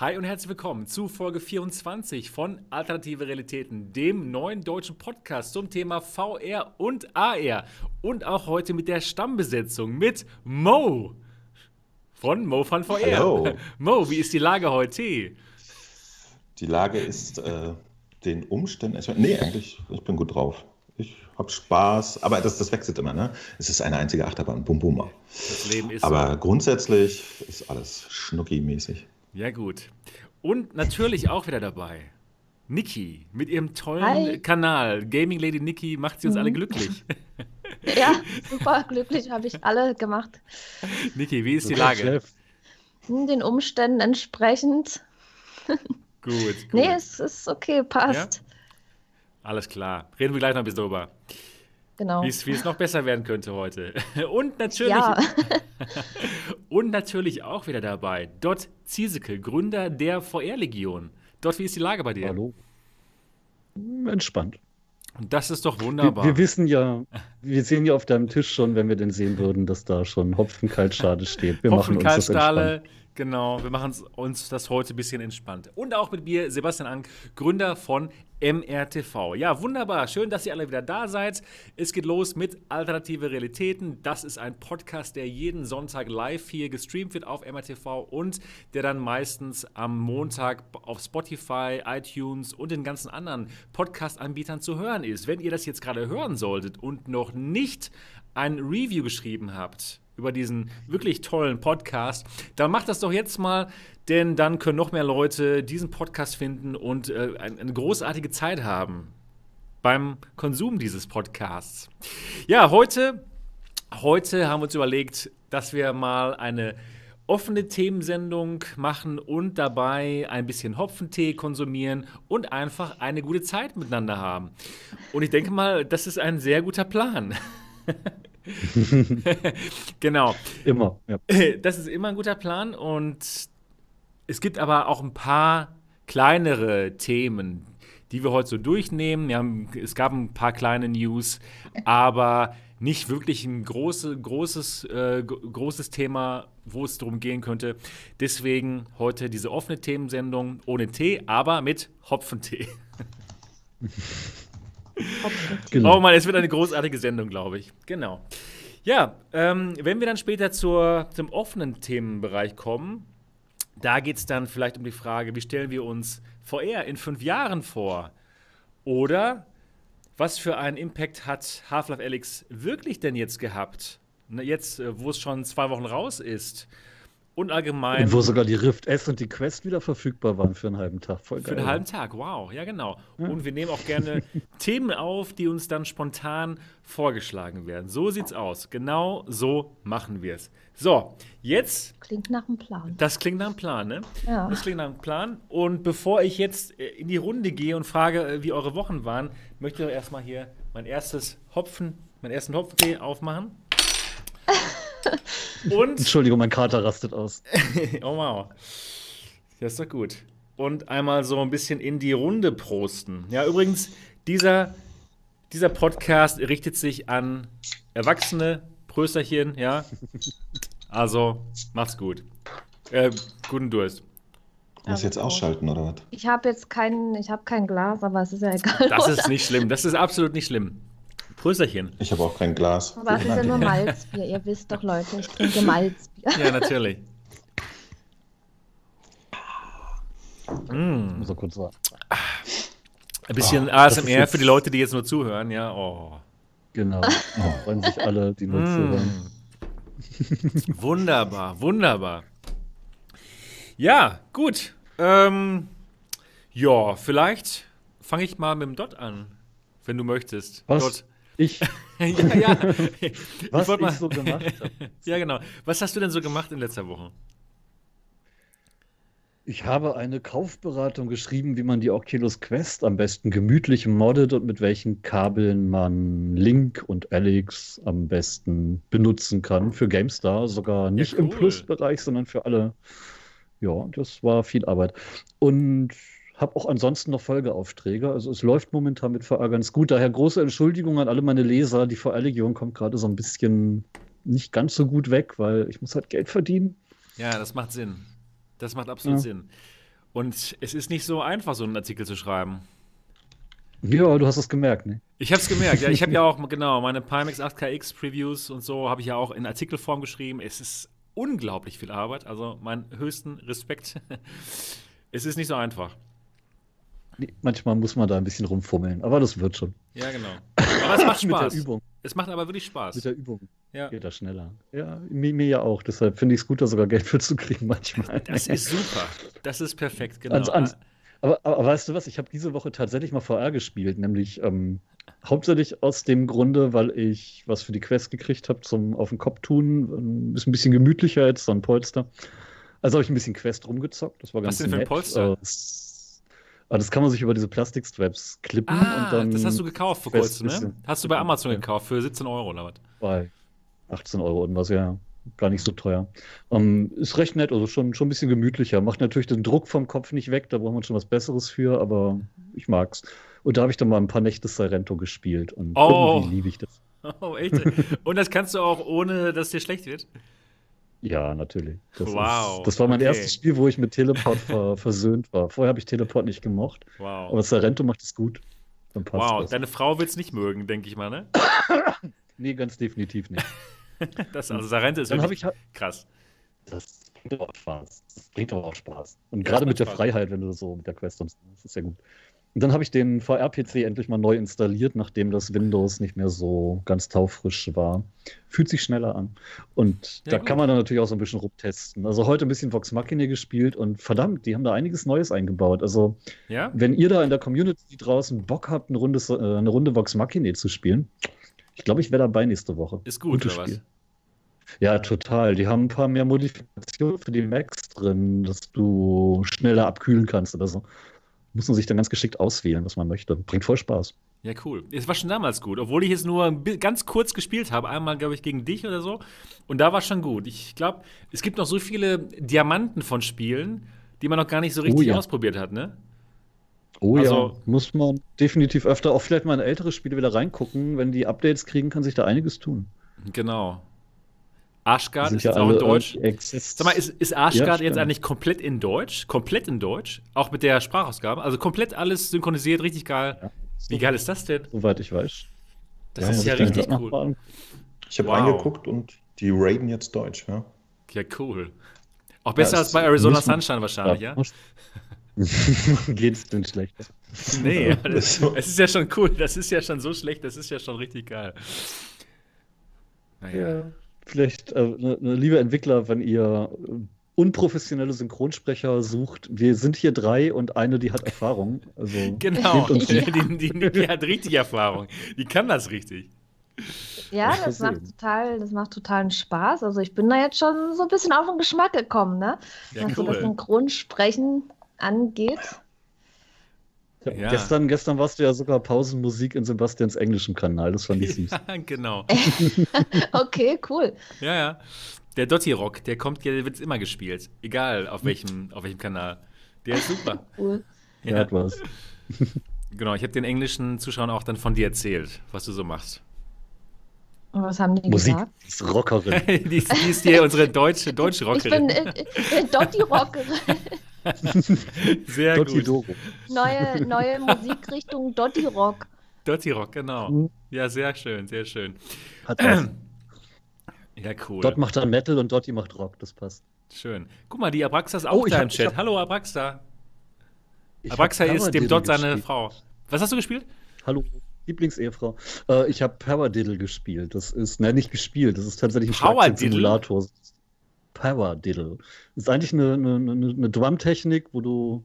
Hi und herzlich willkommen zu Folge 24 von Alternative Realitäten, dem neuen deutschen Podcast zum Thema VR und AR. Und auch heute mit der Stammbesetzung mit Mo von Mo von VR. Hallo. Mo, wie ist die Lage heute? Die Lage ist äh, den Umständen. Nee, eigentlich, ich bin gut drauf. Ich habe Spaß, aber das, das wechselt immer, ne? Es ist eine einzige Achterbahn, bum bum. Das Leben ist Aber so. grundsätzlich ist alles schnucki-mäßig. Ja, gut. Und natürlich auch wieder dabei. Niki mit ihrem tollen Hi. Kanal. Gaming Lady Niki macht sie uns Mhm. alle glücklich. Ja, super glücklich habe ich alle gemacht. Niki, wie ist die Lage? Chef. Hm, Den Umständen entsprechend. Gut, gut. Nee, es ist okay, passt. Alles klar. Reden wir gleich noch ein bisschen drüber. Genau. Wie es, wie es noch besser werden könnte heute. Und natürlich, Ja, und natürlich auch wieder dabei. Dot Ziesecke, Gründer der VR-Legion. Dot, wie ist die Lage bei dir? Hallo. Hm, Entspannt. Und das ist doch Wir, wunderbar. wir wissen ja, wir sehen ja auf deinem Tisch schon, wenn wir den sehen würden, dass da schon Hopfenkaltschade steht. Wir machen uns das entspannt. Genau. Wir machen uns das heute ein bisschen entspannt. Und auch mit mir, Sebastian Ank, Gründer von MRTV. Ja, wunderbar. Schön, dass ihr alle wieder da seid. Es geht los mit Alternative Realitäten. Das ist ein Podcast, der jeden Sonntag live hier gestreamt wird auf MRTV und der dann meistens am Montag auf Spotify, iTunes und den ganzen anderen Podcast-Anbietern zu hören ist. Wenn ihr das jetzt gerade hören solltet und noch nicht ein Review geschrieben habt, über diesen wirklich tollen Podcast, dann macht das doch jetzt mal, denn dann können noch mehr Leute diesen Podcast finden und äh, ein- eine großartige Zeit haben beim Konsum dieses Podcasts. Ja, heute, heute haben wir uns überlegt, dass wir mal eine offene Themensendung machen und dabei ein bisschen Hopfentee konsumieren und einfach eine gute Zeit miteinander haben. Und ich denke mal, das ist ein sehr guter Plan. genau. Immer. Ja. Das ist immer ein guter Plan und es gibt aber auch ein paar kleinere Themen, die wir heute so durchnehmen. Haben, es gab ein paar kleine News, aber nicht wirklich ein große, großes, äh, großes Thema, wo es darum gehen könnte. Deswegen heute diese offene Themensendung ohne Tee, aber mit Hopfentee. Genau. Oh Mann, es wird eine großartige Sendung, glaube ich. Genau. Ja, ähm, wenn wir dann später zur, zum offenen Themenbereich kommen, da geht es dann vielleicht um die Frage, wie stellen wir uns VR in fünf Jahren vor? Oder was für einen Impact hat Half-Life Alyx wirklich denn jetzt gehabt? Jetzt, äh, wo es schon zwei Wochen raus ist. Und allgemein. Und wo sogar die Rift S und die Quest wieder verfügbar waren für einen halben Tag. Voll Für geil. einen halben Tag, wow, ja genau. Und wir nehmen auch gerne Themen auf, die uns dann spontan vorgeschlagen werden. So sieht's aus. Genau so machen wir es. So, jetzt, klingt nach einem Plan. das klingt nach einem Plan, ne? Ja. Das klingt nach einem Plan. Und bevor ich jetzt äh, in die Runde gehe und frage, äh, wie eure Wochen waren, möchte ich erstmal hier mein erstes Hopfen, meinen ersten Hopfentee aufmachen. Und Entschuldigung, mein Kater rastet aus. oh wow. Das ist doch gut. Und einmal so ein bisschen in die Runde prosten. Ja, übrigens, dieser, dieser Podcast richtet sich an Erwachsene, Prösterchen, ja. Also, macht's gut. Äh, guten Durst. Muss jetzt ausschalten, oder was? Ich habe jetzt kein, ich habe kein Glas, aber es ist ja egal. Das oder? ist nicht schlimm. Das ist absolut nicht schlimm. Prösterchen. Ich habe auch kein Glas. Aber es ist ja nur Malzbier. Ihr wisst doch, Leute, ich trinke Malzbier. Ja, natürlich. Mm. Muss er kurz sagen. Ein bisschen Oh, ist ASMR für die Leute, die jetzt nur zuhören, ja. Oh. Genau. Da freuen sich alle, die nur zuhören. Mm. wunderbar, wunderbar. Ja, gut. Ähm, ja, vielleicht fange ich mal mit dem Dot an, wenn du möchtest. Was? Dot. Ich, ja, ja. was ich, mal- so gemacht habe. ja, genau. Was hast du denn so gemacht in letzter Woche? Ich habe eine Kaufberatung geschrieben, wie man die Oculus Quest am besten gemütlich moddet und mit welchen Kabeln man Link und Alex am besten benutzen kann für GameStar. Sogar nicht im cool. Plus-Bereich, sondern für alle. Ja, das war viel Arbeit. Und habe auch ansonsten noch Folgeaufträge. Also es läuft momentan mit VR ganz gut. Daher große Entschuldigung an alle meine Leser. Die VR-Legion kommt gerade so ein bisschen nicht ganz so gut weg, weil ich muss halt Geld verdienen. Ja, das macht Sinn. Das macht absolut Ja. Sinn. Und es ist nicht so einfach, so einen Artikel zu schreiben. Ja, du hast es gemerkt, ne? Ich habe es gemerkt, ja. Ich habe ja auch, genau, meine Pimax 8KX Previews und so habe ich ja auch in Artikelform geschrieben. Es ist unglaublich viel Arbeit. Also meinen höchsten Respekt. es ist nicht so einfach. Manchmal muss man da ein bisschen rumfummeln, aber das wird schon. Ja, genau. Aber es macht Mit Spaß. der Übung. Es macht aber wirklich Spaß. Mit der Übung Ja. geht das schneller. Ja, mir, mir ja auch. Deshalb finde ich es gut, da sogar Geld für zu kriegen manchmal. Das ist super. Das ist perfekt, genau. Ans- ans- Aber, aber weißt du was, ich habe diese Woche tatsächlich mal VR gespielt, nämlich ähm, hauptsächlich aus dem Grunde, weil ich was für die Quest gekriegt habe zum auf den Kopf tun. Ähm, Ist ein bisschen gemütlicher jetzt, so ein Polster. Also habe ich ein bisschen Quest rumgezockt, das war Was ganz denn für ein nett. Polster? Äh, das, ah, das kann man sich über diese Plastikstraps klippen Ah, und dann das hast du gekauft vor kurzem, ne? Hast du bei Amazon gekauft für 17 Euro oder was? bei 18 Euro und was, ja. Gar nicht so teuer. Ähm, ist recht nett, also schon, schon ein bisschen gemütlicher. Macht natürlich den Druck vom Kopf nicht weg, da braucht man schon was Besseres für, aber ich mag's. Und da habe ich dann mal ein paar Nächte Sorrento gespielt und Oh. irgendwie liebe ich das. Oh, echt? Und das kannst du auch ohne, dass dir schlecht wird? Ja, natürlich. Das Wow, Ist, das war mein okay. erstes Spiel, wo ich mit Teleport ver versöhnt war. Vorher habe ich Teleport nicht gemocht, Wow. aber Sorrento macht es gut. Wow, das. deine Frau wird es nicht mögen, denke ich mal, ne? Nee, ganz definitiv nicht. Das, also Sarente ist Dann wirklich ich krass. Das bringt aber auch Spaß. Das bringt aber auch Spaß. Und Ja, gerade mit der Spaß. Freiheit, wenn du so mit der Quest und so, das ist ja gut. Dann habe ich den VR-PC endlich mal neu installiert, nachdem das Windows nicht mehr so ganz taufrisch war. Fühlt sich schneller an. Und Ja, da gut. kann man dann natürlich auch so ein bisschen rumtesten. Also heute ein bisschen Vox Machina gespielt und verdammt, die haben da einiges Neues eingebaut. Also Ja? wenn ihr da in der Community draußen Bock habt, eine Runde, äh, eine Runde Vox Machina zu spielen, ich glaube, ich wäre dabei nächste Woche. Ist gut, Gutes oder was? Spiel. Ja, total. Die haben ein paar mehr Modifikationen für die Macs drin, dass du schneller abkühlen kannst oder so. Muss man sich dann ganz geschickt auswählen, was man möchte. Bringt voll Spaß. Ja, cool. Es war schon damals gut, obwohl ich es nur ganz kurz gespielt habe. Einmal, glaube ich, gegen dich oder so. Und da war schon gut. Ich glaube, es gibt noch so viele Diamanten von Spielen, die man noch gar nicht so richtig ja. ausprobiert hat, ne? Oh Also- ja, muss man definitiv öfter auch vielleicht mal in ältere Spiele wieder reingucken. Wenn die Updates kriegen, kann sich da einiges tun. Genau. Sind ist ja jetzt auch in Deutsch. Sag mal, ist, ist Arschgard Ja, jetzt eigentlich komplett in Deutsch? Komplett in Deutsch? Auch mit der Sprachausgabe? Also komplett alles synchronisiert, richtig geil. Ja. Wie geil ist das denn? Soweit ich weiß. Das Ja, ist ja richtig cool. Ich habe Wow. reingeguckt und die raiden jetzt Deutsch, ja. Ja, cool. Auch besser als es bei Arizona Sunshine wahrscheinlich, ja? Geht's denn schlechter? Nee, das, es ist ja schon cool. Das ist ja schon so schlecht. Das ist ja schon richtig geil. Naja. Ja. Vielleicht, äh, ne, ne, liebe Entwickler, wenn ihr äh, unprofessionelle Synchronsprecher sucht, wir sind hier drei und eine, die hat Erfahrung. Also Genau. Uns Die, die, die, die hat richtig Erfahrung. Die kann das richtig. Ja, Mal das macht total, das macht totalen Spaß. Also ich bin da jetzt schon so ein bisschen auf den Geschmack gekommen, ne? Ja, Was so das cool. Synchronsprechen angeht. Ja, Ja. Gestern, gestern warst du ja sogar Pausenmusik in Sebastians englischem Kanal, das fand ich süß. Ja, genau. Okay, cool. Ja, ja. Der Dotti Rock, der kommt, der wird immer gespielt. Egal auf welchem, auf welchem Kanal. Der ist super. Cool. Er hat was. Genau, ich habe den englischen Zuschauern auch dann von dir erzählt, was du so machst. Und was haben die Musik gesagt? ist Rockerin. die, ist, die ist hier unsere deutsche, deutsche Ich bin, Rockerin. äh, ich bin Dotti Rockerin. Sehr Dotti gut. Doro. Neue, neue Musikrichtung Dotti Rock. Dotti Rock, genau. Mhm. Ja, sehr schön, sehr schön. Hat was. Ja, cool. Dot macht dann Metal und Dotti macht Rock, das passt. Schön. Guck mal, die Abraxa ist auch Oh, ich da hab- im Chat. hab- Hallo, Abraxa. Abraxa ist dem Dot seine gespielt. Frau. Was hast du gespielt? Hallo, Lieblingsehefrau. Äh, ich habe Paradiddle gespielt. Das ist, nein, nicht gespielt. Das ist tatsächlich ein Paradiddle? Schlagzeugsimulator. Paradiddle. Das ist eigentlich eine, eine, eine, eine Drum-Technik, wo du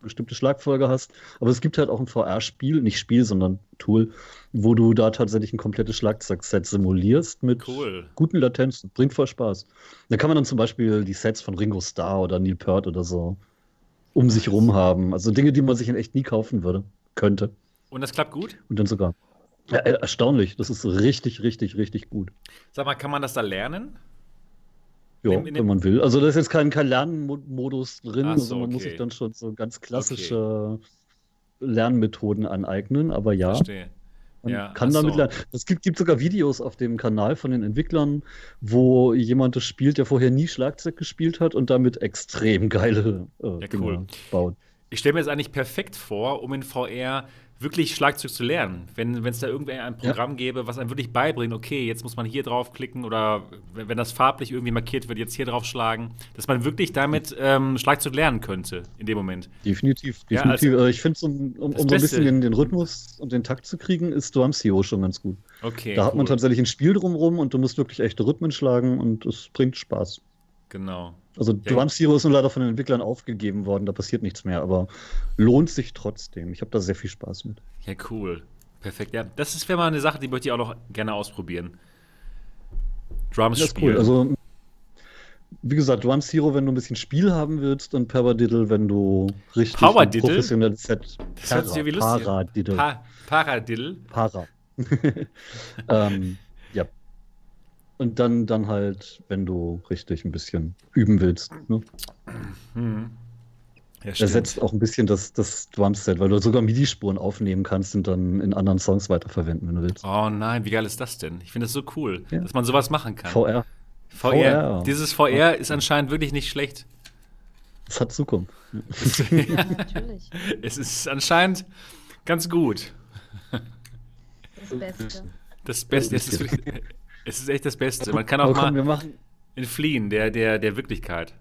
bestimmte Schlagfolge hast. Aber es gibt halt auch ein VR-Spiel, nicht Spiel, sondern Tool, wo du da tatsächlich ein komplettes Schlagzeugset simulierst mit Cool. guten Latenzen. Bringt voll Spaß. Da kann man dann zum Beispiel die Sets von Ringo Starr oder Neil Peart oder so um sich rum haben. Also Dinge, die man sich in echt nie kaufen würde, könnte. Und das klappt gut? Und dann sogar. Ja, äh, erstaunlich. Das ist richtig, richtig, richtig gut. Sag mal, kann man das da lernen? Ja, In in wenn man will. Also da ist jetzt kein, kein Lernmodus drin. So, also man muss okay. sich dann schon so ganz klassische Lernmethoden aneignen. Aber ja, Verstehe. Man Ja, kann ach so. damit lernen. Es gibt, gibt sogar Videos auf dem Kanal von den Entwicklern, wo jemand das spielt, der vorher nie Schlagzeug gespielt hat und damit extrem geile äh, Ja, Dinge cool. baut. Ich stelle mir das eigentlich perfekt vor, um in VR wirklich Schlagzeug zu lernen. Wenn es da irgendwie ein Programm gäbe, was einem wirklich beibringt, okay, jetzt muss man hier draufklicken oder wenn das farblich irgendwie markiert wird, jetzt hier draufschlagen, dass man wirklich damit ähm, Schlagzeug lernen könnte in dem Moment. Definitiv, Ja, definitiv. Äh, ich finde, um, um, um das so ein bisschen den, den Rhythmus und den Takt zu kriegen, ist Drum Zero schon ganz gut. Okay. da hat man cool. tatsächlich ein Spiel drumrum und du musst wirklich echte Rhythmen schlagen und es bringt Spaß. Genau. Also Ja. Drum Zero ist nun leider von den Entwicklern aufgegeben worden, da passiert nichts mehr, aber lohnt sich trotzdem. Ich habe da sehr viel Spaß mit. Ja, cool. Perfekt. Ja, das ist wäre mal eine Sache, die möchte ich auch noch gerne ausprobieren. Drums Das ist cool. Also, wie gesagt, Drum Zero, wenn du ein bisschen Spiel haben willst und Paradiddle, wenn du richtig ein Paradiddle? professionelles Set. Das hört sich irgendwie lustig an. Paradiddle. pa Paradiddle. Para. ähm. Und dann, dann halt, wenn du richtig ein bisschen üben willst. Ne? Hm. Ja, Ersetzt auch ein bisschen das, das Drumset, weil du sogar MIDI-Spuren aufnehmen kannst und dann in anderen Songs weiterverwenden, wenn du willst. Oh nein, wie geil ist das denn? Ich finde das so cool, Ja. dass man sowas machen kann. VR, VR. VR. Dieses VR ist anscheinend wirklich nicht schlecht. das hat Zukunft. Natürlich. Es ist anscheinend ganz gut. Das Beste. Das Beste. Es ist, wirklich, es ist echt das Beste. Man kann auch Aber komm, mal wir machen. entfliehen der, der, der Wirklichkeit.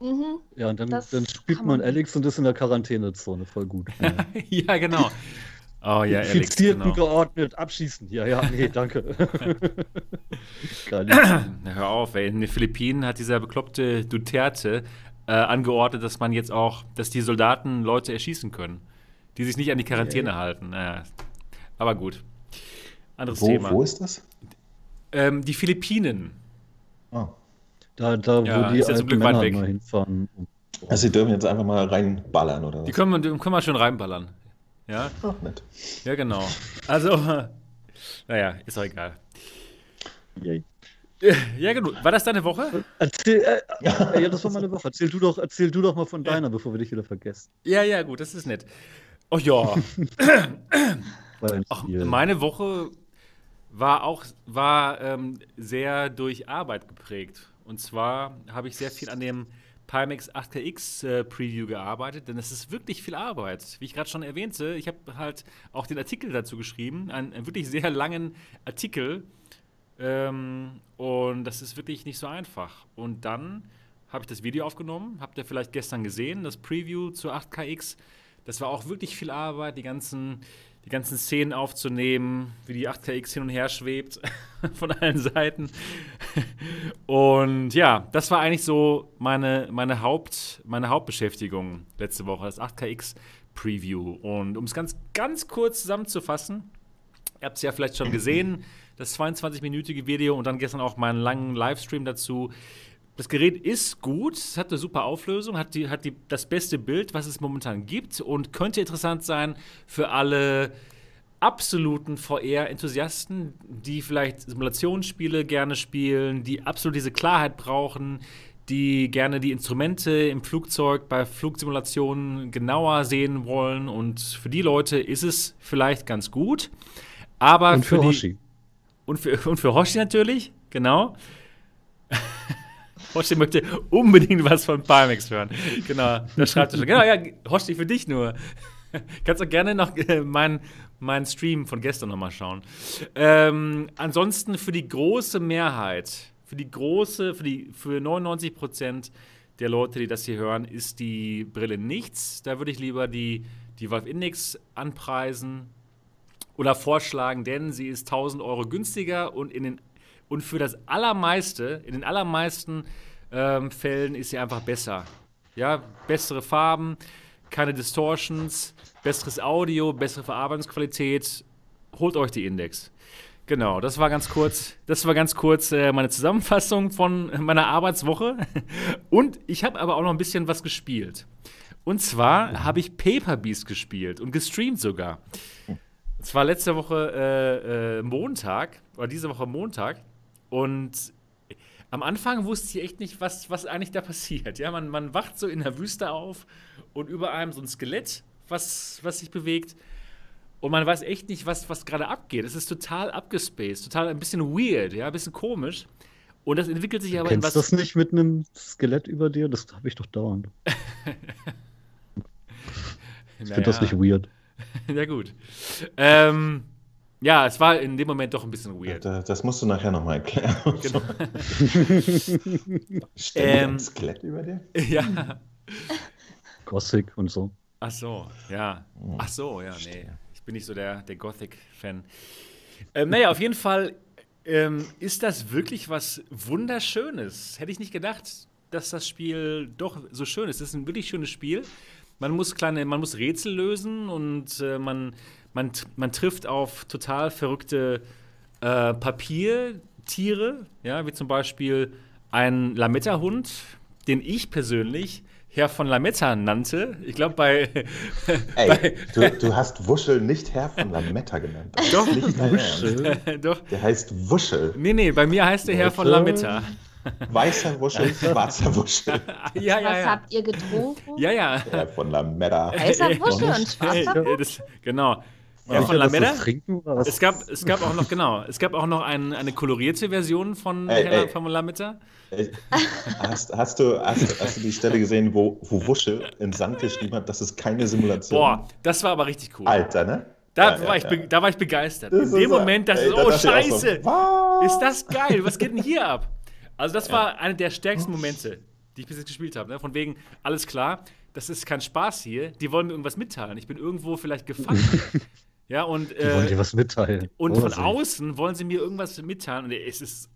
Mhm. Ja, und dann, dann spielt man man- Alex und ist in der Quarantänezone. Voll gut. Ja. ja, genau. Oh ja, Alex, Infizierten genau. geordnet, abschießen. Ja, ja, nee, danke. Hör auf, ey. In den Philippinen hat dieser bekloppte Duterte äh, angeordnet, dass man jetzt auch, dass die Soldaten Leute erschießen können, die sich nicht an die Quarantäne halten. Naja. Aber gut. Anderes Wo, Thema. wo ist das? Ähm, die Philippinen. Ah. Da, da Ja, wo die ist ja zum alten Glück Männer weg. immer hinfahren. Also Sie dürfen jetzt einfach mal reinballern, oder Die können wir, die können wir schon reinballern. Ja, Ach, nett. ja, genau. Also, naja, ist auch egal. Yay. Ja, genug. War das deine Woche? Erzähl, äh, äh, ja, das war meine Woche. Erzähl du doch, erzähl du doch mal von deiner, bevor wir dich wieder vergessen. Ja, ja, gut, das ist nett. Oh ja. Ach, meine Woche war auch war, ähm, sehr durch Arbeit geprägt. Und zwar habe ich sehr viel an dem Pimax 8KX äh, Preview gearbeitet, denn es ist wirklich viel Arbeit. Wie ich gerade schon erwähnte, ich habe halt auch den Artikel dazu geschrieben, einen, einen wirklich sehr langen Artikel. Ähm, und das ist wirklich nicht so einfach. Und dann habe ich das Video aufgenommen, habt ihr vielleicht gestern gesehen, das Preview zu 8KX. Das war auch wirklich viel Arbeit, die ganzen, die ganzen Szenen aufzunehmen, wie die 8KX hin und her schwebt von allen Seiten. Und ja, das war eigentlich so meine, meine, Haupt, meine Hauptbeschäftigung letzte Woche, das 8KX Preview. Und um es ganz, ganz kurz zusammenzufassen, Ihr habt es ja vielleicht schon gesehen, das 22-minütige Video und dann gestern auch meinen langen Livestream dazu. Das Gerät ist gut, es hat eine super Auflösung, hat, die, hat die, das beste Bild, was es momentan gibt und könnte interessant sein für alle absoluten VR-Enthusiasten, die vielleicht Simulationsspiele gerne spielen, die absolut diese Klarheit brauchen, die gerne die Instrumente im Flugzeug bei Flugsimulationen genauer sehen wollen. Und für die Leute ist es vielleicht ganz gut. Aber Und für die, Hoshi. und für, und für Hoshi natürlich, genau. Hoshi möchte unbedingt was von Pimax hören. Genau, das schreibt er schon. Genau, ja, Hoshi für dich nur. Kannst auch gerne noch äh, meinen mein Stream von gestern nochmal schauen. Ähm, ansonsten für die große Mehrheit, für die große, für die für 99 Prozent der Leute, die das hier hören, ist die Brille nichts. Da würde ich lieber die, die Valve Index anpreisen oder vorschlagen, denn sie ist 1000 Euro günstiger und, in den, und für das allermeiste, in den allermeisten ähm, Fällen ist sie einfach besser. Ja, bessere Farben, keine Distortions, besseres Audio, bessere Verarbeitungsqualität. Holt euch die Index. Genau, das war ganz kurz, das war ganz kurz äh, meine Zusammenfassung von meiner Arbeitswoche. Und ich habe aber auch noch ein bisschen was gespielt. Und zwar habe ich Paper Beast gespielt und gestreamt sogar. Es war letzte Woche äh, äh, Montag, oder diese Woche Montag. Und am Anfang wusste ich echt nicht, was, was eigentlich da passiert. Ja, man, man wacht so in der Wüste auf und über einem so ein Skelett, was, was sich bewegt. Und man weiß echt nicht, was, was gerade abgeht. Es ist total abgespaced, total ein bisschen weird, ja, ein bisschen komisch. Und das entwickelt sich aber Kennst in du was. das nicht mit einem Skelett über dir? Das habe ich doch dauernd. Ich finde das nicht weird. Ja, gut. Ähm, ja, es war in dem Moment doch ein bisschen weird. Da- Das musst du nachher nochmal erklären. Genau. Ähm, ein Skelett über dir? ja. Gothic und so. Ach so, ja. Ach so, ja, nee. Ich bin nicht so der, der Gothic-Fan. Ähm, naja, auf jeden Fall ähm, ist das wirklich was Wunderschönes. Hätte ich nicht gedacht, dass das Spiel doch so schön ist. Es ist ein wirklich schönes Spiel. Man muss kleine, man muss Rätsel lösen und äh, man, man, man trifft auf total verrückte äh, Papiertiere, ja, wie zum Beispiel einen Lametta-Hund, den ich persönlich Herr von Lametta nannte. Ich glaube, bei, Ey, du, du hast Wuschel nicht Herr von Lametta genannt. Doch. Nicht Ernst. Doch. Der heißt Wuschel. Nee, nee, bei mir heißt der Herr von. Lametta. Weißer Wuschel, schwarzer Wuschel. Ja, ja, Was ja. habt ihr getrunken? Ja, ja. Herr von Lametta. Weißer Wuschel und schwarzer Ja, das, genau. Sicher, von Lametta. Es gab, es gab auch noch, genau, es gab auch noch ein, eine kolorierte Version von Ey, Herr ey. von Lametta. Ey, Hast, hast, du, hast, hast du die Stelle gesehen, wo, wo Wuschel in Sand geschrieben hat, das ist keine Simulation? Boah, das war aber richtig cool. Alter, ne? Da, Ja, ja, war ich, ja. be- da war ich begeistert. Das In dem so- Moment dachte ey, ich, oh ich so, Scheiße, was? ist das geil, was geht denn hier ab? Also das war einer der stärksten Momente, die ich bis jetzt gespielt habe. Ne? Von wegen, alles klar, das ist kein Spaß hier, die wollen mir irgendwas mitteilen. Ich bin irgendwo vielleicht gefangen. ja, und, Die wollen äh, dir was mitteilen. und Oder von so. außen wollen sie mir irgendwas mitteilen. Und es ist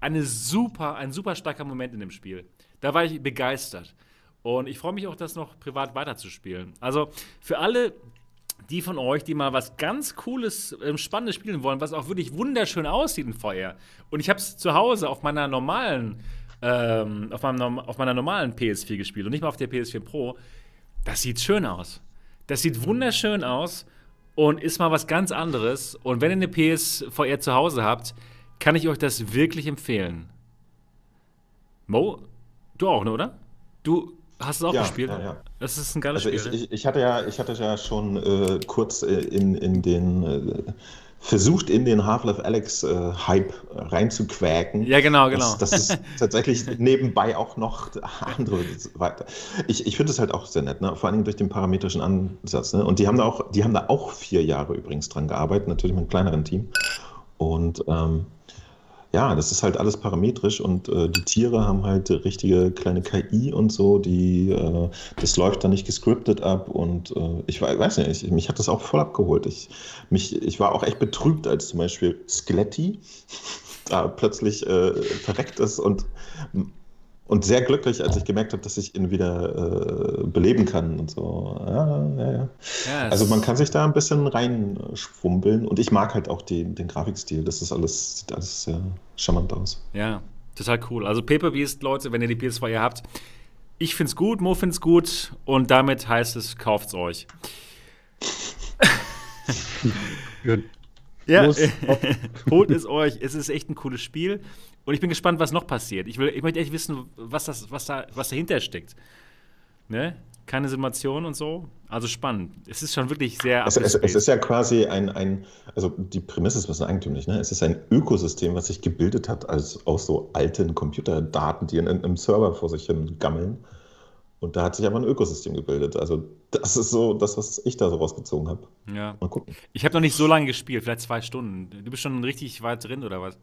eine super, ein super starker Moment in dem Spiel. Da war ich begeistert. Und ich freue mich auch, das noch privat weiterzuspielen. Also für alle, die von euch, die mal was ganz Cooles, ähm, Spannendes spielen wollen, was auch wirklich wunderschön aussieht in VR. Und ich habe es zu Hause auf meiner normalen, ähm, auf, meinem, auf meiner normalen PS4 gespielt und nicht mal auf der PS4 Pro. Das sieht schön aus. Das sieht wunderschön aus und ist mal was ganz anderes. Und wenn ihr eine PSVR zu Hause habt, kann ich euch das wirklich empfehlen. Mo, du auch, ne, oder? Du hast es auch Ja, gespielt? ja, ja. Das ist ein geiles Also ich, Spiel. ne? ich, ich hatte ja, ich hatte ja schon äh, kurz äh, in, in den äh, versucht, in den Half-Life Alex äh, Hype reinzuquäken. ja, genau, genau. Das, das ist tatsächlich nebenbei auch noch andere weiter. Ich, ich finde es halt auch sehr nett, ne? vor allem durch den parametrischen Ansatz. Ne? Und die haben, da auch, die haben da auch vier Jahre übrigens dran gearbeitet, natürlich mit einem kleineren Team. Und ähm, ja, das ist halt alles parametrisch und äh, die Tiere haben halt richtige kleine KI und so, die, äh, das läuft dann nicht gescriptet ab und äh, ich wei- weiß nicht, ich, mich hat das auch voll abgeholt. Ich, mich, ich war auch echt betrübt, als zum Beispiel Skeletti da plötzlich äh, verreckt ist und, und sehr glücklich, als ich gemerkt habe, dass ich ihn wieder äh, beleben kann und so. Ja, ja, ja. Ja, es- Also man kann sich da ein bisschen reinschwumbeln und ich mag halt auch den, den Grafikstil. Das ist alles, sieht alles sehr charmant aus. Ja, total cool. Also Paper Beast, Leute, wenn ihr die PS2 habt, ich find's gut, Mo find's gut und damit heißt es, kauft's euch. Gut. Ja, Los, holt es euch. Es ist echt ein cooles Spiel und ich bin gespannt, was noch passiert. Ich, will, ich möchte echt wissen, was, das, was, da, was dahinter steckt. Ne? Keine Simulation und so. Also spannend. Es ist schon wirklich sehr Es, es, es ist ja quasi ein, ein, also die Prämisse ist ein bisschen eigentümlich, ne? Es ist ein Ökosystem, was sich gebildet hat als, aus so alten Computerdaten, die in einem Server vor sich hin gammeln. Und da hat sich aber ein Ökosystem gebildet. Also das ist so das, was ich da so rausgezogen habe. Ja. Mal gucken. Ich habe noch nicht so lange gespielt, vielleicht zwei Stunden. Du bist schon richtig weit drin, oder was?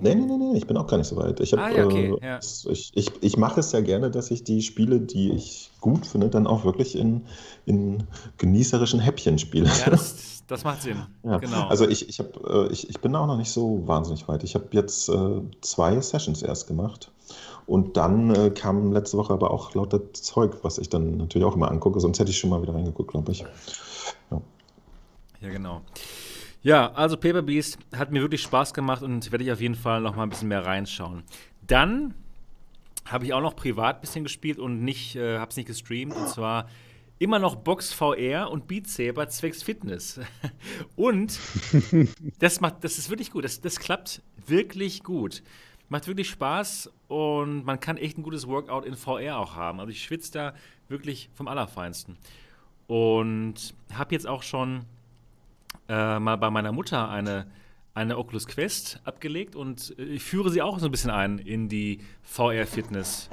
Nee, nee, nee, nee, ich bin auch gar nicht so weit. Ich, hab, Ah, ja, okay, äh, ja. ich, ich, ich mache es ja gerne, dass ich die Spiele, die ich gut finde, dann auch wirklich in, in genießerischen Häppchen spiele. Ja, das, das macht Sinn. Ja, Genau. Also ich, ich, hab, äh, ich, ich bin auch noch nicht so wahnsinnig weit. Ich habe jetzt äh, zwei Sessions erst gemacht. Und dann äh, kam letzte Woche aber auch lauter Zeug, was ich dann natürlich auch immer angucke. Sonst hätte ich schon mal wieder reingeguckt, glaube ich. Ja, genau. Ja, also Paper Beast hat mir wirklich Spaß gemacht und werde ich auf jeden Fall noch mal ein bisschen mehr reinschauen. Dann habe ich auch noch privat ein bisschen gespielt und äh, habe es nicht gestreamt. Und zwar immer noch Box VR und Beat Saber zwecks Fitness. und das macht, das ist wirklich gut. Das, das klappt wirklich gut. Macht wirklich Spaß und man kann echt ein gutes Workout in VR auch haben. Also ich schwitze da wirklich vom Allerfeinsten. Und habe jetzt auch schon äh, mal bei meiner Mutter eine, eine Oculus Quest abgelegt und äh, ich führe sie auch so ein bisschen ein in die VR-Fitness.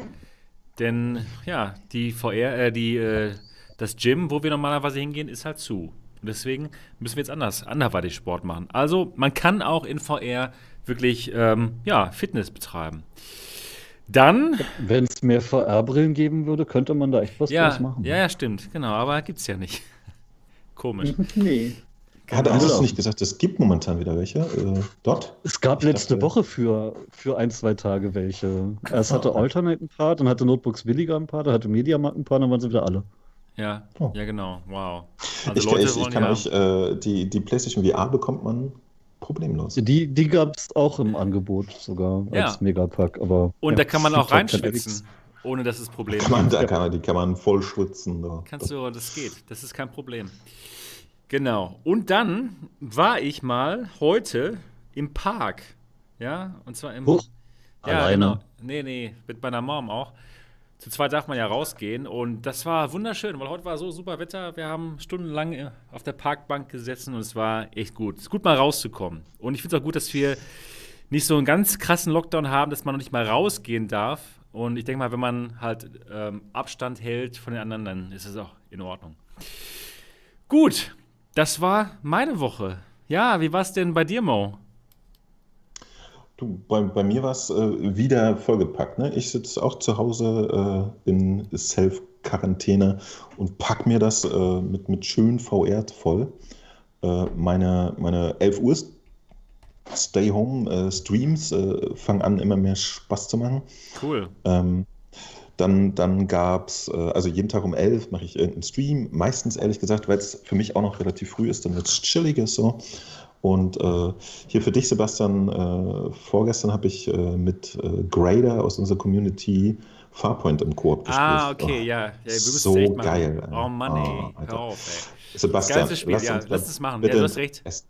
Denn ja, die VR, äh, die, äh, das Gym, wo wir normalerweise hingehen, ist halt zu. Und deswegen müssen wir jetzt anders, anderweitig Sport machen. Also man kann auch in VR wirklich ähm, ja, Fitness betreiben. Dann. Wenn es mehr VR-Brillen geben würde, könnte man da echt was ja, draus machen. Ja, ja, stimmt, genau, aber gibt es ja nicht. Komisch. nee. Hat er es nicht gesagt, es gibt momentan wieder welche äh, dort? Es gab Ich letzte dachte- Woche für, für ein, zwei Tage welche. Erst hatte Ah. Alternate ein paar, dann hatte Notebooks Billiger ein paar, dann hatte Mediamarkt ein paar, dann waren sie wieder alle. Ja, Oh. ja, genau. Wow. Also ich, Leute ich, ich kann ja. euch, äh, die, die PlayStation VR bekommt man problemlos. Die, die gab es auch im Angebot sogar Ja. als Megapack, aber. Und ja, da kann man gibt auch halt reinschwitzen, ohne dass es Problem Kann man, ist. da kann man, die kann man voll schwitzen. Da. Kannst du, das geht. Das ist kein Problem. Genau. Und dann war ich mal heute im Park. Ja, und zwar im. Huch, ja, alleine? genau. Nee, nee, mit meiner Mom auch. Zu zweit darf man ja rausgehen und das war wunderschön, weil heute war so super Wetter. Wir haben stundenlang äh, auf der Parkbank gesessen und es war echt gut. Es ist gut mal rauszukommen. Und ich finde es auch gut, dass wir nicht so einen ganz krassen Lockdown haben, dass man noch nicht mal rausgehen darf. Und ich denke mal, wenn man halt ähm, Abstand hält von den anderen, dann ist es auch in Ordnung. Gut, das war meine Woche. Ja, wie war es denn bei dir, Mo? Du, bei, bei mir war es äh, wieder vollgepackt. Ne? Ich sitze auch zu Hause äh, in Self-Quarantäne und pack mir das äh, mit, mit schön VR voll. Äh, meine, meine 11 Uhr Stay-Home-Streams äh, fangen an, immer mehr Spaß zu machen. Cool. Ähm, dann dann gab es, äh, also jeden Tag um 11 mache ich irgendeinen Stream. Meistens, ehrlich gesagt, weil es für mich auch noch relativ früh ist, dann wird es chilliger so. Und äh, hier für dich, Sebastian, äh, vorgestern habe ich äh, mit äh, Grader aus unserer Community Farpoint im Koop gespielt. Ah, okay, Oh, ja. ja so geil. ey. Oh Mann, ey. Oh. Hör auf, ey. Sebastian, Spiel, ja, uns- lass es machen. Bitte, Ja, du hast recht. Es,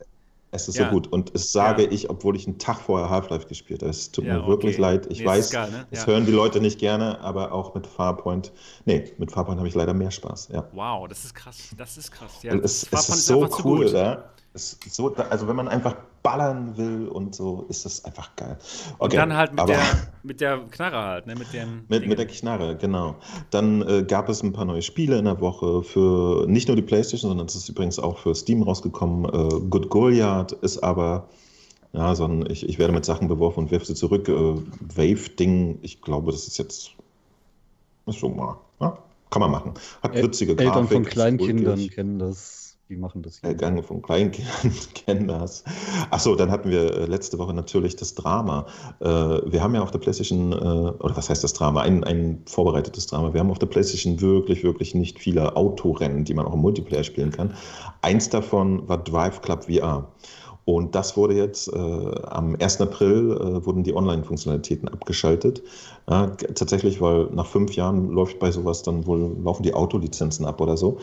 es ist Ja. so gut. Und es sage Ja. ich, obwohl ich einen Tag vorher Half-Life gespielt habe. Es tut Ja, mir wirklich okay. leid. Ich Nee, weiß, ist geil, ne? das Ja. hören die Leute nicht gerne, aber auch mit Farpoint. Nee, mit Farpoint habe ich leider mehr Spaß. Ja. Wow, das ist krass. Das ist krass. Ja, es, es Farpoint ist so cool, gut. da. Ist so, also wenn man einfach ballern will und so, ist das einfach geil. Und Okay, dann halt mit aber der, mit der Knarre halt, ne? Mit dem. mit, mit der Knarre, genau. Dann äh, gab es ein paar neue Spiele in der Woche für nicht nur die PlayStation, sondern es ist übrigens auch für Steam rausgekommen. Äh, Good Goliath ist aber, ja, so ein, ich, ich werde mit Sachen beworfen und werfe sie zurück. Äh, Wave-Ding, ich glaube, das ist jetzt ist schon mal, ja, kann man machen. Hat El- witzige Eltern Grafik. von ist Kleinkindern kennen das. Die machen das hier. Ergangen von Kleinkindern kennen das. Achso, dann hatten wir äh, letzte Woche natürlich das Drama. Äh, wir haben ja auf der PlayStation, äh, oder was heißt das Drama? Ein, ein vorbereitetes Drama. Wir haben auf der PlayStation wirklich, wirklich nicht viele Autorennen, die man auch im Multiplayer spielen kann. Eins davon war Drive Club VR. Und das wurde jetzt äh, am 1. April äh, wurden die Online-Funktionalitäten abgeschaltet. Ja, tatsächlich, weil nach fünf Jahren läuft bei sowas dann wohl, laufen die Autolizenzen ab oder so.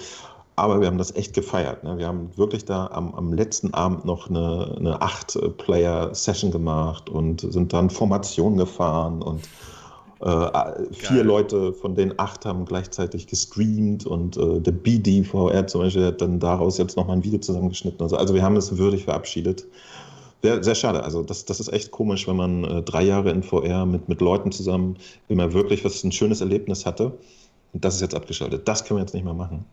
Aber wir haben das echt gefeiert. Ne? Wir haben wirklich da am, am letzten Abend noch eine, eine Acht-Player-Session gemacht und sind dann Formation gefahren und äh, vier. Leute von den acht haben gleichzeitig gestreamt und äh, der BDVR zum Beispiel hat dann daraus jetzt nochmal ein Video zusammengeschnitten. Also, also wir haben es würdig verabschiedet. Sehr, sehr schade. Also das, das ist echt komisch, wenn man äh, drei Jahre in VR mit, mit Leuten zusammen immer wirklich was ein schönes Erlebnis hatte. Und das ist jetzt abgeschaltet. Das können wir jetzt nicht mehr machen.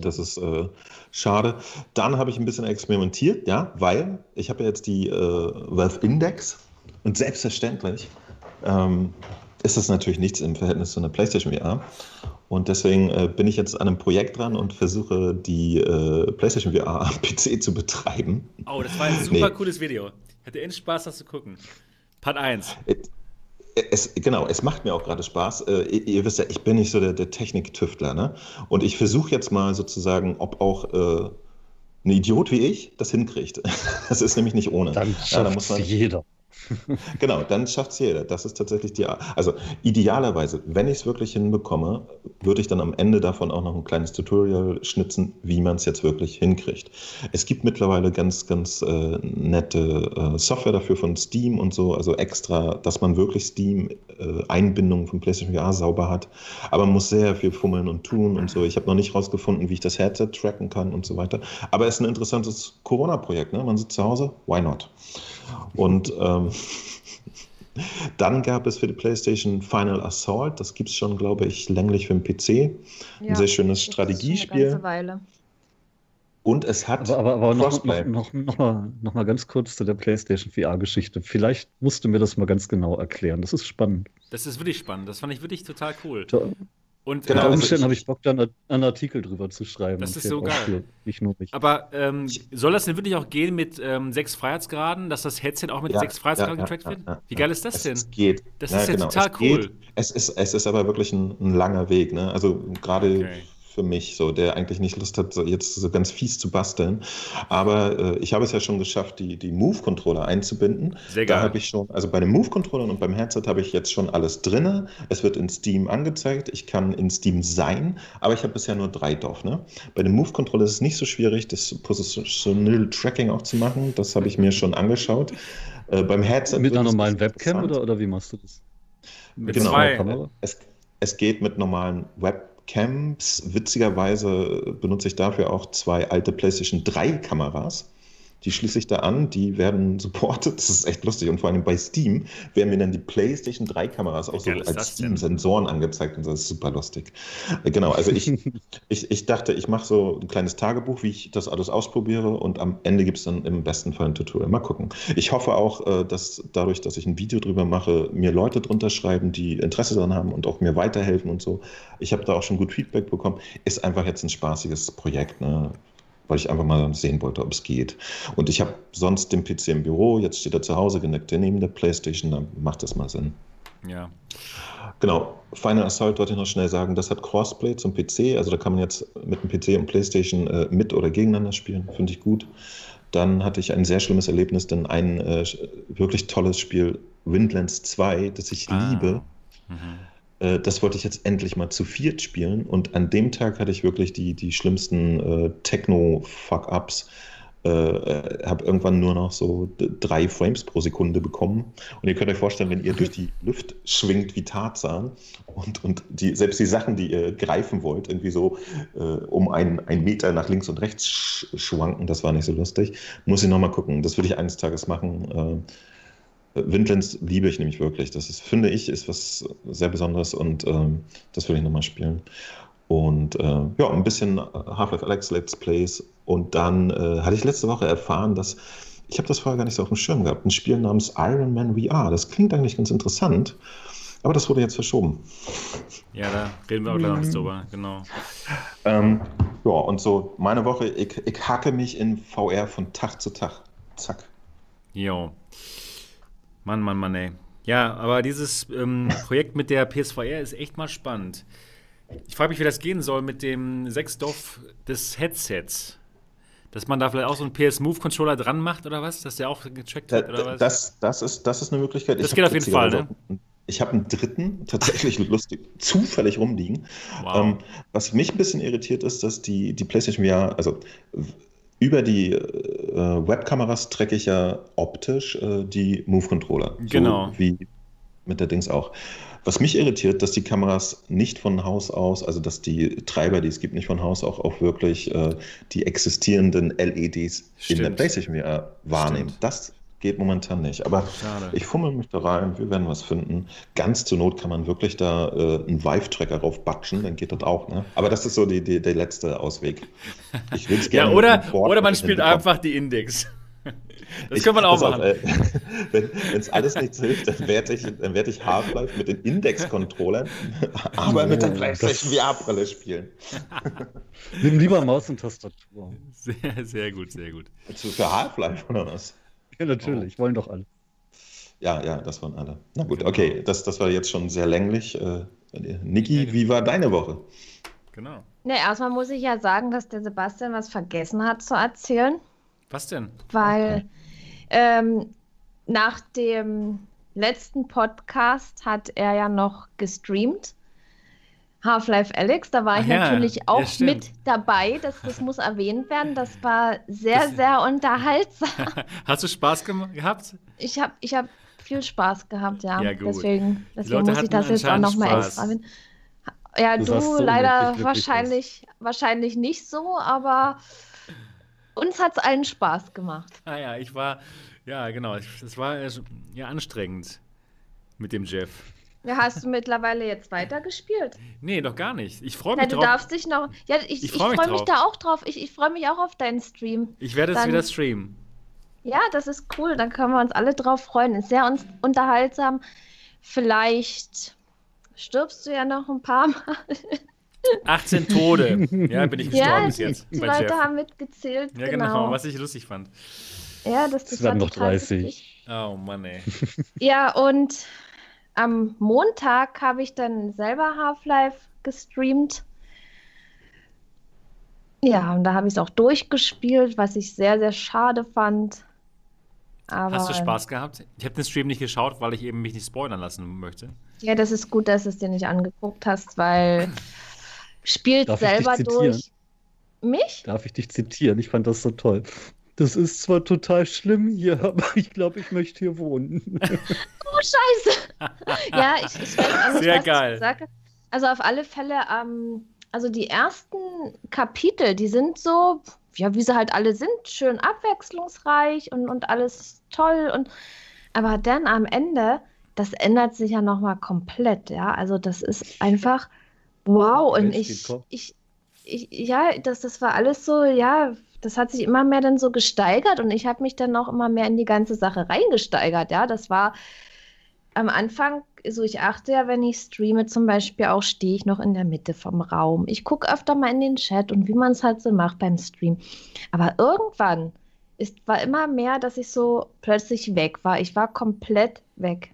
Das ist äh, schade. Dann habe ich ein bisschen experimentiert, ja, weil ich habe ja jetzt die äh, Valve Index und selbstverständlich ähm, ist das natürlich nichts im Verhältnis zu einer PlayStation VR. Und deswegen äh, bin ich jetzt an einem Projekt dran und versuche die äh, PlayStation VR am PC zu betreiben. Oh, das war ein super Nee. cooles Video. Hatte echt Spaß, das zu gucken. Part 1. Es, genau, es macht mir auch gerade Spaß. Äh, ihr, wisst ja, ich bin nicht so der, der Technik-Tüftler, ne? Und ich versuche jetzt mal sozusagen, ob auch äh, ein Idiot wie ich das hinkriegt. Das ist nämlich nicht ohne. Dann Ja, da schafft muss man, jeder. Genau, dann schafft es jeder. Das ist tatsächlich die. Also idealerweise, wenn ich es wirklich hinbekomme, würde ich dann am Ende davon auch noch ein kleines Tutorial schnitzen, wie man es jetzt wirklich hinkriegt. Es gibt mittlerweile ganz, ganz äh, nette äh, Software dafür von Steam und so, also extra, dass man wirklich Steam-Einbindungen äh, von PlayStation VR sauber hat. Aber man muss sehr viel fummeln und tun und so. Ich habe noch nicht rausgefunden, wie ich das Headset tracken kann und so weiter. Aber es ist ein interessantes Corona-Projekt. Ne? Man sitzt zu Hause, why not? Und ähm, dann gab es für die PlayStation Final Assault, das gibt es schon, glaube ich, länglich für den PC. Ein sehr schönes Strategiespiel. Und es hat aber, aber, aber noch, noch, noch, noch, mal, noch mal ganz kurz zu der PlayStation VR-Geschichte. Vielleicht musst du mir das mal ganz genau erklären. Das ist spannend. Das ist wirklich spannend. Das fand ich wirklich total cool. Und genau, unter Umständen also habe ich Bock, da einen Artikel drüber zu schreiben. Das ist so geil. Nicht nur mich. Aber ähm, soll das denn wirklich auch gehen mit ähm, sechs Freiheitsgraden, dass das Headset auch mit ja, sechs Freiheitsgraden ja, getrackt ja, wird? Wie geil ist das denn? Es geht. Das ist ja genau. total es cool. Geht. Es, ist, es ist aber wirklich ein, ein langer Weg. Ne? Also gerade okay für mich, so, der eigentlich nicht Lust hat, so jetzt so ganz fies zu basteln. Aber äh, ich habe es ja schon geschafft, die, die Move-Controller einzubinden. Sehr geil. Da habe ich schon, also bei den Move-Controllern und beim Headset habe ich jetzt schon alles drin. Es wird in Steam angezeigt. Ich kann in Steam sein, aber ich habe bisher nur drei drauf. Ne? Bei den Move-Controller ist es nicht so schwierig, das Positional Tracking auch zu machen. Das habe ich mir schon angeschaut. Äh, beim Headset. Mit einer normalen Webcam oder, oder wie machst du das? Mit genau. Kamera? Es, es geht mit normalen Webcam. Camps. Witzigerweise benutze ich dafür auch zwei alte PlayStation 3 Kameras. Die schließe ich da an, die werden supported. Das ist echt lustig. Und vor allem bei Steam werden mir dann die PlayStation 3 Kameras auch so als Steam-Sensoren angezeigt und das ist super lustig. Äh, genau, also ich, ich, ich dachte, ich mache so ein kleines Tagebuch, wie ich das alles ausprobiere und am Ende gibt es dann im besten Fall ein Tutorial. Mal gucken. Ich hoffe auch, äh, dass dadurch, dass ich ein Video drüber mache, mir Leute drunter schreiben, die Interesse daran haben und auch mir weiterhelfen und so. Ich habe da auch schon gut Feedback bekommen. Ist einfach jetzt ein spaßiges Projekt. Ne? Weil ich einfach mal sehen wollte, ob es geht. Und ich habe sonst den PC im Büro, jetzt steht er zu Hause, geneckt neben der Playstation, dann macht das mal Sinn. Ja. Genau, Final Assault wollte ich noch schnell sagen, das hat Crossplay zum PC, also da kann man jetzt mit dem PC und Playstation äh, mit oder gegeneinander spielen, finde ich gut. Dann hatte ich ein sehr schlimmes Erlebnis, denn ein äh, wirklich tolles Spiel, Windlands 2, das ich ah. liebe, mhm äh, das wollte ich jetzt endlich mal zu viert spielen. Und an dem Tag hatte ich wirklich die, die schlimmsten äh, Techno-Fuck-Ups. Äh, äh habe irgendwann nur noch so drei Frames pro Sekunde bekommen. Und ihr könnt euch vorstellen, wenn ihr durch die Luft schwingt wie Tarzan und, und die, selbst die Sachen, die ihr greifen wollt, irgendwie so äh, um einen, einen Meter nach links und rechts sch schwanken, das war nicht so lustig. Muss ich nochmal gucken. Das würde ich eines Tages machen. Äh, Windlands liebe ich nämlich wirklich. Das ist, finde ich, ist was sehr Besonderes und ähm, das will ich nochmal spielen. Und äh, ja, ein bisschen Half-Life Alex Let's Plays. Und dann äh, hatte ich letzte Woche erfahren, dass ich habe das vorher gar nicht so auf dem Schirm gehabt, ein Spiel namens Iron Man VR. Das klingt eigentlich ganz interessant, aber das wurde jetzt verschoben. Ja, da reden wir auch gleich noch drüber, genau. Ähm, ja, und so meine Woche, ich, ich hacke mich in VR von Tag zu Tag. Zack. Jo. Mann, Mann, Mann, ey. Ja, aber dieses ähm, Projekt mit der PSVR ist echt mal spannend. Ich frage mich, wie das gehen soll mit dem 6 DOF des Headsets. Dass man da vielleicht auch so einen PS-Move-Controller dran macht oder was? Dass der auch gecheckt wird oder was? Das, das, ist, das ist eine Möglichkeit. Das ich geht auf jeden Fall, ne? Ich habe einen dritten tatsächlich lustig zufällig rumliegen. Wow. Ähm, was mich ein bisschen irritiert ist, dass die, die PlayStation VR, also über die äh, Webkameras tracke ich ja optisch äh, die Move-Controller. Genau. So wie mit der Dings auch. Was mich irritiert, dass die Kameras nicht von Haus aus, also dass die Treiber, die es gibt, nicht von Haus aus auch wirklich äh, die existierenden LEDs Stimmt. in der PlayStation VR wahrnehmen. Stimmt. Das geht momentan nicht. Aber Schade. ich fummel mich da rein, wir werden was finden. Ganz zur Not kann man wirklich da äh, einen Vive-Tracker drauf batschen, dann geht das auch. Ne? Aber das ist so die, die, der letzte Ausweg. Ich will es gerne. ja, oder, oder man spielt einfach die Index. Das ich, können wir auch machen. Äh, wenn es alles nichts hilft, dann werde ich, werd ich Half-Life mit den Index-Controllern, aber mit der PlayStation VR-Brille spielen. Nimm lieber Maus und Tastatur. Sehr, sehr gut, sehr gut. Für Half-Life oder was? Ja, natürlich, oh. wollen doch alle. Ja, ja, das waren alle. Na gut, genau. okay, das, das war jetzt schon sehr länglich. Äh, Niki, wie war deine Woche? Genau. Ne, erstmal muss ich ja sagen, dass der Sebastian was vergessen hat zu erzählen. Was denn? Weil okay. ähm, nach dem letzten Podcast hat er ja noch gestreamt. Half-Life Alex, da war ich ja, natürlich ja, auch stimmt. mit dabei. Das, das muss erwähnt werden. Das war sehr, Das- sehr unterhaltsam. Hast du Spaß gehabt? Ich habe ich hab viel Spaß gehabt, ja. Ja, gut. Deswegen, deswegen muss ich das jetzt auch nochmal extra erwähnen. Ja, Du du, leider wahrscheinlich, wahrscheinlich nicht so, aber uns hat es allen Spaß gemacht. Ah ja, ich war, ja genau, es war äh, ja anstrengend mit dem Jeff. Ja, hast du mittlerweile jetzt weitergespielt? Nee, doch gar nicht. Ich freue Ja, mich du drauf. darfst dich noch. Ja, ich, Ich ich, freu freue mich mich, drauf. da auch drauf. Ich, ich freue mich auch auf deinen Stream. Ich werde es wieder streamen. Ja, das ist cool. Dann können wir uns alle drauf freuen. Ist sehr uns unterhaltsam. Vielleicht stirbst du ja noch ein paar Mal. 18 Tode. Ja, bin ich gestorben Ja, bis die, jetzt. die Leute Jeff. haben mitgezählt. Ja, genau. was ich lustig fand. Ja, das, das Es werden war noch total 30. witzig. Oh Mann, ey. Ja, und am Montag habe ich dann selber Half-Life gestreamt. Ja, und da habe ich es auch durchgespielt, was ich sehr, sehr schade fand. Aber, Hast du Spaß gehabt? Ich habe den Stream nicht geschaut, weil ich eben mich nicht spoilern lassen möchte. Ja, das ist gut, dass du es dir nicht angeguckt hast, weil spielt Darf ich dich selber zitieren? durch. Mich? Darf ich dich zitieren? Ich fand das so toll. Das ist zwar total schlimm hier, aber ich glaube, ich möchte hier wohnen. Oh, scheiße. ja, ich, ich weiß auch nicht, Sehr was geil. ich sage. Also auf alle Fälle, ähm, also die ersten Kapitel, die sind so, ja, wie sie halt alle sind, schön abwechslungsreich und, und alles toll. Und aber dann am Ende, das ändert sich ja nochmal komplett, ja. Also das ist einfach wow. Und ich, ich, ich, ja, das, das war alles so, ja, das hat sich immer mehr dann so gesteigert und ich habe mich dann auch immer mehr in die ganze Sache reingesteigert, ja. Das war am Anfang, so ich achte ja, wenn ich streame zum Beispiel auch, stehe ich noch in der Mitte vom Raum. Ich gucke öfter mal in den Chat und wie man es halt so macht beim Stream. Aber irgendwann ist, war immer mehr, dass ich so plötzlich weg war. Ich war komplett weg.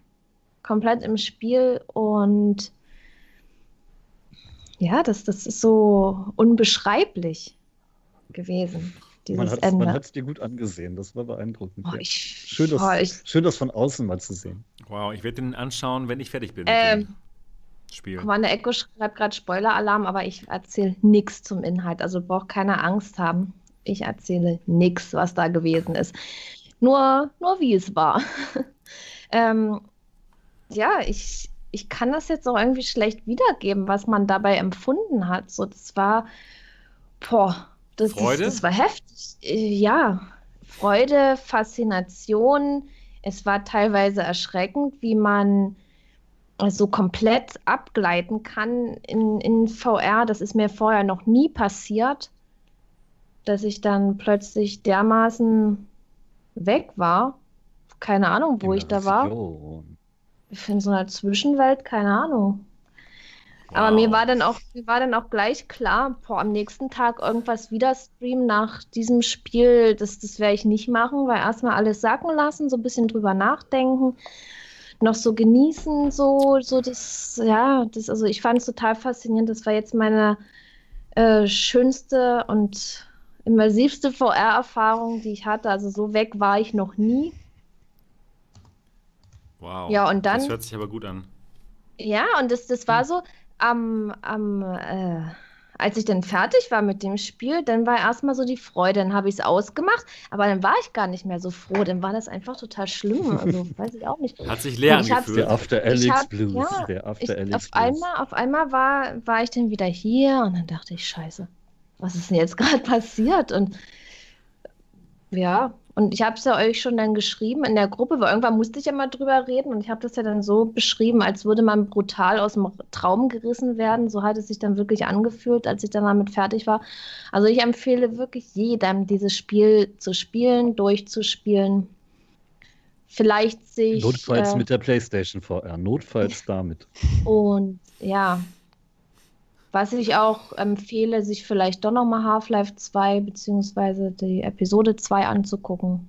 Komplett im Spiel und ja, das, das ist so unbeschreiblich gewesen, dieses Man hat es dir gut angesehen, das war beeindruckend. Oh, ich, schön, das, oh, ich, schön, das von außen mal zu sehen. Wow, ich werde den anschauen, wenn ich fertig bin mit Ähm, dem Spiel. Kommando Echo schreibt gerade Spoiler-Alarm, aber ich erzähle nichts zum Inhalt. Also braucht keine Angst haben. Ich erzähle nichts, was da gewesen ist. Nur, nur wie es war. ähm, ja, ich, ich kann das jetzt auch irgendwie schlecht wiedergeben, was man dabei empfunden hat. So, das war, boah, das, Freude? das war heftig. Äh, Ja, Freude, Faszination. Es war teilweise erschreckend, wie man so komplett abgleiten kann in, in VR. Das ist mir vorher noch nie passiert, dass ich dann plötzlich dermaßen weg war. Keine Ahnung, wo ich da war. Immersion. In so einer Zwischenwelt, keine Ahnung. Aber Wow. mir war dann auch, mir war dann auch gleich klar, boah, am nächsten Tag irgendwas wieder streamen nach diesem Spiel, das, das werde ich nicht machen, weil erstmal alles sacken lassen, so ein bisschen drüber nachdenken, noch so genießen, so, so das, ja, das, also ich fand es total faszinierend. Das war jetzt meine äh, schönste und immersivste VR-Erfahrung, die ich hatte. Also so weg war ich noch nie. Wow. Ja, und dann- Das hört sich aber gut an. Ja, und das, das war so, am, am, äh, als ich dann fertig war mit dem Spiel, dann war erstmal so die Freude, dann habe ich es ausgemacht, aber dann war ich gar nicht mehr so froh, dann war das einfach total schlimm, also weiß ich auch nicht. Hat sich leer ich angefühlt. Der After Ich Alex hab- Blues. ja, der Ich, After Alex auf Blues. einmal, auf einmal war, war ich dann wieder hier und dann dachte ich, scheiße, was ist denn jetzt gerade passiert? Und ja, und ich habe es ja euch schon dann geschrieben in der Gruppe, weil irgendwann musste ich ja mal drüber reden und ich habe das ja dann so beschrieben, als würde man brutal aus dem Traum gerissen werden. So hat es sich dann wirklich angefühlt, als ich dann damit fertig war. Also ich empfehle wirklich jedem, dieses Spiel zu spielen, durchzuspielen. Vielleicht sich. Notfalls äh, mit der PlayStation VR. Notfalls damit. und ja, was ich auch empfehle, sich vielleicht doch nochmal Half-Life 2 beziehungsweise die Episode 2 anzugucken.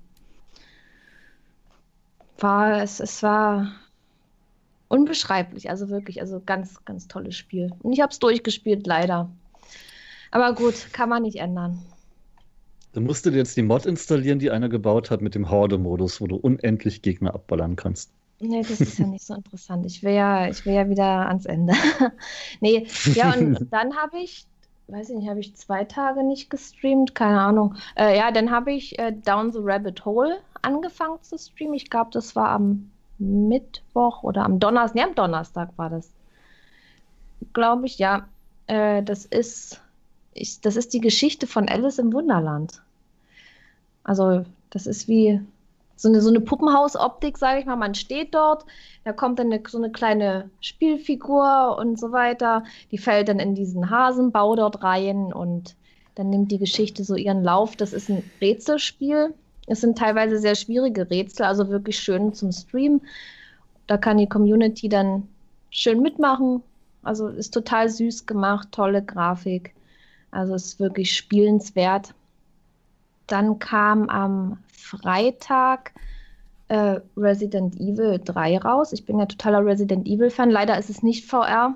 War, es, es war unbeschreiblich, also wirklich, also ganz, ganz tolles Spiel. Und ich habe es durchgespielt, leider. Aber gut, kann man nicht ändern. Du dir jetzt die Mod installieren, die einer gebaut hat mit dem Horde-Modus, wo du unendlich Gegner abballern kannst. Nee, das ist ja nicht so interessant. Ich will ja, ich will ja wieder ans Ende. nee, ja, und dann habe ich, weiß ich nicht, habe ich zwei Tage nicht gestreamt, keine Ahnung. Äh, ja, dann habe ich äh, Down the Rabbit Hole angefangen zu streamen. Ich glaube, das war am Mittwoch oder am Donnerstag. Nee, am Donnerstag war das. Glaube ich, ja. Äh, das ist, ich, das ist die Geschichte von Alice im Wunderland. Also, das ist wie so eine, so eine Puppenhausoptik, sage ich mal. Man steht dort, da kommt dann eine, so eine kleine Spielfigur und so weiter. Die fällt dann in diesen Hasenbau dort rein und dann nimmt die Geschichte so ihren Lauf. Das ist ein Rätselspiel. Es sind teilweise sehr schwierige Rätsel, also wirklich schön zum Stream. Da kann die Community dann schön mitmachen. Also ist total süß gemacht, tolle Grafik. Also ist wirklich spielenswert. Dann kam am Freitag äh, Resident Evil 3 raus. Ich bin ja totaler Resident Evil-Fan. Leider ist es nicht VR.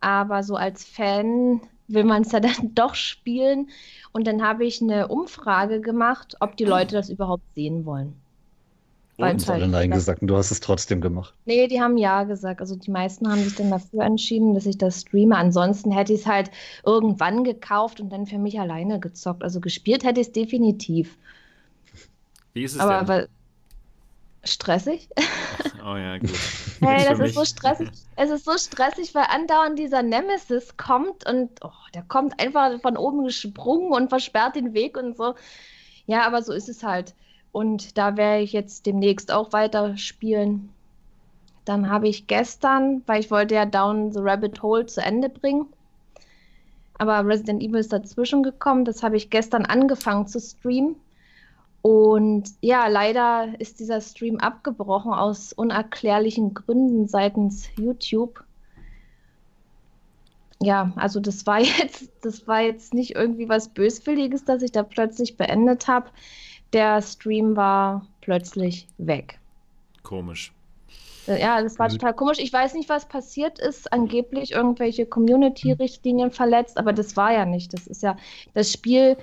Aber so als Fan will man es ja dann doch spielen. Und dann habe ich eine Umfrage gemacht, ob die Leute das überhaupt sehen wollen. Und halt alle Nein gesagt und du hast es trotzdem gemacht. Nee, die haben Ja gesagt. Also die meisten haben sich dann dafür entschieden, dass ich das streame. Ansonsten hätte ich es halt irgendwann gekauft und dann für mich alleine gezockt. Also gespielt hätte ich es definitiv. Wie ist es Aber denn? weil, stressig. Oh ja, gut. Hey, das mich. ist so stressig. Es ist so stressig, weil andauernd dieser Nemesis kommt und oh, der kommt einfach von oben gesprungen und versperrt den Weg und so. Ja, aber so ist es halt. Und da werde ich jetzt demnächst auch weiter spielen. Dann habe ich gestern, weil ich wollte ja Down the Rabbit Hole zu Ende bringen. Aber Resident Evil ist dazwischen gekommen. Das habe ich gestern angefangen zu streamen. Und ja, leider ist dieser Stream abgebrochen aus unerklärlichen Gründen seitens YouTube. Ja, also das war jetzt, das war jetzt nicht irgendwie was Böswilliges, dass ich da plötzlich beendet habe. Der Stream war plötzlich weg. Komisch. Äh, Ja, das war total komisch. Ich weiß nicht, was passiert ist. Angeblich irgendwelche Community-Richtlinien verletzt, aber das war ja nicht. Das ist ja, das Spiel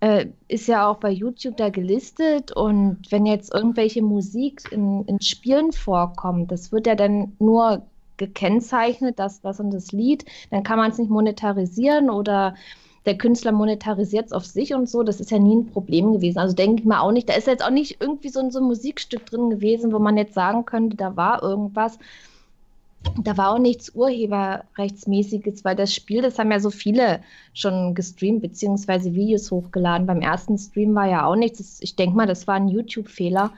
äh, ist ja auch bei YouTube da gelistet und wenn jetzt irgendwelche Musik in, in Spielen vorkommt, das wird ja dann nur gekennzeichnet, das, das und das Lied, dann kann man es nicht monetarisieren oder der Künstler monetarisiert es auf sich und so, das ist ja nie ein Problem gewesen. Also denke ich mal auch nicht, da ist jetzt auch nicht irgendwie so, so ein Musikstück drin gewesen, wo man jetzt sagen könnte, da war irgendwas. Da war auch nichts Urheberrechtsmäßiges, weil das Spiel, das haben ja so viele schon gestreamt, beziehungsweise Videos hochgeladen. Beim ersten Stream war ja auch nichts. Ich denke mal, das war ein YouTube-Fehler,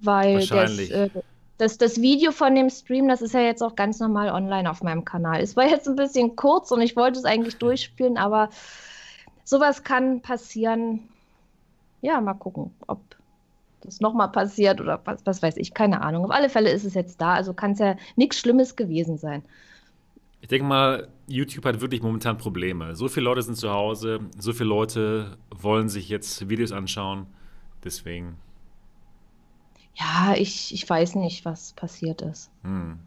weil das, äh, das, das Video von dem Stream, das ist ja jetzt auch ganz normal online auf meinem Kanal. Es war jetzt ein bisschen kurz und ich wollte es eigentlich durchspielen, aber sowas kann passieren. Ja, mal gucken, ob das nochmal passiert oder was, was weiß ich, keine Ahnung. Auf alle Fälle ist es jetzt da, also kann es ja nichts Schlimmes gewesen sein. Ich denke mal, YouTube hat wirklich momentan Probleme. So viele Leute sind zu Hause, so viele Leute wollen sich jetzt Videos anschauen. Deswegen, Ja, ich, ich weiß nicht, was passiert ist. hm.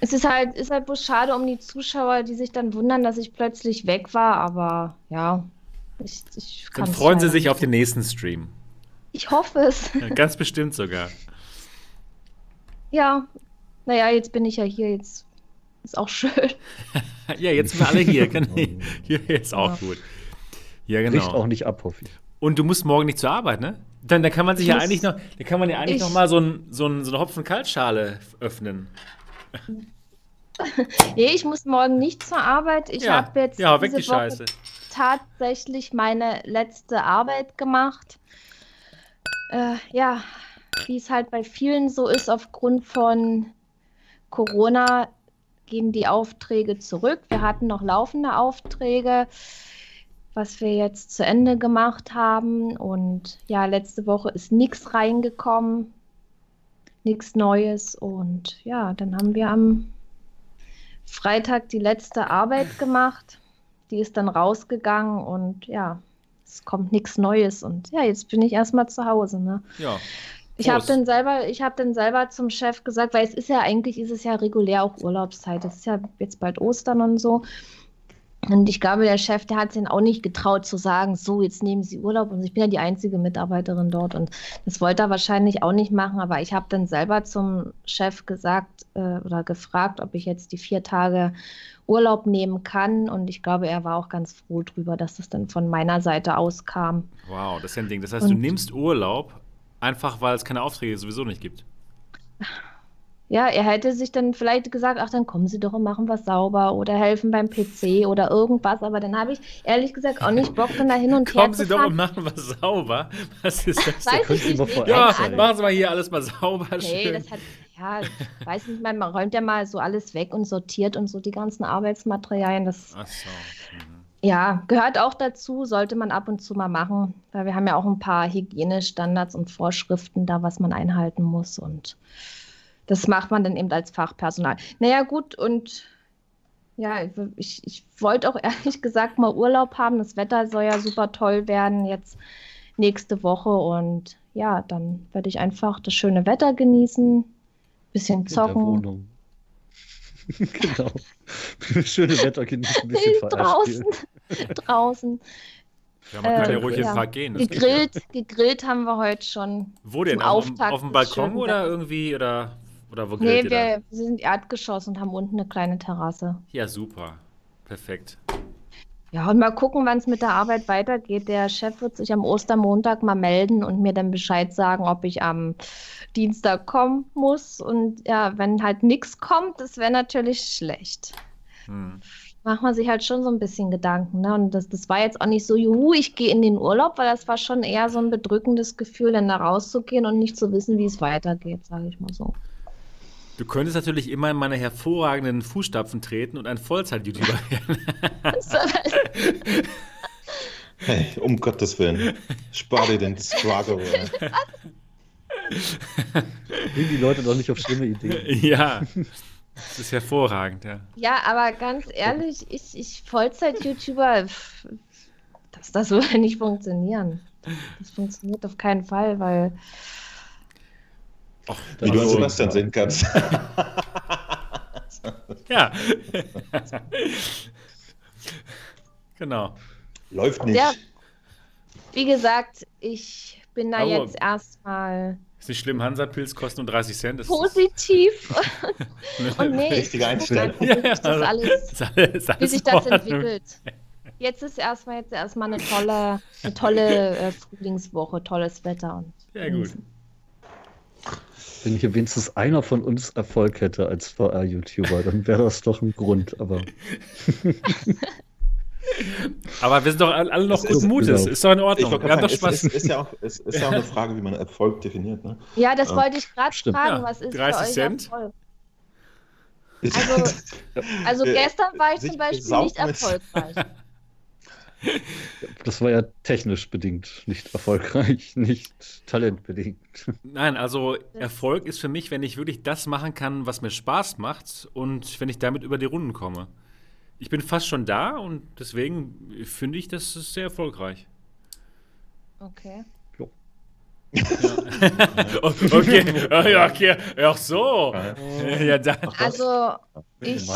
Es ist halt, ist halt bloß schade um die Zuschauer, die sich dann wundern, dass ich plötzlich weg war, aber ja, ich, ich Dann freuen sie sich auf den nächsten Stream. Ich hoffe es. Ja, ganz bestimmt sogar. Ja, naja, jetzt bin ich ja hier, jetzt ist auch schön. Ja, jetzt sind wir alle hier. Hier ist auch Ja. gut. Ja, Bricht auch genau. nicht ab, hoffe ich. Und du musst morgen nicht zur Arbeit, ne? Dann, dann kann man sich Ich ja eigentlich noch, da kann man ja eigentlich Ich- noch mal so, ein, so, ein, so eine Hopfen-Kaltschale öffnen. Nee, ich muss morgen nicht zur Arbeit. Ich ja, habe jetzt ja, weg die diese Woche Scheiße. tatsächlich meine letzte Arbeit gemacht. Äh, ja, wie es halt bei vielen so ist, aufgrund von Corona gehen die Aufträge zurück. Wir hatten noch laufende Aufträge, was wir jetzt zu Ende gemacht haben. Und ja, letzte Woche ist nichts reingekommen, nichts Neues. Und ja, dann haben wir am Freitag die letzte Arbeit gemacht. Die ist dann rausgegangen und ja, es kommt nichts Neues. Und ja, jetzt bin ich erstmal zu Hause. Ne? Ja. Ich habe dann selber, ich habe dann selber zum Chef gesagt, weil es ist ja eigentlich, ist es ja regulär auch Urlaubszeit. Es ist ja jetzt bald Ostern und so. Und ich glaube, der Chef, der hat sich auch nicht getraut zu sagen, so, jetzt nehmen Sie Urlaub. Und ich bin ja die einzige Mitarbeiterin dort. Und das wollte er wahrscheinlich auch nicht machen. Aber ich habe dann selber zum Chef gesagt äh, oder gefragt, ob ich jetzt die vier Tage Urlaub nehmen kann. Und ich glaube, er war auch ganz froh drüber, dass das dann von meiner Seite aus kam. Wow, das ist ja ein Ding. Das heißt, und du nimmst Urlaub, einfach weil es keine Aufträge sowieso nicht gibt. Ja, er hätte sich dann vielleicht gesagt, ach, dann kommen Sie doch und machen was sauber oder helfen beim PC oder irgendwas. Aber dann habe ich ehrlich gesagt auch nicht Bock, dann da hin und her Kommen Sie doch und machen was sauber. Was ist das denn? Weiß ich nicht, ja, machen Sie mal hier alles mal sauber. Nee, schön. das hat, ja, ich weiß nicht, man, man räumt ja mal so alles weg und sortiert und so die ganzen Arbeitsmaterialien. Das, ach so. Mhm. Ja, gehört auch dazu, sollte man ab und zu mal machen, weil wir haben ja auch ein paar Hygienestandards und Vorschriften da, was man einhalten muss und das macht man dann eben als Fachpersonal. Naja, gut, und ja, ich, ich wollte auch ehrlich gesagt mal Urlaub haben. Das Wetter soll ja super toll werden jetzt nächste Woche und ja, dann werde ich einfach das schöne Wetter genießen, bisschen zocken. genau. Schöne Wetter genießen, ein bisschen Draußen. draußen. Ja, man kann äh, ja ruhig ja. in den Park gehen. Gegrillt, gegrillt haben wir heute schon. Wo denn? Auf, auf, dem Balkon oder irgendwie? Oder oder wo Nee, wir, wir sind Erdgeschoss und haben unten eine kleine Terrasse. Ja, super. Perfekt. Ja, und mal gucken, wann es mit der Arbeit weitergeht. Der Chef wird sich am Ostermontag mal melden und mir dann Bescheid sagen, ob ich am Dienstag kommen muss. Und ja, wenn halt nichts kommt, das wäre natürlich schlecht. Hm. Macht man sich halt schon so ein bisschen Gedanken. Ne? Und das, das war jetzt auch nicht so, juhu, ich gehe in den Urlaub, weil das war schon eher so ein bedrückendes Gefühl, dann da rauszugehen und nicht zu wissen, wie es weitergeht, sage ich mal so. Du könntest natürlich immer in meine hervorragenden Fußstapfen treten und ein Vollzeit-YouTuber werden. hey, um Gottes Willen. Spar dir den Struggle. Bring die Leute doch nicht auf schlimme Ideen. Ja. Das ist hervorragend, ja. Ja, aber ganz ehrlich, ich, ich Vollzeit-YouTuber, das, das würde nicht funktionieren. Das funktioniert auf keinen Fall, weil Och, Wie du an Sebastian sehen kannst. ja. genau. Läuft nicht. Ja, wie gesagt, ich bin da Aber jetzt erstmal. Ist nicht schlimm, Hansa-Pilz kostet nur 30 Cent. positiv. Und nee, Richtige Einstellung. Ja, ja, das alles, alles, alles wie sich das entwickelt. Jetzt ist erstmal jetzt erstmal eine tolle, eine tolle äh, Frühlingswoche, tolles Wetter. Und ja, gut. Wenn hier wenigstens einer von uns Erfolg hätte als VR-YouTuber, dann wäre das doch ein Grund, aber. aber wir sind doch alle noch guten Mutes. Genau. Ist doch in Ordnung. Wir haben doch Spaß. Es ist, ist, ja auch, ist, ist ja auch eine Frage, wie man Erfolg definiert. Ne? Ja, das wollte ich gerade fragen. Ja, was ist 30 für Cent? Erfolg? Also, also gestern war ich zum Beispiel nicht erfolgreich. Das war ja technisch bedingt nicht erfolgreich, nicht talentbedingt. Nein, also Erfolg ist für mich, wenn ich wirklich das machen kann, was mir Spaß macht und wenn ich damit über die Runden komme. Ich bin fast schon da und deswegen finde ich, das ist sehr erfolgreich. Okay. Ja. okay, ja, okay, ach so. Ja, dann. Also ich,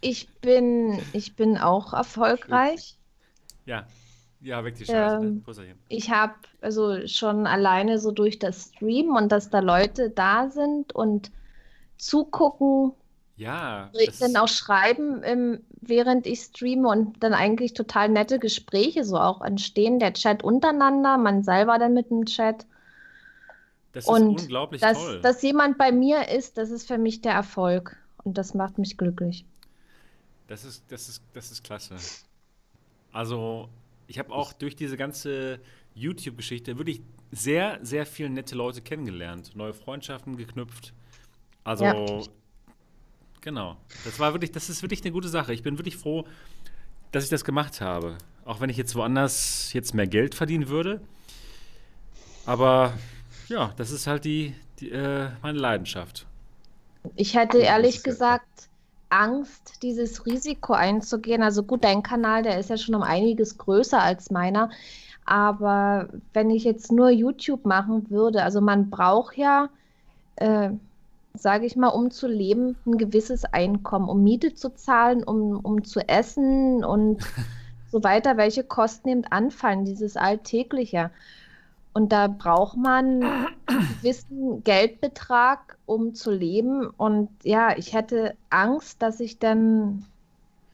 ich bin, ich bin auch erfolgreich. Ja, ja, die Scheiße. Ähm, ich habe also schon alleine so durch das Stream und dass da Leute da sind und zugucken. Ja. Dann auch schreiben, im, während ich streame und dann eigentlich total nette Gespräche so auch entstehen. Der Chat untereinander, man selber dann mit dem Chat. Das ist und unglaublich dass, toll. Dass jemand bei mir ist, das ist für mich der Erfolg. Und das macht mich glücklich. Das ist, das ist, das ist klasse. Also, ich habe auch durch diese ganze YouTube-Geschichte wirklich sehr, sehr viele nette Leute kennengelernt, neue Freundschaften geknüpft. Also, ja. genau. Das war wirklich, das ist wirklich eine gute Sache. Ich bin wirklich froh, dass ich das gemacht habe. Auch wenn ich jetzt woanders jetzt mehr Geld verdienen würde. Aber ja, das ist halt die, die äh, meine Leidenschaft. Ich hätte ehrlich gesagt Angst, dieses Risiko einzugehen. Also gut, dein Kanal, der ist ja schon um einiges größer als meiner. Aber wenn ich jetzt nur YouTube machen würde, also man braucht ja, äh, sage ich mal, um zu leben, ein gewisses Einkommen, um Miete zu zahlen, um, um zu essen und so weiter, welche Kosten eben anfallen, dieses Alltägliche. Und da braucht man einen gewissen Geldbetrag, um zu leben. Und ja, ich hätte Angst, dass ich dann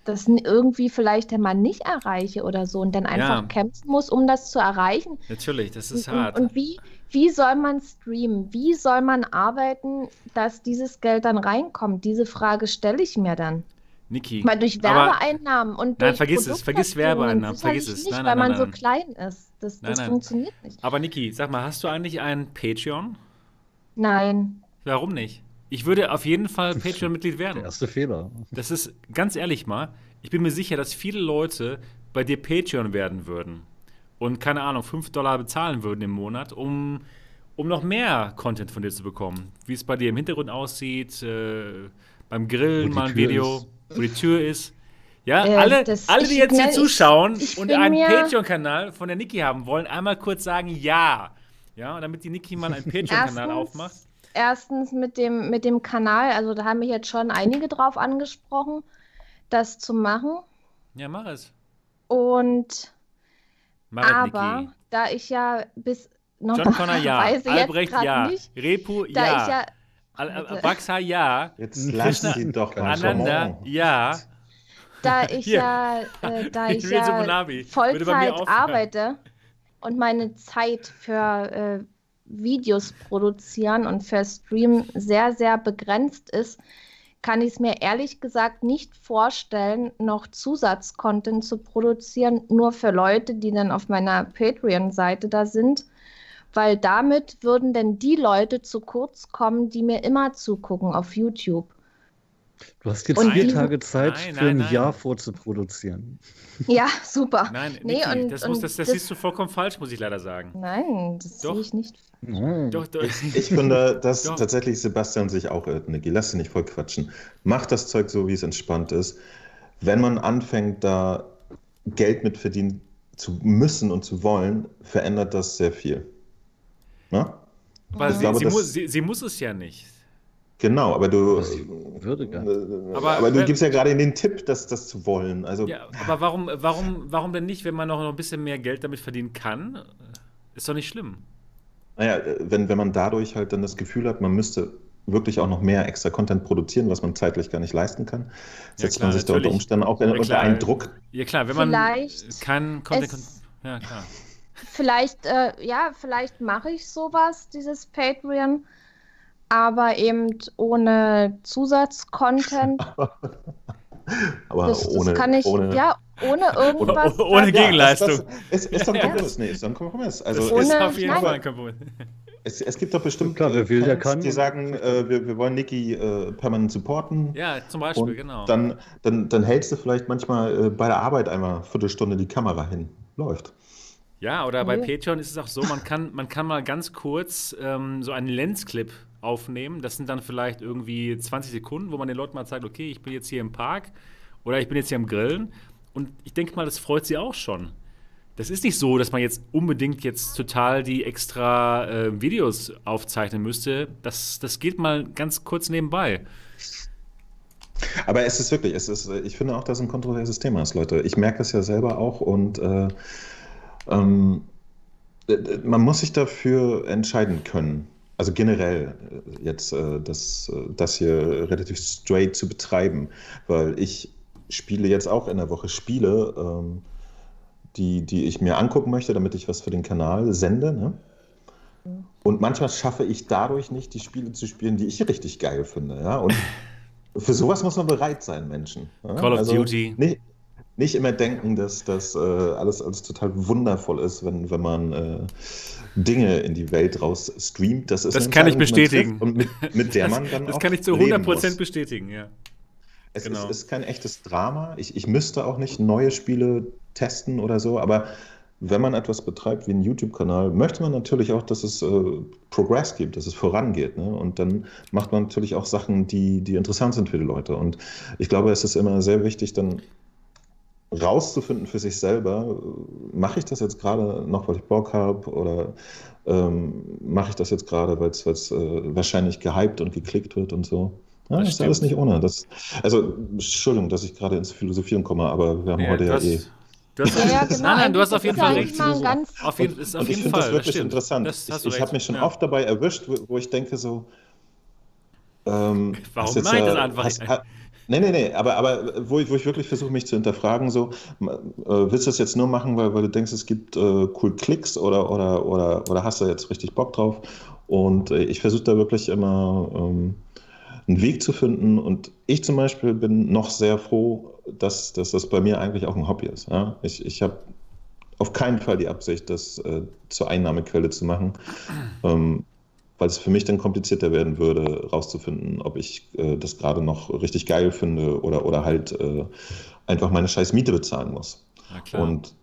das irgendwie vielleicht einmal nicht erreiche oder so und dann einfach Ja. kämpfen muss, um das zu erreichen. Natürlich, das ist Und, hart. und wie, wie soll man streamen? Wie soll man arbeiten, dass dieses Geld dann reinkommt? Diese Frage stelle ich mir dann. Niki. Weil durch aber- Werbeeinnahmen und Nein, durch vergiss es, vergiss Werbeeinnahmen, vergiss es. Nicht, Nein, weil nein, man nein, so klein ist. Das, Nein, das nein. funktioniert nicht. Aber Niki, sag mal, hast du eigentlich einen Patreon? Nein. Warum nicht? Ich würde auf jeden Fall Patreon-Mitglied Der werden. erste Fehler. Das ist ganz ehrlich mal, ich bin mir sicher, dass viele Leute bei dir Patreon werden würden und keine Ahnung, 5 Dollar bezahlen würden im Monat, um, um noch mehr Content von dir zu bekommen. Wie es bei dir im Hintergrund aussieht, äh, beim Grillen mal ein Video, ist. Wo die Tür ist. Ja, Äh, alle, das- alle, die ich- jetzt hier ne, ich- zuschauen ich und einen Patreon-Kanal von der Niki haben wollen, einmal kurz sagen Ja. Ja, damit die Niki mal einen Patreon-Kanal aufmacht. Erstens mit dem, mit dem Kanal, also da haben mich jetzt schon einige drauf angesprochen, das zu machen. Ja, mach es. Und Mach es, aber Niki. da ich ja bis John Connor ja, Albrecht ja, nicht, Repu da ja, ich ja Baxa ja, Jetzt lass sie doch mal. Ananda ja. da ich Hier. ja, äh, da ich Rinsu ja Vollzeit arbeite und meine Zeit für äh, Videos produzieren und für Stream sehr, sehr begrenzt ist, kann ich es mir ehrlich gesagt nicht vorstellen, noch Zusatzcontent zu produzieren, nur für Leute, die dann auf meiner Patreon-Seite da sind, weil damit würden dann die Leute zu kurz kommen, die mir immer zugucken auf YouTube. Du hast jetzt Und vier die- Tage Zeit Nein, für ein nein. Jahr vorzuproduzieren. Ja, super. Nein, Nee, Niki, und- das, muss, und das, das das- siehst du vollkommen falsch, muss ich leider sagen. Nein, das Doch. sehe ich nicht. Doch, doch. Ich finde, dass Doch. tatsächlich Sebastian sich auch irrt, Niki. Lass dich nicht voll quatschen. Mach das Zeug so, wie es entspannt ist. Wenn man anfängt, da Geld mit verdienen zu müssen und zu wollen, verändert das sehr viel. Na? Weil sie, glaube, sie, das- muss, sie, sie muss es ja nicht. Genau, aber du. Das würde gar nicht. Aber Aber, du wenn- gibst ja gerade den Tipp, das, das zu wollen. Also, Ja, aber warum, warum, warum denn nicht, wenn man noch ein bisschen mehr Geld damit verdienen kann? Ist doch nicht schlimm. naja, wenn, wenn man dadurch halt dann das Gefühl hat, man müsste wirklich auch noch mehr extra Content produzieren, was man zeitlich gar nicht leisten kann, setzt klar, man sich da unter. Umständen auch Ja, unter einen Druck. Ja klar, wenn man Vielleicht keinen Content... es- Ja, klar. Vielleicht, äh, ja, vielleicht mache ich sowas, dieses Patreon, aber eben ohne Zusatzcontent. Aber Das, das ohne, kann ich, ohne, ja, ohne irgendwas. ohne was- Gegenleistung. Das, das ist, ist doch ein Ja. Kompromiss. Nee, ist doch ein Kompromiss. Das Also Ohne- ist es, auf jeden nein. Fall ein Kompromiss. es, es gibt doch bestimmt Klar, wer will, der Fans, kann. die sagen, äh, wir, wir wollen Niki äh, permanent supporten. Ja, zum Beispiel, Und genau. dann, dann, dann hältst du vielleicht manchmal äh, bei der Arbeit einmal eine Viertelstunde die Kamera hin. Läuft. Ja, oder bei Ja. Patreon ist es auch so, man kann, man kann mal ganz kurz ähm, so einen Lensclip aufnehmen. Das sind dann vielleicht irgendwie 20 Sekunden, wo man den Leuten mal zeigt, okay, ich bin jetzt hier im Park oder ich bin jetzt hier am Grillen. Und ich denke mal, das freut sie auch schon. Das ist nicht so, dass man jetzt unbedingt jetzt total die extra äh, Videos aufzeichnen müsste. Das, das geht mal ganz kurz nebenbei. Aber es ist wirklich, es ist, ich finde auch, dass es ein kontroverses Thema ist, Leute. Ich merke es ja selber auch und äh, ähm, äh, man muss sich dafür entscheiden können. Also generell äh, jetzt äh, das, äh, das hier relativ straight zu betreiben, weil ich spiele jetzt auch in der Woche Spiele, ähm, die, die ich mir angucken möchte, damit ich was für den Kanal sende. Ne? Und manchmal schaffe ich dadurch nicht, die Spiele zu spielen, die ich richtig geil finde. Ja? Und für sowas muss man bereit sein, Menschen. Ja? Call of Duty. Nicht, nicht immer denken, dass das äh, alles, alles total wundervoll ist, wenn, wenn man äh, Dinge in die Welt raus streamt. Das, ist Das kann ich bestätigen. Und mit, mit der man dann Das kann ich zu leben 100% muss. bestätigen, ja. Es Genau. ist, ist kein echtes Drama. Ich, ich müsste auch nicht neue Spiele testen oder so, aber wenn man etwas betreibt wie einen YouTube-Kanal, möchte man natürlich auch, dass es äh, Progress gibt, dass es vorangeht. Ne? Und dann macht man natürlich auch Sachen, die, die interessant sind für die Leute. Und ich glaube, es ist immer sehr wichtig, dann rauszufinden für sich selber, mache ich das jetzt gerade noch, weil ich Bock habe oder ähm, mache ich das jetzt gerade, weil es äh, wahrscheinlich gehypt und geklickt wird und so. Ja, das, ist alles nicht ohne. Das, also, Entschuldigung, dass ich gerade ins Philosophieren komme, aber wir haben Ja, heute ja das- eh. Du hast, Ja, ja, genau. Nein, nein, du hast auf Das jeden Fall recht. Auf jeden, ist auf Und ich finde das wirklich stimmt. interessant. Das ich ich habe mich schon ja. oft dabei erwischt, wo, wo ich denke so, ähm, Warum jetzt nein, ja- das einfach- hast, ha, nee, nee, nee, aber, aber wo, ich, wo ich wirklich versuche, mich zu hinterfragen, so, äh, willst du das jetzt nur machen, weil, weil du denkst, es gibt äh, cool Klicks oder, oder, oder, oder hast du jetzt richtig Bock drauf? Und äh, ich versuche da wirklich immer ähm, einen Weg zu finden. Und ich zum Beispiel bin noch sehr froh, dass, dass das bei mir eigentlich auch ein Hobby ist. Ja? Ich, ich habe auf keinen Fall die Absicht, das äh, zur Einnahmequelle zu machen, ähm, weil es für mich dann komplizierter werden würde, rauszufinden, ob ich äh, das gerade noch richtig geil finde oder, oder halt äh, einfach meine scheiß Miete bezahlen muss. Klar. Und,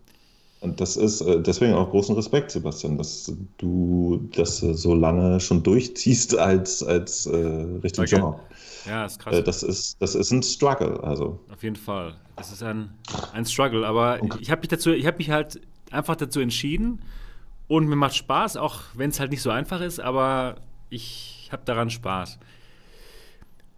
und das ist äh, deswegen auch großen Respekt, Sebastian, dass du das so lange schon durchziehst als, als äh, richtigen Danke. Job. ja, ist krass. Äh, das, ist, das ist ein Struggle. Also. Auf jeden Fall. Das ist ein, ein Struggle. Aber ich habe mich dazu, ich habe mich halt einfach dazu entschieden und mir macht Spaß, auch wenn es halt nicht so einfach ist, aber ich habe daran Spaß.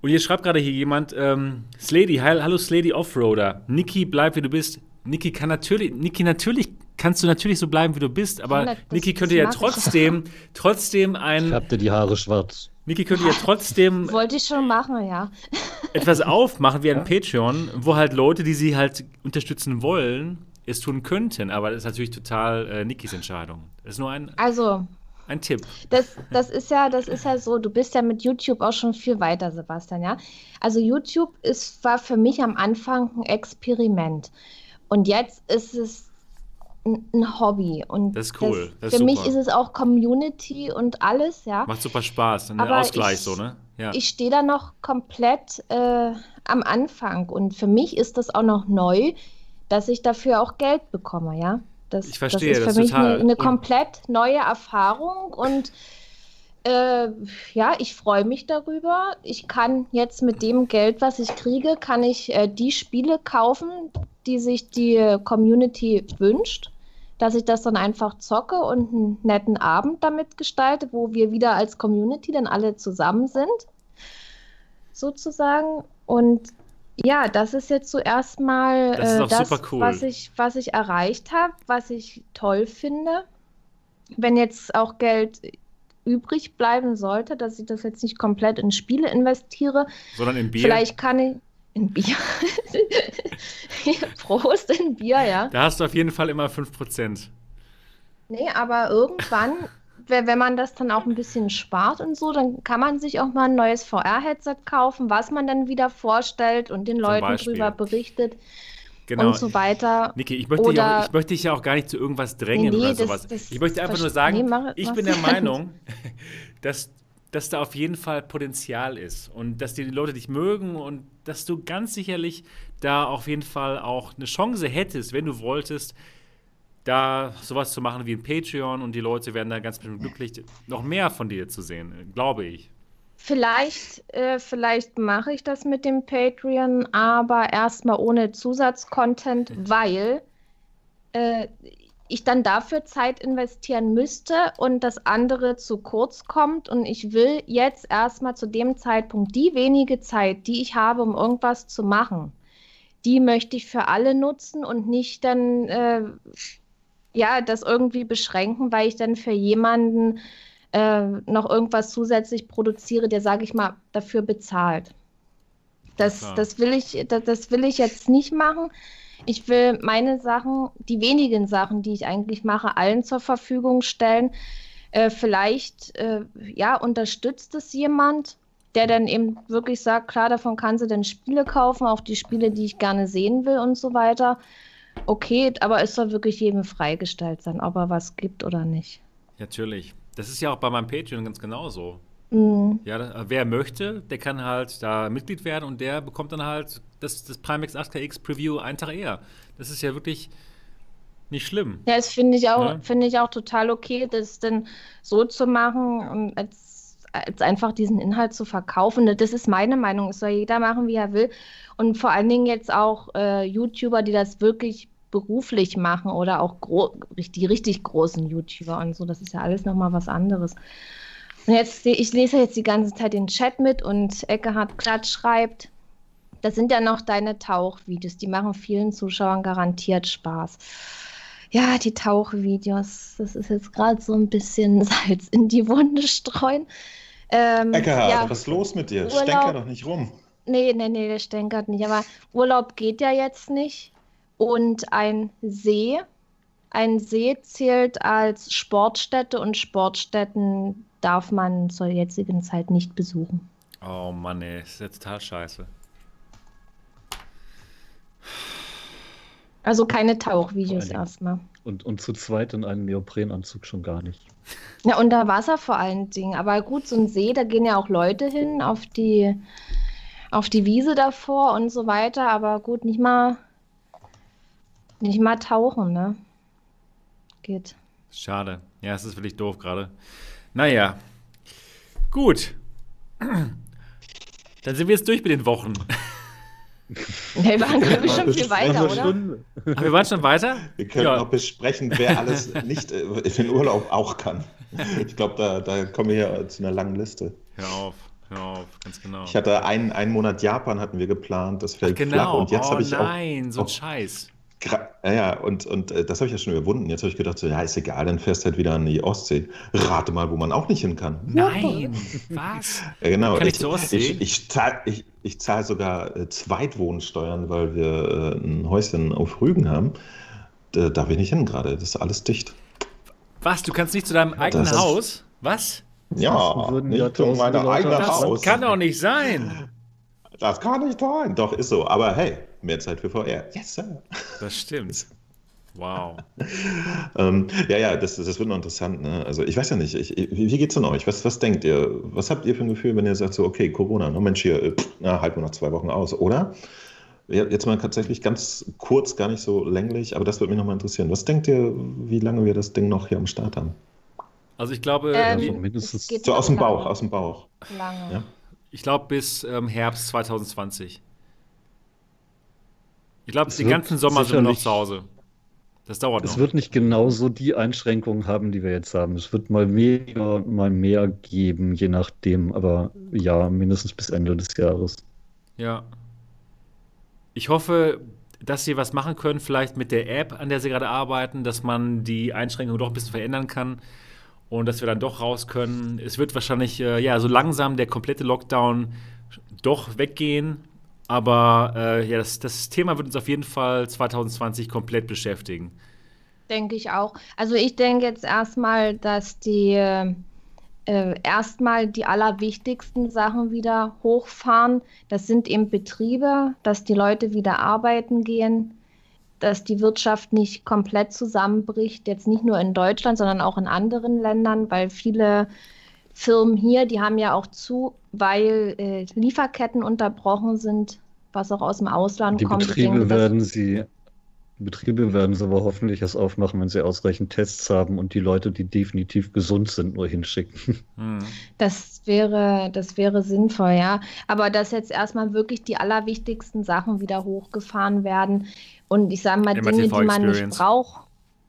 Und hier schreibt gerade hier jemand, ähm, Slady, heil, hallo Slady Offroader. Niki, bleib wie du bist. Niki kann natürlich, Niki, natürlich kannst du natürlich so bleiben, wie du bist, aber Ja, das- Niki könnte ja ich. trotzdem, trotzdem ein, Färbte die Haare schwarz. Niki könnte ja trotzdem Wollte ich schon machen, ja. etwas aufmachen wie ein Patreon, wo halt Leute, die sie halt unterstützen wollen, es tun könnten. Aber das ist natürlich total äh, Nikis Entscheidung. Das ist nur ein, Also, ein Tipp. das, das ist ja, das ist ja so, du bist ja mit YouTube auch schon viel weiter, Sebastian, ja. Also YouTube ist, war für mich am Anfang ein Experiment. Und jetzt ist es ein, Hobby. Und Das ist cool, das Das, ist für mich super. ist es auch Community und alles, ja. Macht super Spaß. Ein Aber Ausgleich ich- so, ne? Ja. Ich stehe da noch komplett äh, am Anfang und für mich ist das auch noch neu, dass ich dafür auch Geld bekomme, ja. Das, Ich verstehe, das ist das für mich total. eine, eine komplett neue Erfahrung und äh, ja, ich freue mich darüber. Ich kann jetzt mit dem Geld, was ich kriege, kann ich äh, die Spiele kaufen, die sich die Community wünscht. Dass ich das dann einfach zocke und einen netten Abend damit gestalte, wo wir wieder als Community dann alle zusammen sind, sozusagen. Und ja, das ist jetzt zuerst mal Das ist äh, das, cool. was ich, was ich erreicht habe, was ich toll finde. Wenn jetzt auch Geld übrig bleiben sollte, dass ich das jetzt nicht komplett in Spiele investiere, Sondern im Bier. vielleicht kann ich in Bier. Prost in Bier, ja. Da hast du auf jeden Fall immer 5%. Nee, aber irgendwann, wenn man das dann auch ein bisschen spart und so, dann kann man sich auch mal ein neues VR-Headset kaufen, was man dann wieder vorstellt und den Leuten drüber berichtet Genau. und so weiter. Niki, ich möchte, dich auch, ich möchte dich ja auch gar nicht zu irgendwas drängen Nee, nee, oder sowas. das ich möchte einfach nur sagen, nee, mach- ich bin der Meinung, dass, dass da auf jeden Fall Potenzial ist und dass die Leute dich mögen und dass du ganz sicherlich da auf jeden Fall auch eine Chance hättest, wenn du wolltest, da sowas zu machen wie ein Patreon und die Leute werden da ganz bestimmt glücklich, noch mehr von dir zu sehen, glaube ich. Vielleicht, äh, vielleicht mache ich das mit dem Patreon, aber erstmal ohne Zusatzcontent, weil äh, ich dann dafür Zeit investieren müsste und das andere zu kurz kommt. Und ich will jetzt erstmal zu dem Zeitpunkt die wenige Zeit, die ich habe, um irgendwas zu machen, die möchte ich für alle nutzen und nicht dann äh, ja das irgendwie beschränken, weil ich dann für jemanden äh, noch irgendwas zusätzlich produziere, der, sage ich mal, dafür bezahlt. Das, das, will ich, das, das will ich jetzt nicht machen. Ich will meine Sachen, die wenigen Sachen, die ich eigentlich mache, allen zur Verfügung stellen. Äh, vielleicht äh, ja, unterstützt es jemand, der dann eben wirklich sagt, klar, davon kann sie dann Spiele kaufen, auch die Spiele, die ich gerne sehen will und so weiter. Okay, aber es soll wirklich jedem freigestellt sein, ob er was gibt oder nicht. Natürlich. Das ist ja auch bei meinem Patreon ganz genauso. Mhm. Ja, da- wer möchte, der kann halt da Mitglied werden und der bekommt dann halt das, das Primex 8KX Preview einen Tag eher. Das ist ja wirklich nicht schlimm. Ja, das finde ich auch, Ja. finde ich auch total okay, das dann so zu machen und als, als einfach diesen Inhalt zu verkaufen. Das ist meine Meinung. Es soll jeder machen, wie er will. Und vor allen Dingen jetzt auch äh, YouTuber, die das wirklich beruflich machen oder auch die richtig großen YouTuber und so. Das ist ja alles nochmal was anderes. Und jetzt, ich lese jetzt die ganze Zeit den Chat mit und Eckehard Klatsch schreibt, das sind ja noch deine Tauchvideos, die machen vielen Zuschauern garantiert Spaß. Ja, die Tauchvideos, das ist jetzt gerade so ein bisschen Salz in die Wunde streuen. Ähm, Eckehard, ja, was ist los mit dir? Urlaub, Stänker doch nicht rum. Nee, nee, nee, der stänkert nicht. Aber Urlaub geht ja jetzt nicht. Und ein See, ein See zählt als Sportstätte und Sportstätten darf man zur jetzigen Zeit nicht besuchen. Oh Mann, ey, ist jetzt total scheiße. Also keine Tauchvideos erstmal. Und, und zu zweit in einem Neoprenanzug schon gar nicht. Ja, unter Wasser vor allen Dingen. Aber gut, so ein See, da gehen ja auch Leute hin auf die, auf die Wiese davor und so weiter. Aber gut, nicht mal nicht mal tauchen, ne? Geht. Schade. Ja, es ist wirklich doof gerade. Naja. Gut. Dann sind wir jetzt durch mit den Wochen. Nee, wir waren, glaube ich, schon viel weiter, oder? Ach, wir waren schon weiter? Wir können ja. auch besprechen, wer alles nicht äh, in den Urlaub auch kann. Ich glaube, da, da kommen wir ja zu einer langen Liste. Hör auf. Hör auf, ganz genau. Ich hatte einen, einen Monat Japan hatten wir geplant, das fällt Ach, genau. flach und jetzt oh, habe ich nein, auch. Nein, so ein Scheiß. Ja, ja, und, und äh, das habe ich ja schon überwunden. Jetzt habe ich gedacht, so, ja, ist egal, dann fährst du halt wieder an die Ostsee. Rate mal, wo man auch nicht hin kann. Nein, was? Ja, genau. Kann ich, ich, ich, ich zahle ich, ich zahl sogar äh, Zweitwohnsteuern, weil wir äh, ein Häuschen auf Rügen haben. Da darf ich nicht hin gerade. Das ist alles dicht. Was? Du kannst nicht zu deinem eigenen das Haus? Was? Ja, nicht zu meinem eigenen Haus. Das kann doch nicht sein. Das kann nicht sein. Doch, ist so. Aber hey, mehr Zeit für VR. Yes, sir. Das stimmt. Wow. ähm, ja, ja, das, das wird noch interessant. Ne? Also ich weiß ja nicht, ich, wie, geht's denn euch? Was, was denkt ihr? Was habt ihr für ein Gefühl, wenn ihr sagt so, okay, Corona, ne? Mensch, hier, pff, na, halten wir noch zwei Wochen aus, oder? Jetzt mal tatsächlich ganz kurz, gar nicht so länglich, aber das würde mich nochmal interessieren. Was denkt ihr, wie lange wir das Ding noch hier am Start haben? Also ich glaube, ähm, also mindestens so aus dem Bauch, aus dem Bauch. Lange. Ja? Ich glaube bis ähm, Herbst 2020. Ich glaube, den ganzen Sommer sind wir noch zu Hause. Das dauert noch. Es wird nicht genauso die Einschränkungen haben, die wir jetzt haben. Es wird mal weniger, mal mehr geben, je nachdem. Aber ja, mindestens bis Ende des Jahres. Ja. Ich hoffe, dass sie was machen können, vielleicht mit der App, an der sie gerade arbeiten, dass man die Einschränkungen doch ein bisschen verändern kann und dass wir dann doch raus können. Es wird wahrscheinlich äh, ja so langsam der komplette Lockdown doch weggehen. Aber äh, ja, das, das Thema wird uns auf jeden Fall 2020 komplett beschäftigen. Denke ich auch. Also ich denke jetzt erstmal, dass die äh, erstmal die allerwichtigsten Sachen wieder hochfahren. Das sind eben Betriebe, dass die Leute wieder arbeiten gehen, dass die Wirtschaft nicht komplett zusammenbricht, jetzt nicht nur in Deutschland, sondern auch in anderen Ländern, weil viele Firmen hier, die haben ja auch zu, weil äh, Lieferketten unterbrochen sind, was auch aus dem Ausland die kommt. Betriebe denke, werden sie, die Betriebe werden sie aber hoffentlich erst aufmachen, wenn sie ausreichend Tests haben und die Leute, die definitiv gesund sind, nur hinschicken. Hm. Das wäre, das wäre sinnvoll, ja. Aber dass jetzt erstmal wirklich die allerwichtigsten Sachen wieder hochgefahren werden. Und ich sage mal, Dinge, die man nicht braucht.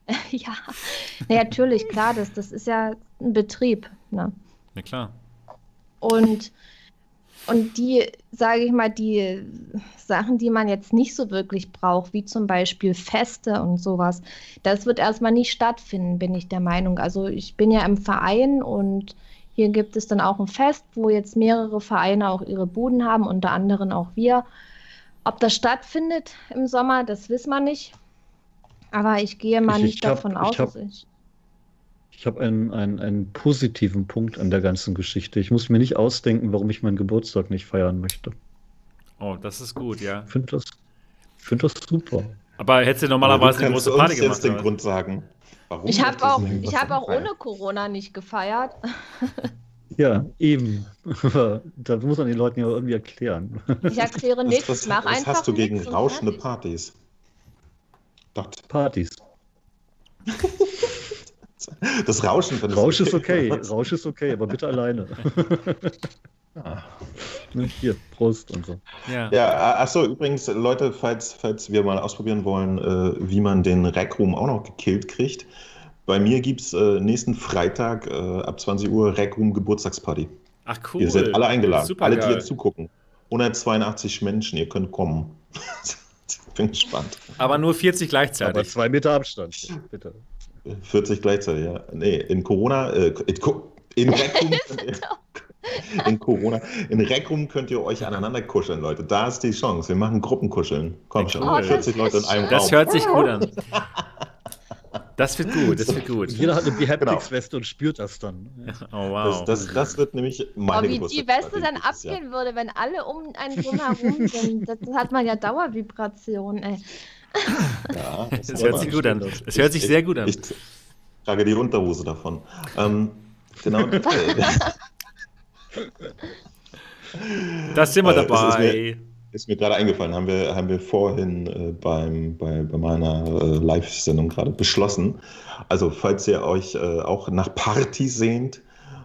ja, na, natürlich, klar, das, das ist ja ein Betrieb. Ne? Ja, klar. Und, und die, sage ich mal, die Sachen, die man jetzt nicht so wirklich braucht, wie zum Beispiel Feste und sowas, das wird erstmal nicht stattfinden, bin ich der Meinung. Also ich bin ja im Verein und hier gibt es dann auch ein Fest, wo jetzt mehrere Vereine auch ihre Buden haben, unter anderem auch wir. Ob das stattfindet im Sommer, das wissen wir nicht. Aber ich gehe mal ich, nicht ich davon aus. Ich habe ich habe einen, einen, einen positiven Punkt an der ganzen Geschichte. Ich muss mir nicht ausdenken, warum ich meinen Geburtstag nicht feiern möchte. Oh, das ist gut, ja. Ich finde das, find das super. Aber hättest du normalerweise eine große Party gemacht? jetzt den Grund sagen. Warum ich habe auch, ich hab auch ohne Corona nicht gefeiert. Ja, eben. Aber da muss man den Leuten ja irgendwie erklären. Ich erkläre nichts. Was, was, was hast du gegen rauschende Partys? Partys. Das Rauschen Rausch ist okay, Rausch ist okay, aber bitte alleine. Ah. Hier, Prost und so. Ja. Ja, achso, übrigens, Leute, falls, falls wir mal ausprobieren wollen, äh, wie man den Rec Room auch noch gekillt kriegt, bei mir gibt es äh, nächsten Freitag äh, ab 20 Uhr Rec Room Geburtstagsparty. Ach cool. Ihr seid alle eingeladen, Super alle, die geil. jetzt zugucken. 182 Menschen, ihr könnt kommen. Bin gespannt. Aber nur 40 Aber gleichzeitig. zwei Meter Abstand, bitte. 40 gleichzeitig, ja. Nee, in Corona, äh, in, Co- in Rec Room könnt ihr, in Corona, in Rec Room könnt ihr euch aneinander kuscheln, Leute. Da ist die Chance. Wir machen Gruppenkuscheln. Komm schon, cool. 40 Leute in einem Das Raum. hört sich gut an. Das wird gut, das wird gut. Jeder hat eine Behaptics-Weste und spürt das dann. Oh wow. Das, das, das wird nämlich Aber meine wie die Weste dann abgehen würde, wenn alle um einen drumherum sind, das hat man ja Dauervibration, ey. Ja, das, Das hört sich gut an. Das hört sich ich- sehr gut an. Ich trage die Unterhose davon. Ähm, genau. Das sind wir Äh, es ist dabei. ist mir gerade eingefallen, haben wir, haben wir vorhin äh, beim, bei, bei meiner äh, Live-Sendung gerade beschlossen. Also, falls ihr euch äh, auch nach Partys sehnt,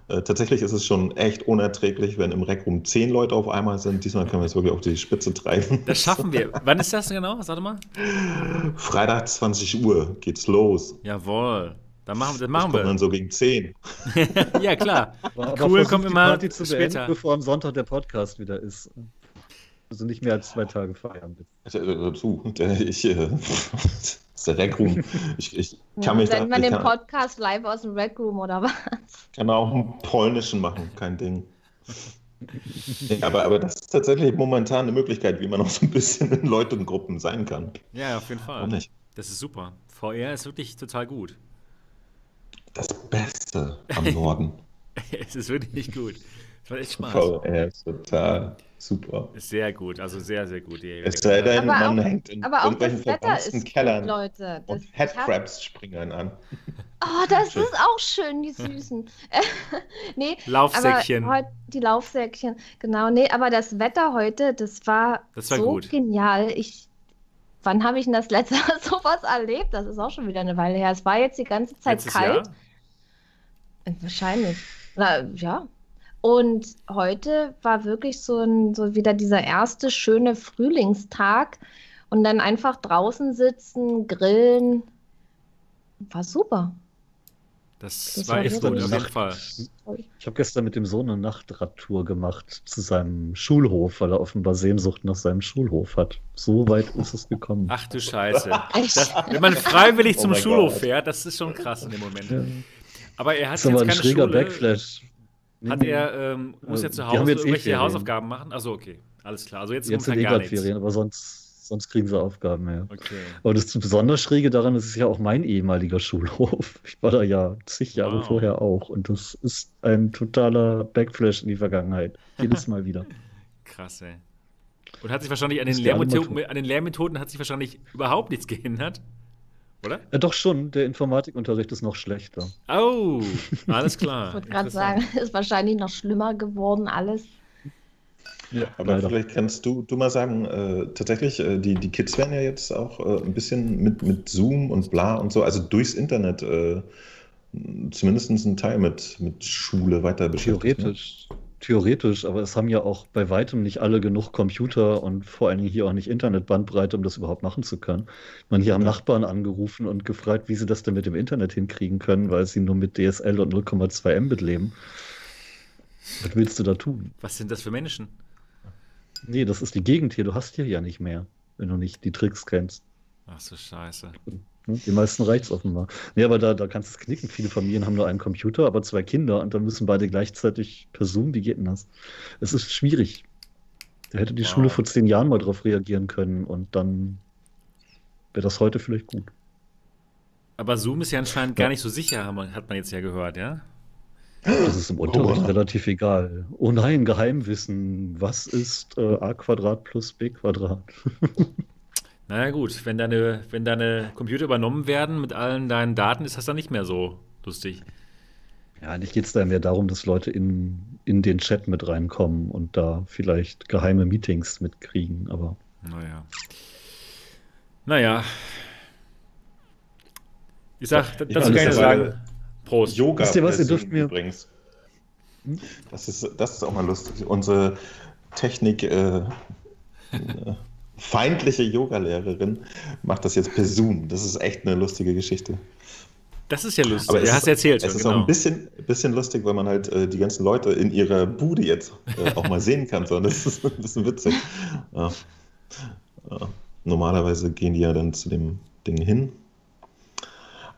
äh, tatsächlich ist es schon echt unerträglich, wenn im Rec Room zehn Leute auf einmal sind. Diesmal können wir es wirklich auf die Spitze treiben. Das schaffen wir. Wann ist das genau? Sag mal. Freitag 20 Uhr geht's los. Jawohl. Dann machen, das Das machen dann wir. so gegen 10. ja, klar. Aber Cool, die immer Party zu beenden, später. bevor am Sonntag der Podcast wieder ist. Also nicht mehr als zwei Tage feiern. Äh, der- ich, äh, das ist der Rec Room. Ich, ich kann mich da, Senden wir ich den kann, Podcast live aus dem Red Room oder was? kann auch einen polnischen machen, kein Ding. Nee, aber, aber das ist tatsächlich momentan eine Möglichkeit, wie man auch so ein bisschen in Leutengruppen sein kann. Ja, auf jeden Fall. Warum nicht? Das ist super. VR ist wirklich total gut. Das Beste am Norden. es ist wirklich gut. Es macht echt Spaß. VR ist total super. Ist sehr gut, also sehr, sehr gut. Die- Es sei denn, Aber man auch- hängt in Aber auch irgendwelchen das Wetter verranzten ist Kellern gut, Leute. Das, und ich hab- Headcrabs-Springern an. Oh, das ist auch schön, die Süßen. nee, Laufsäckchen. aber heute die Laufsäckchen, genau. Nee, aber das Wetter heute, das war, Das war so gut. genial. Ich, wann habe ich denn das letzte Mal sowas erlebt? Das ist auch schon wieder eine Weile her. Es war jetzt die ganze Zeit Letztes kalt. Jahr? Wahrscheinlich. Na, ja. Und heute war wirklich so, ein, so wieder dieser erste schöne Frühlingstag und dann einfach draußen sitzen, grillen. War super. Das, Das war echt gut, auf jeden Fall. Ich habe gestern mit dem Sohn eine Nachtradtour gemacht zu seinem Schulhof, weil er offenbar Sehnsucht nach seinem Schulhof hat. So weit ist es gekommen. Ach du Scheiße. Das, wenn man freiwillig Oh zum Schulhof Gott. fährt, das ist schon krass in dem Moment. Ja. Aber er hat Das ist aber jetzt ein keine schräger Schule. Backflash. Hat er, ähm, muss Äh, er zu die Hause eh irgendwelche Ferien. Hausaufgaben machen? Also okay, alles klar. Also jetzt, Jetzt sind momentan eh gar gerade nichts. Ferien, aber sonst, sonst kriegen sie Aufgaben, ja. Okay. Aber das besonders Schräge daran, ist ja auch mein ehemaliger Schulhof. Ich war da ja zig Jahre Wow. vorher auch. Und das ist ein totaler Backflash in die Vergangenheit. Jedes Mal wieder. Krass, ey. Und hat sich wahrscheinlich an den, Lehrmethoden, an den Lehrmethoden hat sich wahrscheinlich überhaupt nichts geändert. Oder? Ja, doch schon, der Informatikunterricht ist noch schlechter. Oh, alles klar. Ich wollte gerade sagen, ist wahrscheinlich noch schlimmer geworden alles. Ja, Aber leider. vielleicht kannst du, du mal sagen, äh, tatsächlich, äh, die, die Kids werden ja jetzt auch äh, ein bisschen mit, mit Zoom und bla und so, also durchs Internet äh, zumindest ein Teil mit, mit Schule weiter beschäftigt. ne? Theoretisch. Aber es haben ja auch bei weitem nicht alle genug Computer und vor allen Dingen hier auch nicht Internetbandbreite, um das überhaupt machen zu können. Meine, hier haben. Nachbarn angerufen und gefragt, wie sie das denn mit dem Internet hinkriegen können, weil sie nur mit DSL und 0,2 Mbit leben. Was willst du da tun? Was sind das für Menschen? Nee, das ist die Gegend hier. Du hast hier ja nicht mehr, wenn du nicht die Tricks kennst. Ach so, scheiße. Ne? Die meisten reicht's offenbar. Nee, aber da, da kannst du es knicken. Viele Familien haben nur einen Computer, aber zwei Kinder und dann müssen beide gleichzeitig per Zoom. Wie geht denn das? Es ist schwierig. Da hätte die Wow. Schule vor zehn Jahren mal drauf reagieren können und dann wäre das heute vielleicht gut. Aber Zoom ist ja anscheinend Ja. gar nicht so sicher, hat man jetzt ja gehört, ja? Das ist im Unterricht wow. relativ egal. Oh nein, Geheimwissen. Was ist äh, a Quadrat plus b Quadrat? Naja, gut, wenn deine, wenn deine Computer übernommen werden mit allen deinen Daten, ist das dann nicht mehr so lustig. Ja, eigentlich geht es da mehr darum, dass Leute in, in den Chat mit reinkommen und da vielleicht geheime Meetings mitkriegen. Aber Naja. Naja. Ich sag, Ich dazu bin kann ich sagen, Prost. Yoga Wisst ihr was, ihr dürft mir- übrigens. Das ist, das ist auch mal lustig. Unsere Technik äh, feindliche Yogalehrerin macht das jetzt per Zoom. Das ist echt eine lustige Geschichte. Das ist ja lustig. Aber du es hast ist, erzählt es ist auch genau. ein bisschen, bisschen lustig, weil man halt äh, die ganzen Leute in ihrer Bude jetzt äh, auch mal sehen kann. So. Das ist ein bisschen witzig. Ja. Ja. Normalerweise gehen die ja dann zu dem Ding hin.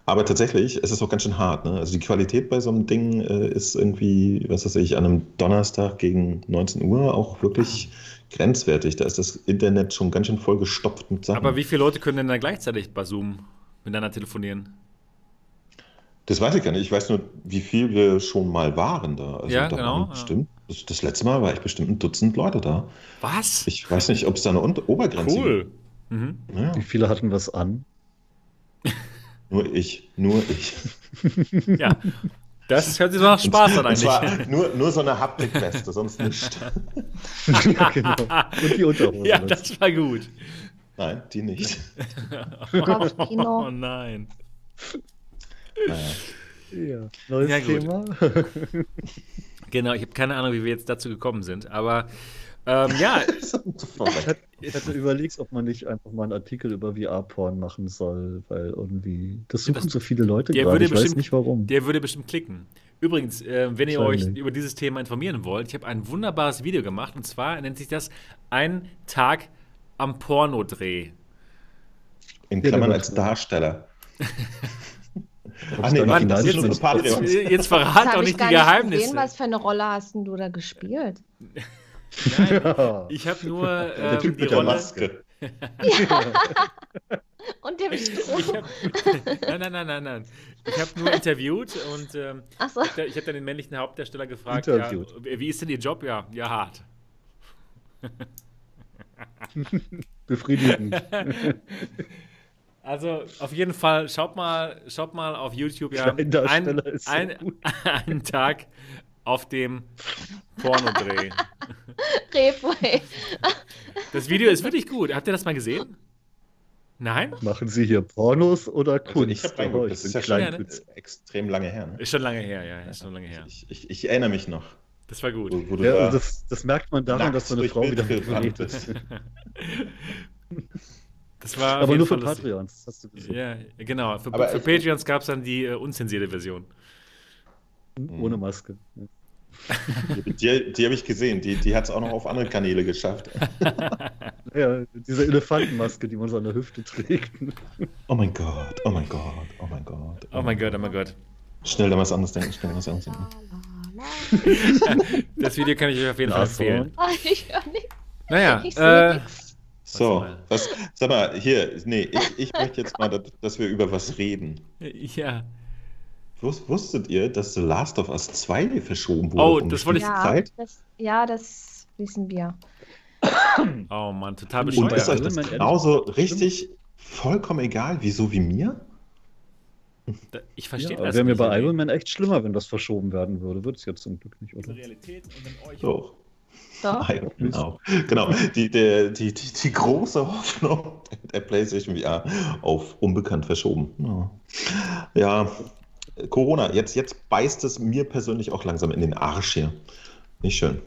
Aber tatsächlich, es ist auch ganz schön hart. Ne? Also die Qualität bei so einem Ding äh, ist irgendwie, was weiß ich, an einem Donnerstag gegen 19 Uhr auch wirklich grenzwertig. Da ist das Internet schon ganz schön voll gestopft mit Sachen. Aber wie viele Leute können denn dann gleichzeitig bei Zoom miteinander telefonieren? Das weiß ich gar nicht. Ich weiß nur, wie viel wir schon mal waren da. Also Ja, da genau, waren ja. Bestimmt, das, das letzte Mal war ich bestimmt ein Dutzend Leute da. Was? Ich weiß nicht, ob es da eine Unter Obergrenze Cool. Mhm. gibt. Ja, Wie viele hatten was an? nur ich, nur ich. Ja. Das hört sich so nach Spaß an Und eigentlich. zwar nur, nur so eine Haptikweste, sonst nicht. ja, genau. Und die Unterhose. Ja, das war gut. Nein, die nicht. Oh nein. Naja. ja. Neues Ja. Thema. Genau, ich habe keine Ahnung, wie wir jetzt dazu gekommen sind. Aber ähm, ja. Ich hatte überlegt, ob man nicht einfach mal einen Artikel über VR-Porn machen soll, weil irgendwie, das suchen Das- so viele Leute der gerade. würde Ich weiß bestimmt- nicht warum. der würde bestimmt klicken. Übrigens, äh, wenn ihr euch über dieses Thema informieren wollt, ich habe ein wunderbares Video gemacht und zwar nennt sich das Ein Tag am Pornodreh. In Klammern als Darsteller. Ach nee, da warte, nicht das ist jetzt-. Jetzt, jetzt verrat doch ich nicht die Geheimnisse. gesehen, was für eine Rolle hast denn du da gespielt? Nein, Ja. ich habe nur Der ähm, Typ die mit der Rolle. Maske. Und dem Ich Strom. hab, nein, nein, nein, nein, nein. Ich habe nur interviewt und ähm, Achso. ich habe dann den männlichen Hauptdarsteller gefragt, ja, Interviewt. wie ist denn Ihr Job? Ja, ja, hart. Befriedigend. Also auf jeden Fall, schaut mal, schaut mal auf YouTube, ja, ein, ist so ein, gut. einen Tag auf dem Pornodreh. Repo, ey. Das Video ist wirklich gut. Habt ihr das mal gesehen? Nein? Machen Sie hier Pornos oder Also Kunst? ich Oh, reingeguckt, ich das bin ist ja schon äh, extrem lange her. Ne? Ist schon lange her, ja, ist schon lange her. Ich, ich, ich erinnere mich noch, Das war gut. wo, wo Ja, da das, das merkt man daran, dass so eine Frau wieder Bild redet. bist. Das war Aber nur Fall für. Patreons, das hast du gesehen. Ja, genau. Für, für Patreons gab es dann die äh, unzensierte Version. Ohne Maske. Die, die habe ich gesehen, die, die hat es auch noch auf andere Kanäle geschafft. Ja, diese Elefantenmaske, die man so an der Hüfte trägt. Oh mein Gott, oh mein Gott, oh mein Gott. Oh mein Gott, oh mein Gott. Schnell da was anderes denken, schnell da was anderes denken. Das Video kann ich euch auf jeden Fall empfehlen. Ich höre nicht. Naja, Ich äh. So, was, sag mal, hier, nee, ich, ich möchte jetzt mal, dass wir über was reden. ja. Wus, wusstet ihr, dass The Last of Us 2 verschoben wurde? Oh, um das wollte ich- Ja Zeit? das, ja, das wissen wir. Oh Mann, total Und Und bescheuert. ist euch Ja, das genauso richtig vollkommen egal, wieso wie mir? Da- Ich Ja, verstehe aber das wäre mir bei Iron Man echt schlimmer, wenn das verschoben werden würde. Wird es jetzt zum Glück nicht, oder? Realität und dann euch. So. Doch. Iron Man auch. Genau, die, der, die, die, die große Hoffnung der PlayStation VR auf unbekannt verschoben. Ja, ja Corona, jetzt, jetzt beißt es mir persönlich auch langsam in den Arsch hier. Nicht schön.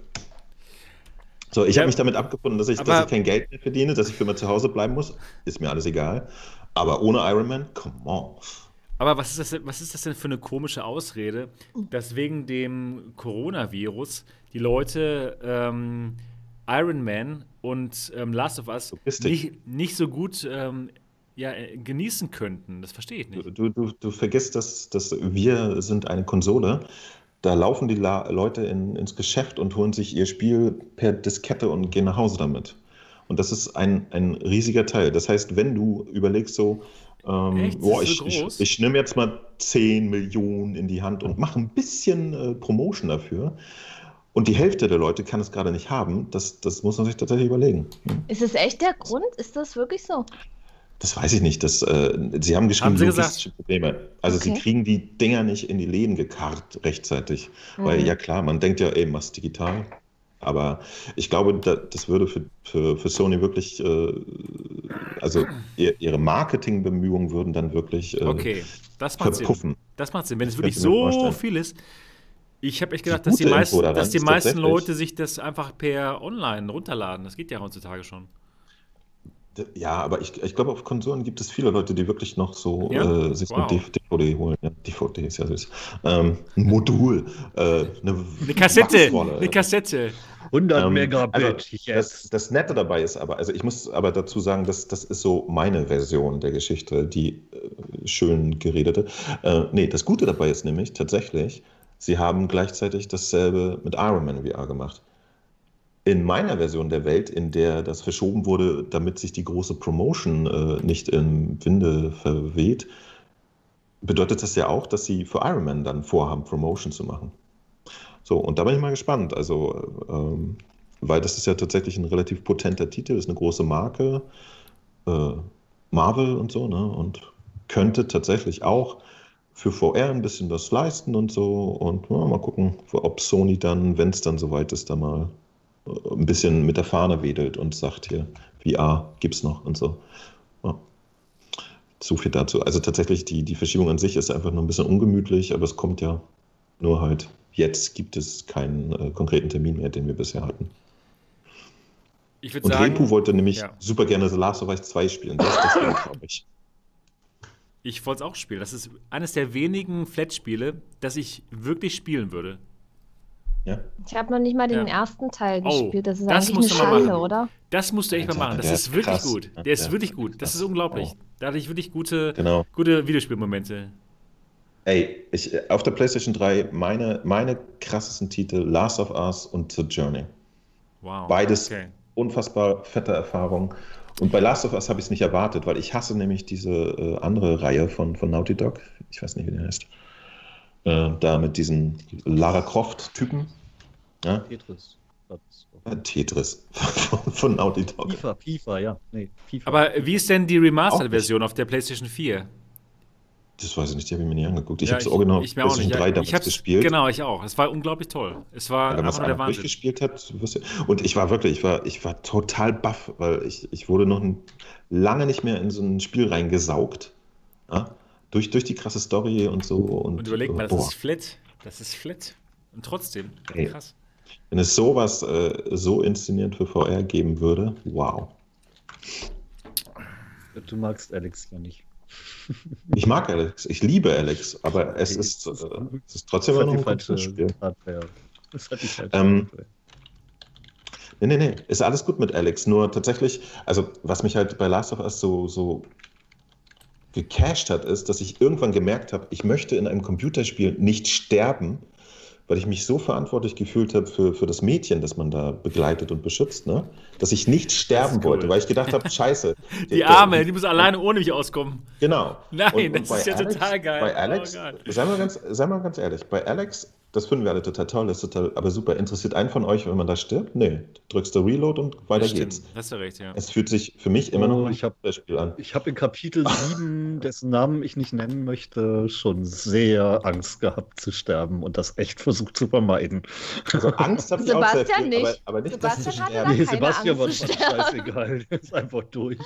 So, ich Ja, habe mich damit abgefunden, dass ich, dass aber- ich kein Geld mehr verdiene, dass ich für immer zu Hause bleiben muss. Ist mir alles egal. Aber ohne Iron Man, come on. Aber was ist, das, denn- was ist das denn für eine komische Ausrede, dass wegen dem Coronavirus die Leute ähm, Iron Man und ähm, Last of Us nicht, nicht so gut ähm, ja, äh, genießen könnten? Das verstehe ich nicht. Du, du, du vergisst, dass, dass wir sind eine Konsole. Da laufen die La Leute in, ins Geschäft und holen sich ihr Spiel per Diskette und gehen nach Hause damit. Und das ist ein, ein riesiger Teil. Das heißt, wenn du überlegst so, ähm, boah, ich, so ich, ich nehme jetzt mal 10 Millionen in die Hand und mache ein bisschen äh, Promotion dafür. Und die Hälfte der Leute kann es gerade nicht haben. Das, das muss man sich tatsächlich überlegen. Hm? Ist es echt der Grund? Ist das wirklich so? Das weiß ich nicht. Das, äh, sie haben geschrieben, Haben sie logistische Probleme. Also sie Okay. kriegen die Dinger nicht in die Läden gekarrt rechtzeitig. Weil Mhm. ja klar, man denkt ja, ey, mach's digital. Aber ich glaube, da, das würde für, für, für Sony wirklich, äh, also ihr, ihre Marketingbemühungen würden dann wirklich äh, Okay, das macht verpuffen. Sinn. Das macht Sinn. Wenn es wirklich so vorstellen. viel ist. Ich habe echt gedacht, Die dass die, meisten, daran dass die ist meisten Leute sich das einfach per Online runterladen. Das geht ja heutzutage schon. Ja, aber ich, ich glaube, auf Konsolen gibt es viele Leute, die wirklich noch so Ja? äh, sich Wow. eine DVD holen. Ja, DVD ist ja süß. Ähm, ein Modul. Äh, eine, Eine Kassette, eine Kassette. 100 Ähm, Megabit. also, yes. das, das Nette dabei ist aber, also ich muss aber dazu sagen, dass das ist so meine Version der Geschichte, die äh, schön geredete. Äh, nee, das Gute dabei ist nämlich tatsächlich, sie haben gleichzeitig dasselbe mit Iron Man VR gemacht. In meiner Version der Welt, in der das verschoben wurde, damit sich die große Promotion äh, nicht im Winde verweht, bedeutet das ja auch, dass sie für Iron Man dann vorhaben, Promotion zu machen. So, und da bin ich mal gespannt. Also, ähm, weil das ist ja tatsächlich ein relativ potenter Titel, ist eine große Marke, äh, Marvel und so, ne? Und könnte tatsächlich auch für VR ein bisschen was leisten und so. Und ja, mal gucken, ob Sony dann, wenn es dann soweit ist, da mal ein bisschen mit der Fahne wedelt und sagt hier, VR gibt's noch und so. Ja. So viel dazu. Also tatsächlich, die, die Verschiebung an sich ist einfach nur ein bisschen ungemütlich, aber es kommt ja nur halt, jetzt gibt es keinen äh, konkreten Termin mehr, den wir bisher hatten. Ich würde Und sagen, Repu wollte nämlich ja. super gerne The Last of Us 2 spielen. Das ist das glaube ich. ich wollte es auch spielen. Das ist eines der wenigen Flat-Spiele, das ich wirklich spielen würde. Ja? Ich habe noch nicht mal den Ja. ersten Teil Oh, gespielt. Das ist das eigentlich eine Schande, oder? Das musst du echt mal machen. Das ist wirklich krass. gut. Ja, Der ist wirklich gut. Das ist unglaublich. Oh. Da hatte ich wirklich gute, Genau. gute Videospielmomente. Ey, ich, auf der PlayStation 3, meine, meine krassesten Titel, Last of Us und The Journey. Wow. Beides Okay. unfassbar fette Erfahrung. Und bei Last of Us habe ich es nicht erwartet, weil ich hasse nämlich diese äh, andere Reihe von, von Naughty Dog. Ich weiß nicht, wie der heißt. Äh, da mit diesen Lara Croft-Typen. Ja? Tetris. Tetris von, von Naughty Dog. FIFA, FIFA, ja. Nee, FIFA. Aber wie ist denn die Remastered-Version auf der PlayStation 4? Das weiß ich nicht, die habe ich mir nie angeguckt. Ich Ja, habe das Original ich nicht. PlayStation 3 Ja, damals ich gespielt. Genau, ich auch. Es war unglaublich toll. Es war Wenn man es einfach nur der Wahnsinn. durchgespielt hat, und ich war wirklich, ich war, ich war total baff, weil ich, ich wurde noch ein, lange nicht mehr in so ein Spiel reingesaugt. Ja? Durch, durch die krasse Story und so. Und, Und überleg mal, das boah, ist flat. Das ist flat. Und trotzdem, Ey. krass. Wenn es sowas äh, so inszeniert für VR geben würde, wow. Du magst Alex ja nicht. Ich mag Alex, ich liebe Alex, aber es Okay, ist, äh, es ist trotzdem immer noch ein falsche gutes Spiel. Hardware. Das hat die falsche Ähm, Hardware. Nee, nee, nee, ist alles gut mit Alex. Nur tatsächlich, also was mich halt bei Last of Us so, so gecasht hat, ist, dass ich irgendwann gemerkt habe, ich möchte in einem Computerspiel nicht sterben, weil ich mich so verantwortlich gefühlt habe für, für das Mädchen, das man da begleitet und beschützt, ne? dass ich nicht sterben cool. wollte, weil ich gedacht habe, scheiße. Die der- Arme, die muss alleine ohne mich auskommen. Genau. Nein, das bei ist ja total geil. Bei Oh Alex, Gott. sei, mal ganz, sei mal ganz ehrlich, bei Alex, das finden wir alle total toll, das ist total, aber super. Interessiert einen von euch, wenn man da stirbt? Nee. Drückst du Reload und weiter Das geht's. stimmt, hast du recht, ja. Es fühlt sich für mich immer Oh, noch ein ich hab- Spiel an. Ich habe in Kapitel 7, dessen Namen ich nicht nennen möchte, schon sehr Angst gehabt zu sterben und das echt versucht zu vermeiden. Also Angst habe ich auch sehr Sebastian viel, aber, nicht. aber nicht, dass Sebastian zu hatte sterben. da Nee, Sebastian war scheißegal. Der ist einfach durch.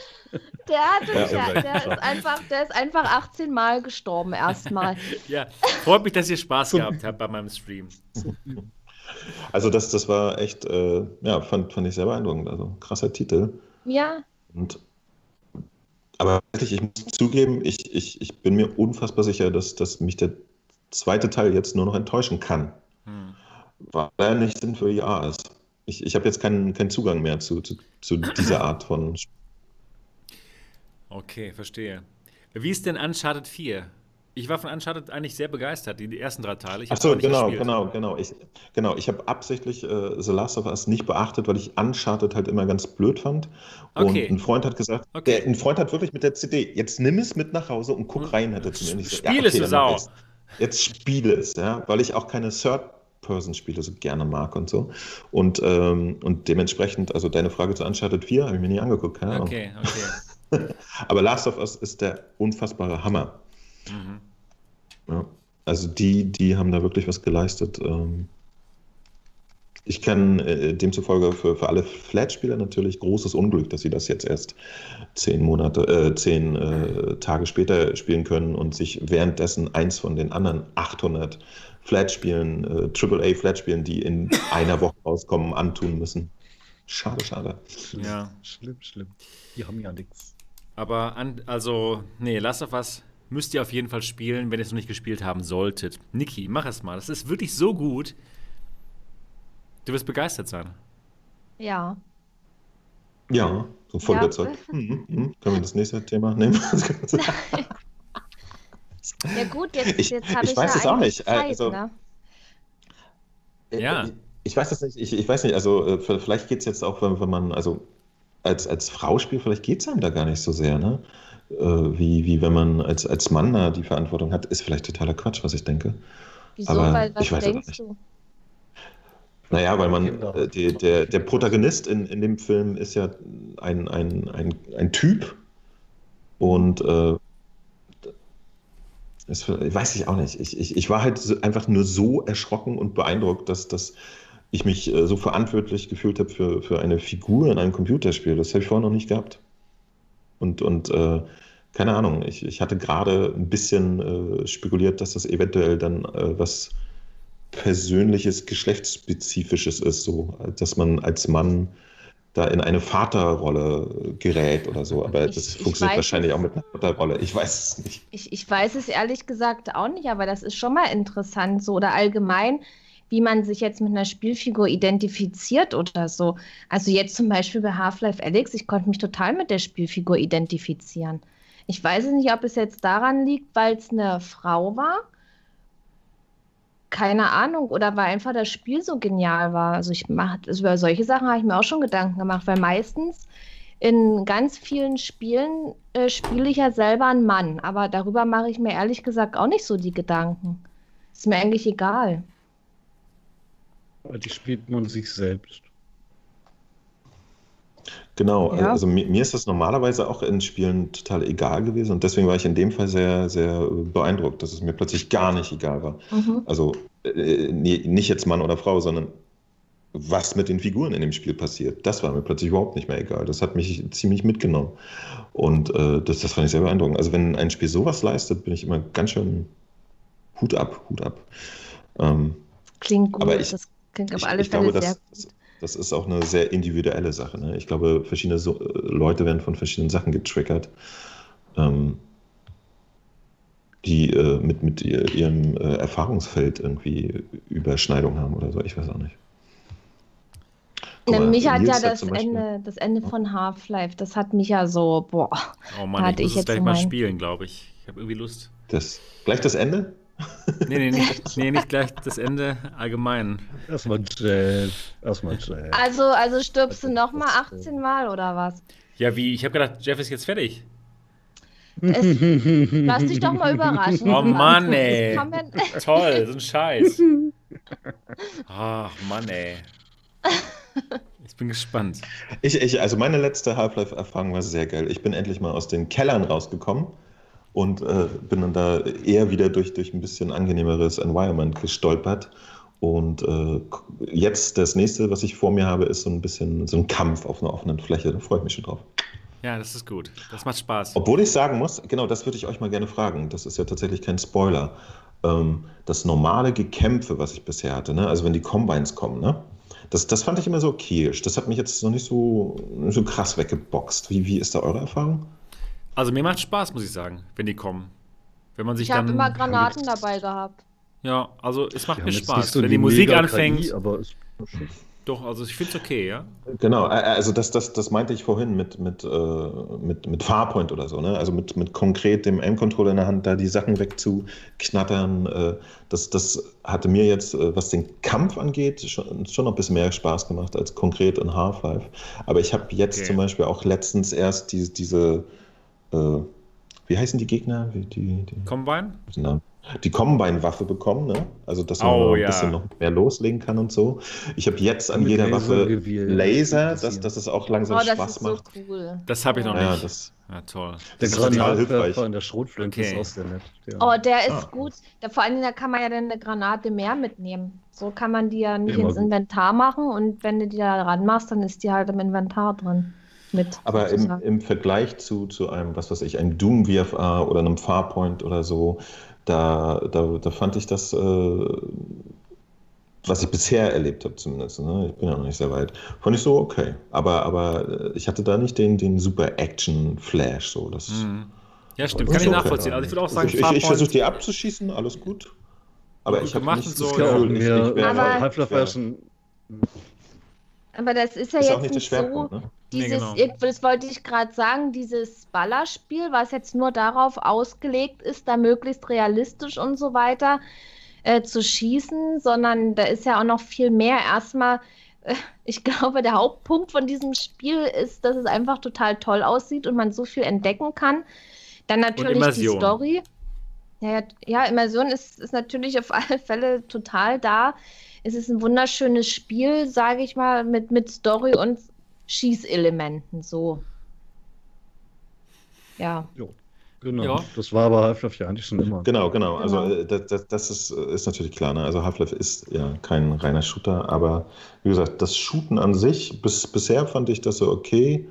Der hatte Ja, ja, okay. der ist einfach, der ist einfach 18 Mal gestorben erstmal. Ja, freut mich, dass ihr Spaß gehabt habt bei meinem Stream. Also das, das war echt, äh, ja, fand, fand ich sehr beeindruckend. Also krasser Titel. Ja, Und, aber wirklich, ich muss zugeben, ich, ich, ich bin mir unfassbar sicher, dass, dass mich der zweite Teil jetzt nur noch enttäuschen kann, Hm. weil er nicht in VR ist. Ich, ich habe jetzt keinen, keinen Zugang mehr zu, zu, zu dieser Art von Spiel. Okay, verstehe. Wie ist denn Uncharted 4? Ich war von Uncharted eigentlich sehr begeistert, die, die ersten drei Teile. Ich Achso, genau, gespielt. genau, genau. Ich, genau, ich habe absichtlich äh, The Last of Us nicht beachtet, weil ich Uncharted halt immer ganz blöd fand. Und Okay. ein Freund hat gesagt, Okay. der, ein Freund hat wirklich mit der CD, jetzt nimm es mit nach Hause und guck rein, hat er zu mir. Und ich so, Spiel es, du Sau. ich's. Jetzt spiele es, ja, weil ich auch keine Third-Person-Spiele so gerne mag und so. Und, ähm, und dementsprechend, also deine Frage zu Uncharted 4 habe ich mir nie angeguckt, keine Ahnung. Okay, okay. Aber Last of Us ist der unfassbare Hammer. Mhm. Ja. Also die, die haben da wirklich was geleistet. Ähm, ich kann äh, demzufolge für, für alle Flat-Spieler natürlich großes Unglück, dass sie das jetzt erst zehn Monate, äh, zehn äh, Tage später spielen können und sich währenddessen eins von den anderen 800 Flat-Spielen, äh, AAA Flat-Spielen, die in einer Woche rauskommen, antun müssen. Schade, schade. Ja. Schlimm, schlimm. Die haben ja nichts. Aber an, also, nee, Last of Us müsst ihr auf jeden Fall spielen, wenn ihr es noch nicht gespielt haben solltet. Niki, mach es mal. Das ist wirklich so gut. Du wirst begeistert sein. Ja. Ja, so voll Ja. überzeugt. Mhm, mhm. Können wir das nächste Thema nehmen? Ja gut, jetzt, Ich- jetzt habe ich ich, weiß ja es auch eigentlich nicht. Zeit, Also- ne? Ja. Ich, ich weiß das nicht, ich, ich weiß nicht, also äh, vielleicht geht es jetzt auch, wenn, wenn man, also als, als Frau spielt, vielleicht geht es einem da gar nicht so sehr, ne? Äh, wie, wie wenn man als, als Mann da die Verantwortung hat, ist vielleicht totaler Quatsch, was ich denke. Wieso? aber Weil, was ich weiß denkst nicht. du? Naja, weil man, äh, die, der, der Protagonist in, in dem Film ist ja ein, ein, ein, ein Typ und äh, das weiß ich auch nicht. Ich, ich, ich war halt einfach nur so erschrocken und beeindruckt, dass, dass ich mich äh, so verantwortlich gefühlt habe für, für eine Figur in einem Computerspiel. Das habe ich vorher noch nicht gehabt. Und, und äh, keine Ahnung, ich, ich hatte gerade ein bisschen äh, spekuliert, dass das eventuell dann äh, was persönliches, geschlechtsspezifisches ist, so, dass man als Mann da in eine Vaterrolle gerät oder so. Aber Ich- das funktioniert wahrscheinlich es. auch mit einer Mutterrolle. Ich weiß es nicht. Ich, ich weiß es ehrlich gesagt auch nicht, aber das ist schon mal interessant so oder allgemein, wie man sich jetzt mit einer Spielfigur identifiziert oder so. Also jetzt zum Beispiel bei Half-Life Alyx, ich konnte mich total mit der Spielfigur identifizieren. Ich weiß es nicht, ob es jetzt daran liegt, weil es eine Frau war. Keine Ahnung, oder weil einfach das Spiel so genial war. Also ich mache, also über solche Sachen habe ich mir auch schon Gedanken gemacht, weil meistens in ganz vielen Spielen äh, spiele ich ja selber einen Mann, aber darüber mache ich mir ehrlich gesagt auch nicht so die Gedanken. Ist mir eigentlich egal. Die spielt man sich selbst. Genau, Ja. also mir, mir ist das normalerweise auch in Spielen total egal gewesen und deswegen war ich in dem Fall sehr, sehr beeindruckt, dass es mir plötzlich gar nicht egal war. Mhm. Also äh, nee, nicht jetzt Mann oder Frau, sondern was mit den Figuren in dem Spiel passiert. Das war mir plötzlich überhaupt nicht mehr egal. Das hat mich ziemlich mitgenommen. Und äh, das, das fand ich sehr beeindruckend. Also wenn ein Spiel sowas leistet, bin ich immer ganz schön Hut ab, Hut ab. Ähm, Klingt gut. Aber ich- das klingt auf ich, alle ich Fälle glaube, sehr das, das, das ist auch eine sehr individuelle Sache. Ne? Ich glaube, verschiedene so äh, Leute werden von verschiedenen Sachen getriggert, ähm, die äh, mit, mit ihr, ihrem äh, Erfahrungsfeld irgendwie Überschneidung haben oder so. Ich weiß auch nicht. Na, mich hat ja das Ende, das Ende von Half-Life, das hat mich ja so, boah. Oh Mann, ich hatte muss ich es jetzt gleich mal spielen, glaube ich. Ich habe irgendwie Lust. Das, gleich das Ende? Nee, nee, nicht, nee, nicht gleich das Ende allgemein. Erstmal Jeff. Erstmal Jeff. Also, also stirbst du Das- noch mal das- 18 Mal oder was? Ja, wie? Ich habe gedacht, Jeff ist jetzt fertig. Es, lass dich doch mal überraschen. Oh Mann, ey. Toll, so ein Scheiß. Ach, Mann, ey. Ich bin gespannt. Ich, ich, also meine letzte Half-Life-Erfahrung war sehr geil. Ich bin endlich mal aus den Kellern rausgekommen und äh, bin dann da eher wieder durch, durch ein bisschen angenehmeres Environment gestolpert. Und äh, jetzt das nächste, was ich vor mir habe, ist so ein bisschen so ein Kampf auf einer offenen Fläche. Da freue ich mich schon drauf. Ja, das ist gut. Das macht Spaß. Obwohl ich sagen muss, genau, das würde ich euch mal gerne fragen. Das ist ja tatsächlich kein Spoiler. Ähm, das normale Gekämpfe, was ich bisher hatte, ne? also wenn die Combines kommen, ne? das, das fand ich immer so okay. Das hat mich jetzt noch nicht so, so krass weggeboxt. Wie, wie ist da eure Erfahrung? Also mir macht Spaß, muss ich sagen, wenn die kommen. Wenn man sich Ich habe immer Granaten dabei gehabt. Ja, also es macht mir Spaß. so wenn die Musik mega anfängt. KI, aber es Doch, also ich finde es okay, ja. Genau, also das, das, das meinte ich vorhin mit, mit, äh, mit, mit Farpoint oder so, ne? Also mit, mit konkret dem M-Controller in der Hand, da die Sachen wegzuknattern. Äh, das, das hatte mir jetzt, äh, was den Kampf angeht, schon, schon noch ein bisschen mehr Spaß gemacht als konkret in Half-Life. Aber ich habe jetzt Okay. zum Beispiel auch letztens erst diese, diese äh, wie heißen die Gegner? Wie, die, die, Combine? die Combine-Waffe bekommen, ne? Also dass man Oh, ein ja. bisschen noch mehr loslegen kann und so. Ich habe jetzt an Mit jeder Laser Waffe gewählt. Laser, dass, dass es auch langsam Oh, das Spaß ist so macht. cool. Das habe ich noch Ja. Nicht. das, Ja, toll. Der Das ist total Granatwerfer hilfreich. in der Schrotflinte Okay. ist auch sehr nett. Ja. Oh, der ist Ah. gut. Da, vor allem, da kann man ja dann eine Granate mehr mitnehmen. So kann man die ja nicht Immer ins gut. Inventar machen und wenn du die da ranmachst, dann ist die halt im Inventar drin. Mit. Aber im, im Vergleich zu, zu einem, was weiß ich, einem Doom VFA oder einem Farpoint oder so, da, da, da fand ich das, äh, was ich bisher erlebt habe zumindest, ne? ich bin ja noch nicht sehr weit, fand ich so okay. Aber, aber äh, ich hatte da nicht den, den super Action-Flash. So. Das, Mhm. Ja, stimmt. Kann ich okay. nachvollziehen. Also ich würde auch sagen, ich, ich, ich versuche die abzuschießen, alles gut. Aber Gut ich habe nicht und das so, ja, Gefühl, ich, mehr, ich wäre Aber- Half-Life war ja schon Aber das ist ja ist jetzt auch nicht der nicht so. Schwerpunkt. Ne? Dieses, genau. ich- das wollte ich gerade sagen, dieses Ballerspiel, was jetzt nur darauf ausgelegt ist, da möglichst realistisch und so weiter äh, zu schießen, sondern da ist ja auch noch viel mehr. Erstmal, äh, ich glaube, der Hauptpunkt von diesem Spiel ist, dass es einfach total toll aussieht und man so viel entdecken kann. Dann natürlich die Immersion. Story. Ja, ja, ja, Immersion ist, ist natürlich auf alle Fälle total da. Es ist ein wunderschönes Spiel, sage ich mal, mit, mit Story und Schießelementen, so. Ja. Genau. Ja. Das war aber Half-Life ja eigentlich schon immer. Genau, genau. Also Genau. äh, das, das, das ist, ist natürlich klar. Ne? Also Half-Life ist ja kein reiner Shooter, aber wie gesagt, das Shooten an sich, bis, bisher fand ich das so okay,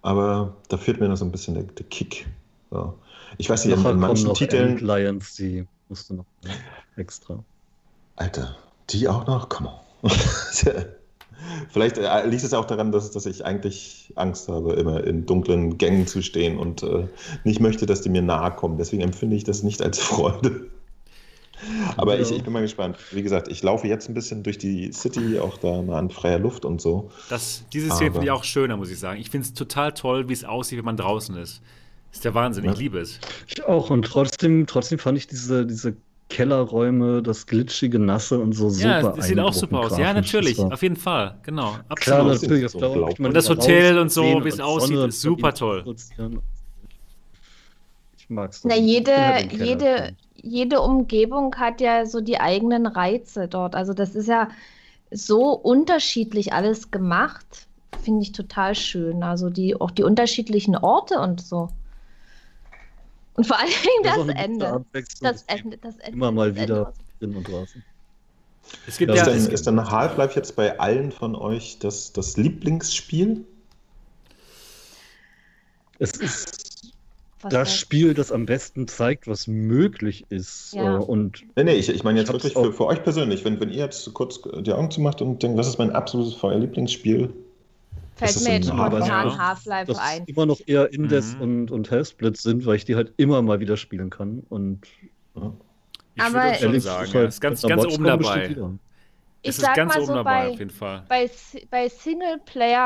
aber da fehlt mir noch so ein bisschen der, der Kick. So. Ich weiß nicht, in, in manchen noch Titeln. Lions, die musst du noch extra. Alter, die auch noch? On. Vielleicht äh, liegt es auch daran, dass, dass ich eigentlich Angst habe, immer in dunklen Gängen zu stehen und äh, nicht möchte, dass die mir nahe kommen. Deswegen empfinde ich das nicht als Freude. Aber Ja. ich, ich bin mal gespannt. Wie gesagt, ich laufe jetzt ein bisschen durch die City, auch da mal an freier Luft und so. Das, diese Szene finde ich auch schöner, muss ich sagen. Ich finde es total toll, wie es aussieht, wenn man draußen ist. ist der Wahnsinn, ich Ja. liebe es. Ich auch. Und trotzdem, trotzdem fand ich diese, diese Kellerräume, das glitschige, nasse und so super Ja, das sieht auch super aus. Ja, natürlich, auf jeden Fall, genau. Klar, Absolut. das- natürlich. Das läuft man Und das Hotel und so, wie es aussieht, ist super toll. Ich mag's. Na, Ich jede, jede, jede Umgebung hat ja so die eigenen Reize dort. Also das ist ja so unterschiedlich alles gemacht. Finde ich total schön. Also die, auch die unterschiedlichen Orte und so. Und vor allen Dingen Das das Ende. Das Ende, das Ende. Immer mal das Ende wieder drin und draußen. Es gibt Ja, ja, ist, das ist denn Half-Life jetzt bei allen von euch das, das Lieblingsspiel? Es ist was das war- Spiel, das am besten zeigt, was möglich ist. Ja. äh, Und Nee, nee, ich, ich meine jetzt wirklich für, für euch persönlich. Wenn, wenn ihr jetzt kurz die Augen zumacht und denkt, was ist mein absolutes euer Lieblingsspiel? Fällt mir ein jetzt Half-Life. spontan Ja. Half-Life ein. immer noch eher Indes Mhm. und, und Hellsplit sind, weil ich die halt immer mal wieder spielen kann. Und ich Aber- würde schon sagen, ist ja, halt ist ganz, ganz oben dabei. Ich es ist sag ganz mal oben so, dabei, bei, auf jeden Fall. bei, bei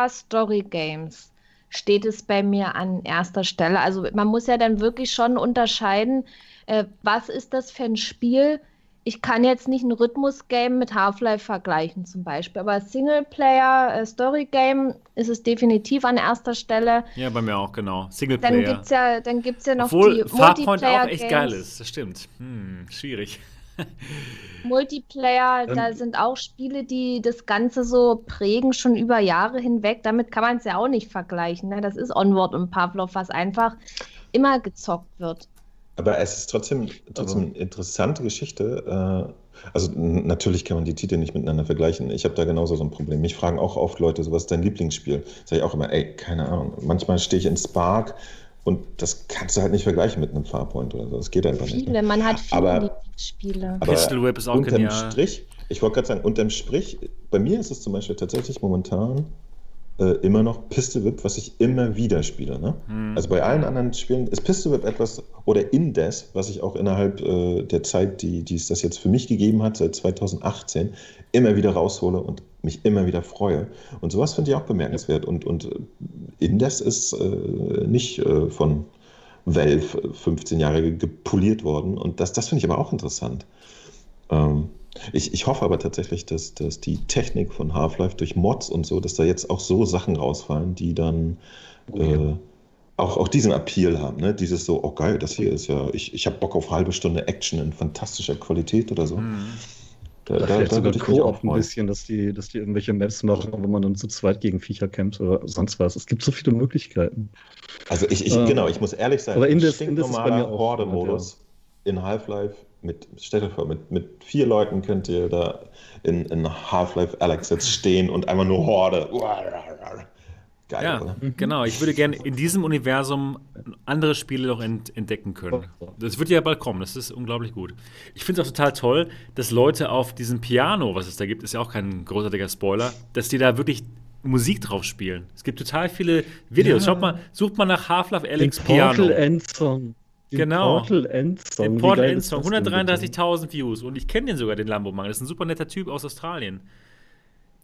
Singleplayer-Story-Games steht es bei mir an erster Stelle. Also man muss ja dann wirklich schon unterscheiden, äh, was ist das für ein Spiel. Ich kann jetzt nicht ein Rhythmus-Game mit Half-Life vergleichen zum Beispiel, aber Singleplayer-Story-Game ist es definitiv an erster Stelle. Ja, bei mir auch, genau. Dann Singleplayer. gibt es ja, dann gibt's ja noch Obwohl die Farpoint auch echt geil ist, das stimmt. Hm, schwierig. Multiplayer, Ähm, da sind auch Spiele, die das Ganze so prägen, schon über Jahre hinweg. Damit kann man es ja auch nicht vergleichen. Ne? Das ist Onward und Pavlov, was einfach immer gezockt wird. Aber es ist trotzdem, trotzdem eine interessante Geschichte. Äh, Also natürlich kann man die Titel nicht miteinander vergleichen. Ich habe da genauso so ein Problem. Mich fragen auch oft Leute, so was ist dein Lieblingsspiel? Sag ich auch immer, ey, keine Ahnung. Manchmal stehe ich in Spark und das kannst du halt nicht vergleichen mit einem Farpoint oder so. Das geht einfach nicht. Viele, Ne? man hat viele Aber- Lieblingsspiele. Aber Pistol Whip ist auch unterm genial. Strich, ich wollte gerade sagen, unterm Strich, bei mir ist es zum Beispiel tatsächlich momentan äh, immer noch Pistol Whip, was ich immer wieder spiele. Ne? Hm. Also bei allen anderen Spielen ist Pistol Whip etwas, oder Indes, was ich auch innerhalb äh, der Zeit, die, die es das jetzt für mich gegeben hat, seit 2018, immer wieder raushole und mich immer wieder freue. Und sowas finde ich auch bemerkenswert. Und, und äh, Indes ist äh, nicht äh, von Valve 15 Jahre ge- gepoliert worden. Und das, das finde ich aber auch interessant. Ähm, ich, ich hoffe aber tatsächlich, dass, dass die Technik von Half-Life durch Mods und so, dass da jetzt auch so Sachen rausfallen, die dann Oh ja. äh, auch, auch diesen Appeal haben, ne? Dieses so, oh geil, das hier ist ja, ich, ich habe Bock auf halbe Stunde Action in fantastischer Qualität oder so. Mhm. Da, da, vielleicht da sogar würde ich mich auch Koop ein bisschen, dass die, dass die irgendwelche Maps machen, wo man dann zu zweit gegen Viecher kämpft oder sonst was. Es gibt so viele Möglichkeiten. Also ich, ich Ähm, genau, ich muss ehrlich sein, aber Indes- Indes ist bei mir auch Horde-Modus in Half-Life mit, stellt euch vor, mit, mit vier Leuten könnt ihr da in, in Half-Life Alex jetzt stehen und einfach nur Horde. Geil, Ja, oder? genau. Ich würde gerne in diesem Universum andere Spiele noch ent entdecken können. Das wird ja bald kommen. Das ist unglaublich gut. Ich finde es auch total toll, dass Leute auf diesem Piano, was es da gibt, ist ja auch kein großartiger Spoiler, dass die da wirklich Musik drauf spielen. Es gibt total viele Videos. Ja. Schaut mal, sucht mal nach Half-Life Alex Portal Piano. Endsong. Den Genau. Portal Endsong. Den Portal geil End ist Song, das denn bitte? 133.000 Views. Und ich kenne den sogar, den Lambo-Mann. Das ist ein super netter Typ aus Australien.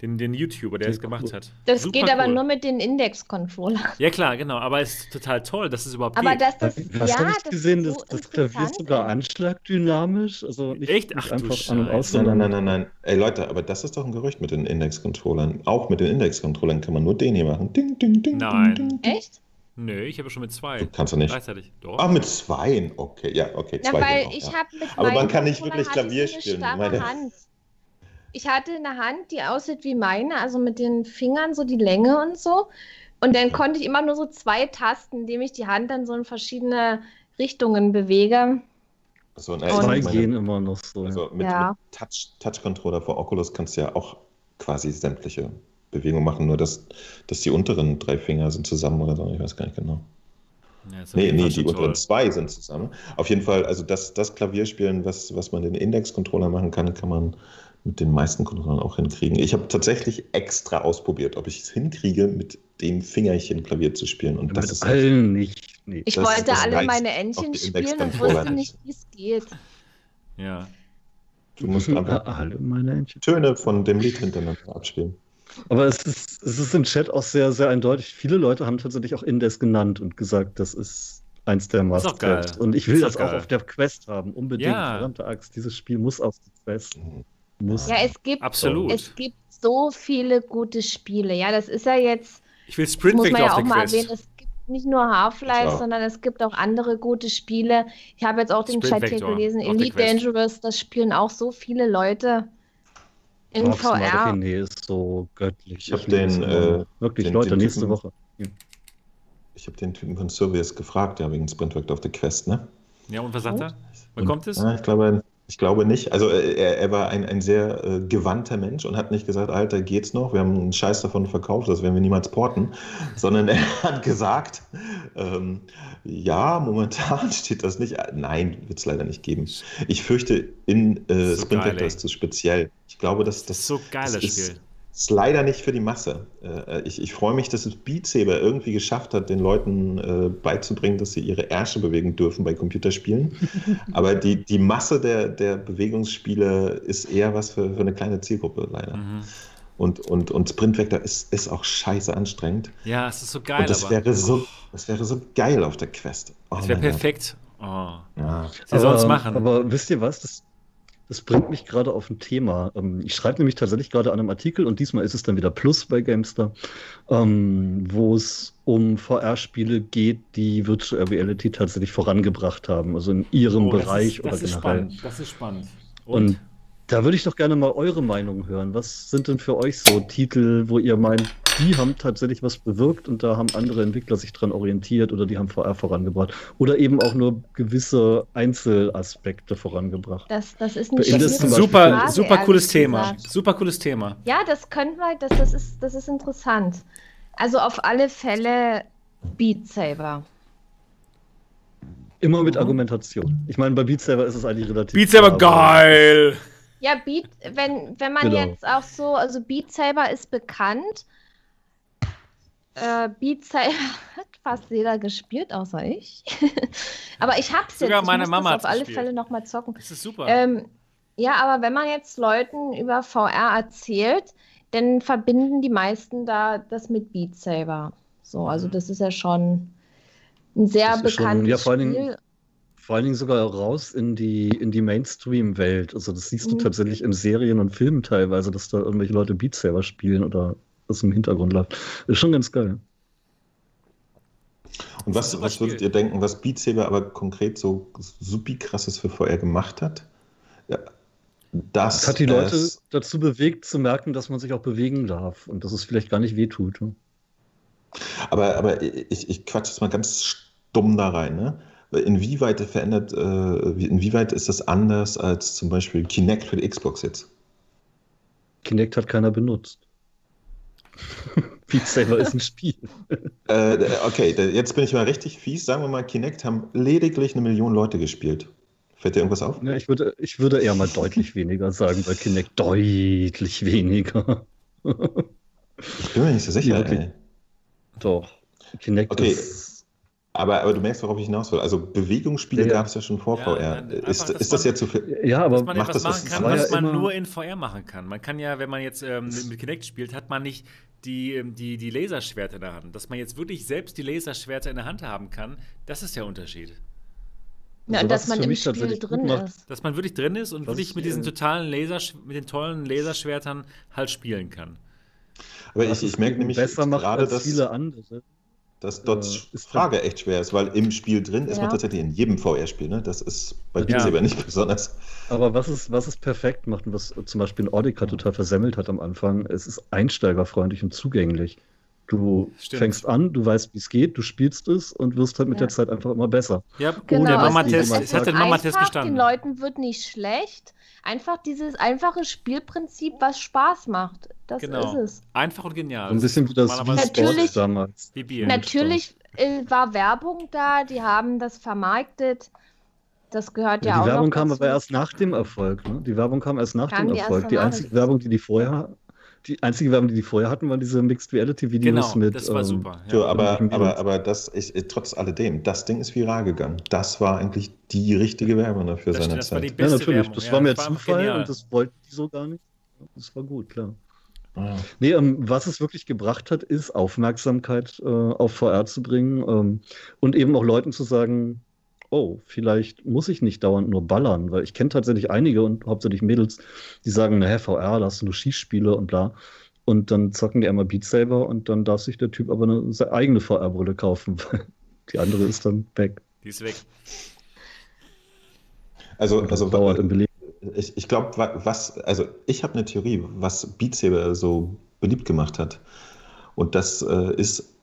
Den, den YouTuber, der es gemacht hat. Das Super geht aber cool. nur mit den Index-Controllern. Ja, klar, genau. Aber es ist total toll, dass es überhaupt Aber geht. dass das, Was ja, habe ich das gesehen? ist Das, so das Klavier ist sogar anschlagdynamisch. Also nicht, Echt? Ach einfach an und aus, Scheiße. Nein, nein, nein, nein, nein. Ey Leute, aber das ist doch ein Gerücht mit den Index-Controllern. Auch mit den Index-Controllern kann man nur den hier machen. Ding, ding, ding, Nein. ding, ding. Echt? Nö, ich habe schon mit zwei. Du kannst du nicht. Gleichzeitig. Doch. Ach, mit zweien. Okay, ja, okay. Zwei weil gehen auch, ich ja. habe mit Aber man kann nicht wirklich Klavier spielen. Meine- Hand. Ich hatte eine Hand, die aussieht wie meine, also mit den Fingern so die Länge und so. Und dann konnte ich immer nur so zwei Tasten, indem ich die Hand dann so in verschiedene Richtungen bewege. So, ne, Und- zwei meine, gehen immer noch so. Also mit, Ja. mit Touch, Touch-Controller für Oculus kannst du ja auch quasi sämtliche Bewegungen machen, nur dass, dass die unteren drei Finger sind zusammen oder so, ich weiß gar nicht genau. Ja, Nee, nee, die unteren toll. zwei sind zusammen. Auf jeden Fall, also das, das Klavierspielen, was, was man den Index-Controller machen kann, kann man mit den meisten Controllern auch hinkriegen. Ich habe tatsächlich extra ausprobiert, ob ich es hinkriege, mit dem Fingerchen Klavier zu spielen. Und das Mit ist allen nicht. Nee. Ich Das- wollte das alle meine Entchen spielen und wusste nicht. nicht, wie es geht. Ja. du musst einfach alle meine Entchen. Töne von dem Lied hintereinander abspielen. Aber es ist, es ist im Chat auch sehr, sehr eindeutig. Viele Leute haben tatsächlich auch Indes genannt und gesagt, das ist eins der. Must-Haves. Und ich will Ist das auch geil. auf der Quest haben. Unbedingt. Ja. Verdammte Axt. Dieses Spiel muss auf die Quest. Muss. Ja, es gibt, Absolut. es gibt so viele gute Spiele. Ja, das ist ja jetzt, Ich will das Sprint muss man ja auf auch mal Quest. erwähnen, es gibt nicht nur Half-Life, sondern es gibt auch andere gute Spiele. Ich habe jetzt auch den Sprint Chat hier gelesen, Elite. Dangerous, das spielen auch so viele Leute in Smart VR. René ist so göttlich. Ich hab liebe den, äh. Wirklich, den- Leute, den nächste Typen- Woche. Ich habe den Typen von Surveys gefragt, ja, wegen Sprint Vector auf der Quest, ne? Ja, und was sagt er? Wann Und- kommt es? Ja, ich, glaube, ich glaube nicht. Also äh, er, er war ein, ein sehr äh, gewandter Mensch und hat nicht gesagt, Alter, geht's noch? Wir haben einen Scheiß davon verkauft, das werden wir niemals porten. Sondern er hat gesagt, ähm, ja, momentan steht das nicht. Äh, Nein, wird es leider nicht geben. Ich fürchte, in äh, So Sprint geil, Vector ey. ist zu speziell. Ich glaube, dass Das ist das so geiles das ist- Spiel. Ist leider nicht für die Masse. Äh, Ich, ich freue mich, dass es Beat Saber irgendwie geschafft hat, den Leuten äh, beizubringen, dass sie ihre Ärsche bewegen dürfen bei Computerspielen. Aber die, die Masse der, der Bewegungsspiele ist eher was für, für eine kleine Zielgruppe, leider. Mhm. Und, und, und Sprint Vector ist, ist auch scheiße anstrengend. Ja, es ist so geil, und das aber. wäre, so, das wäre so geil auf der Quest. Oh das wäre Gott. perfekt. Oh. Ja. Sie sollen es machen. Aber wisst ihr was? Das, das bringt mich gerade auf ein Thema. Ähm, Ich schreibe nämlich tatsächlich gerade an einem Artikel und diesmal ist es dann wieder Plus bei Gamestar, ähm, wo es um VR-Spiele geht, die Virtual Reality tatsächlich vorangebracht haben, also in ihrem Oh, das Bereich ist, oder das ist generell. spannend. Das ist spannend. Und da würde ich doch gerne mal eure Meinung hören. Was sind denn für euch so Titel, wo ihr meint, die haben tatsächlich was bewirkt und da haben andere Entwickler sich dran orientiert oder die haben VR vorangebracht oder eben auch nur gewisse Einzelaspekte vorangebracht? Das, das ist zum Beispiel super, Frage, super cooles Thema. gesagt. Super cooles Thema. Ja, das können wir, das, das, ist, das ist interessant. Also auf alle Fälle Beat Saber. Immer mit Mhm. Argumentation. Ich meine, bei Beat Saber ist es eigentlich relativ. Beat Saber klar, geil! Ja, Beat, wenn, wenn man Genau. jetzt auch so, also Beat Saber ist bekannt. Äh, Beat Saber hat fast jeder gespielt, außer ich. aber ich hab's Sogar jetzt. Ich meine muss Mama das auf alle gespielt. Fälle nochmal zocken. Das ist super. Ähm, ja, aber wenn man jetzt Leuten über VR erzählt, dann verbinden die meisten da das mit Beat Saber. So, also Mhm. das ist ja schon ein sehr Das ist schon- bekanntes ja, vor allen Dingen- Spiel. Vor allen Dingen sogar raus in die, in die Mainstream-Welt. Also das siehst du Mhm. tatsächlich in Serien und Filmen teilweise, dass da irgendwelche Leute Beat Saber spielen oder das im Hintergrund läuft. Ist schon ganz geil. Und was, was würdet ihr denken, was Beat Saber aber konkret so supi krasses für VR gemacht hat? Ja, das, das hat die Leute dazu bewegt, zu merken, dass man sich auch bewegen darf und dass es vielleicht gar nicht wehtut. Ne? Aber, aber ich, ich quatsch jetzt mal ganz stumm da rein. Ne? Inwieweit verändert, äh, inwieweit ist das anders als zum Beispiel Kinect für die Xbox jetzt? Kinect hat keiner benutzt. Beat Saber ist ein Spiel. äh, okay, jetzt bin ich mal richtig fies. Sagen wir mal, Kinect haben lediglich eine Million Leute gespielt. Fällt dir irgendwas auf? Ja, ich, würde, ich würde eher mal deutlich weniger sagen bei Kinect. Deutlich weniger. ich bin mir nicht so sicher. Ja, Doch. Kinect okay. ist. Aber, aber du merkst, worauf ich hinaus will. Also Bewegungsspiele ja, gab es ja schon vor ja, VR. Ist, ist das jetzt zu viel? Ja, aber man macht das machen kann, was man nur in VR machen kann. Man kann ja, wenn man jetzt ähm, mit Kinect spielt, hat man nicht die, ähm, die, die Laserschwerter in der Hand. Dass man jetzt wirklich selbst die Laserschwerter in der Hand haben kann, das ist der Unterschied. Ja, also, dass man im Spiel drin ist. Dass man wirklich drin ist und wirklich mit diesen totalen Laser, mit den tollen Laserschwertern halt spielen kann. Aber ich, ich merke nämlich besser gerade, dass viele andere. Dass dort äh, Frage echt schwer ist, weil im Spiel drin ist man tatsächlich in jedem VR-Spiel. Ne? Das ist bei ja. Beat nicht besonders. Aber was es, was es perfekt macht und was zum Beispiel in Audica total versemmelt hat am Anfang, es ist einsteigerfreundlich und zugänglich. Du Stimmt. fängst an, du weißt, wie es geht, du spielst es und wirst halt mit ja. der Zeit einfach immer besser. Ja, genau. der Mama-Test, es hat den Mama-Test bestanden. Den Leuten wird nicht schlecht. Einfach dieses einfache Spielprinzip, was Spaß macht. Das genau. ist es. Einfach und genial. ein bisschen wie das natürlich, damals. Natürlich äh, war Werbung da, die haben das vermarktet. Das gehört ja, ja die auch. Die Werbung kam dazu. aber erst nach dem Erfolg. Ne? Die Werbung kam erst nach kam dem Erfolg. Die einzige Werbung, die die vorher die einzige Werbung, die die vorher hatten, waren diese Mixed Reality Videos genau, mit. Das war ähm, super. Ja. So, aber, aber, aber das ist trotz alledem, das Ding ist viral gegangen. Das war eigentlich die richtige Werbung dafür das seiner Zeit. ja, natürlich. Werbung. Das ja, war mir das Zufall und das wollten die so gar nicht. Das war gut, klar. Ah. Nee, ähm, was es wirklich gebracht hat, ist Aufmerksamkeit äh, auf VR zu bringen ähm, und eben auch Leuten zu sagen, oh, vielleicht muss ich nicht dauernd nur ballern, weil ich kenne tatsächlich einige und hauptsächlich Mädels, die sagen, naja, VR, da hast du nur Schießspiele und bla. Und dann zocken die einmal Beat Saber und dann darf sich der Typ aber eine eigene VR-Brille kaufen, weil die andere ist dann weg. Die ist weg. Also, also dauert im Belegen. Ich, ich glaube, was, also ich habe eine Theorie, was Beat Saber so beliebt gemacht hat. Und das äh, ist,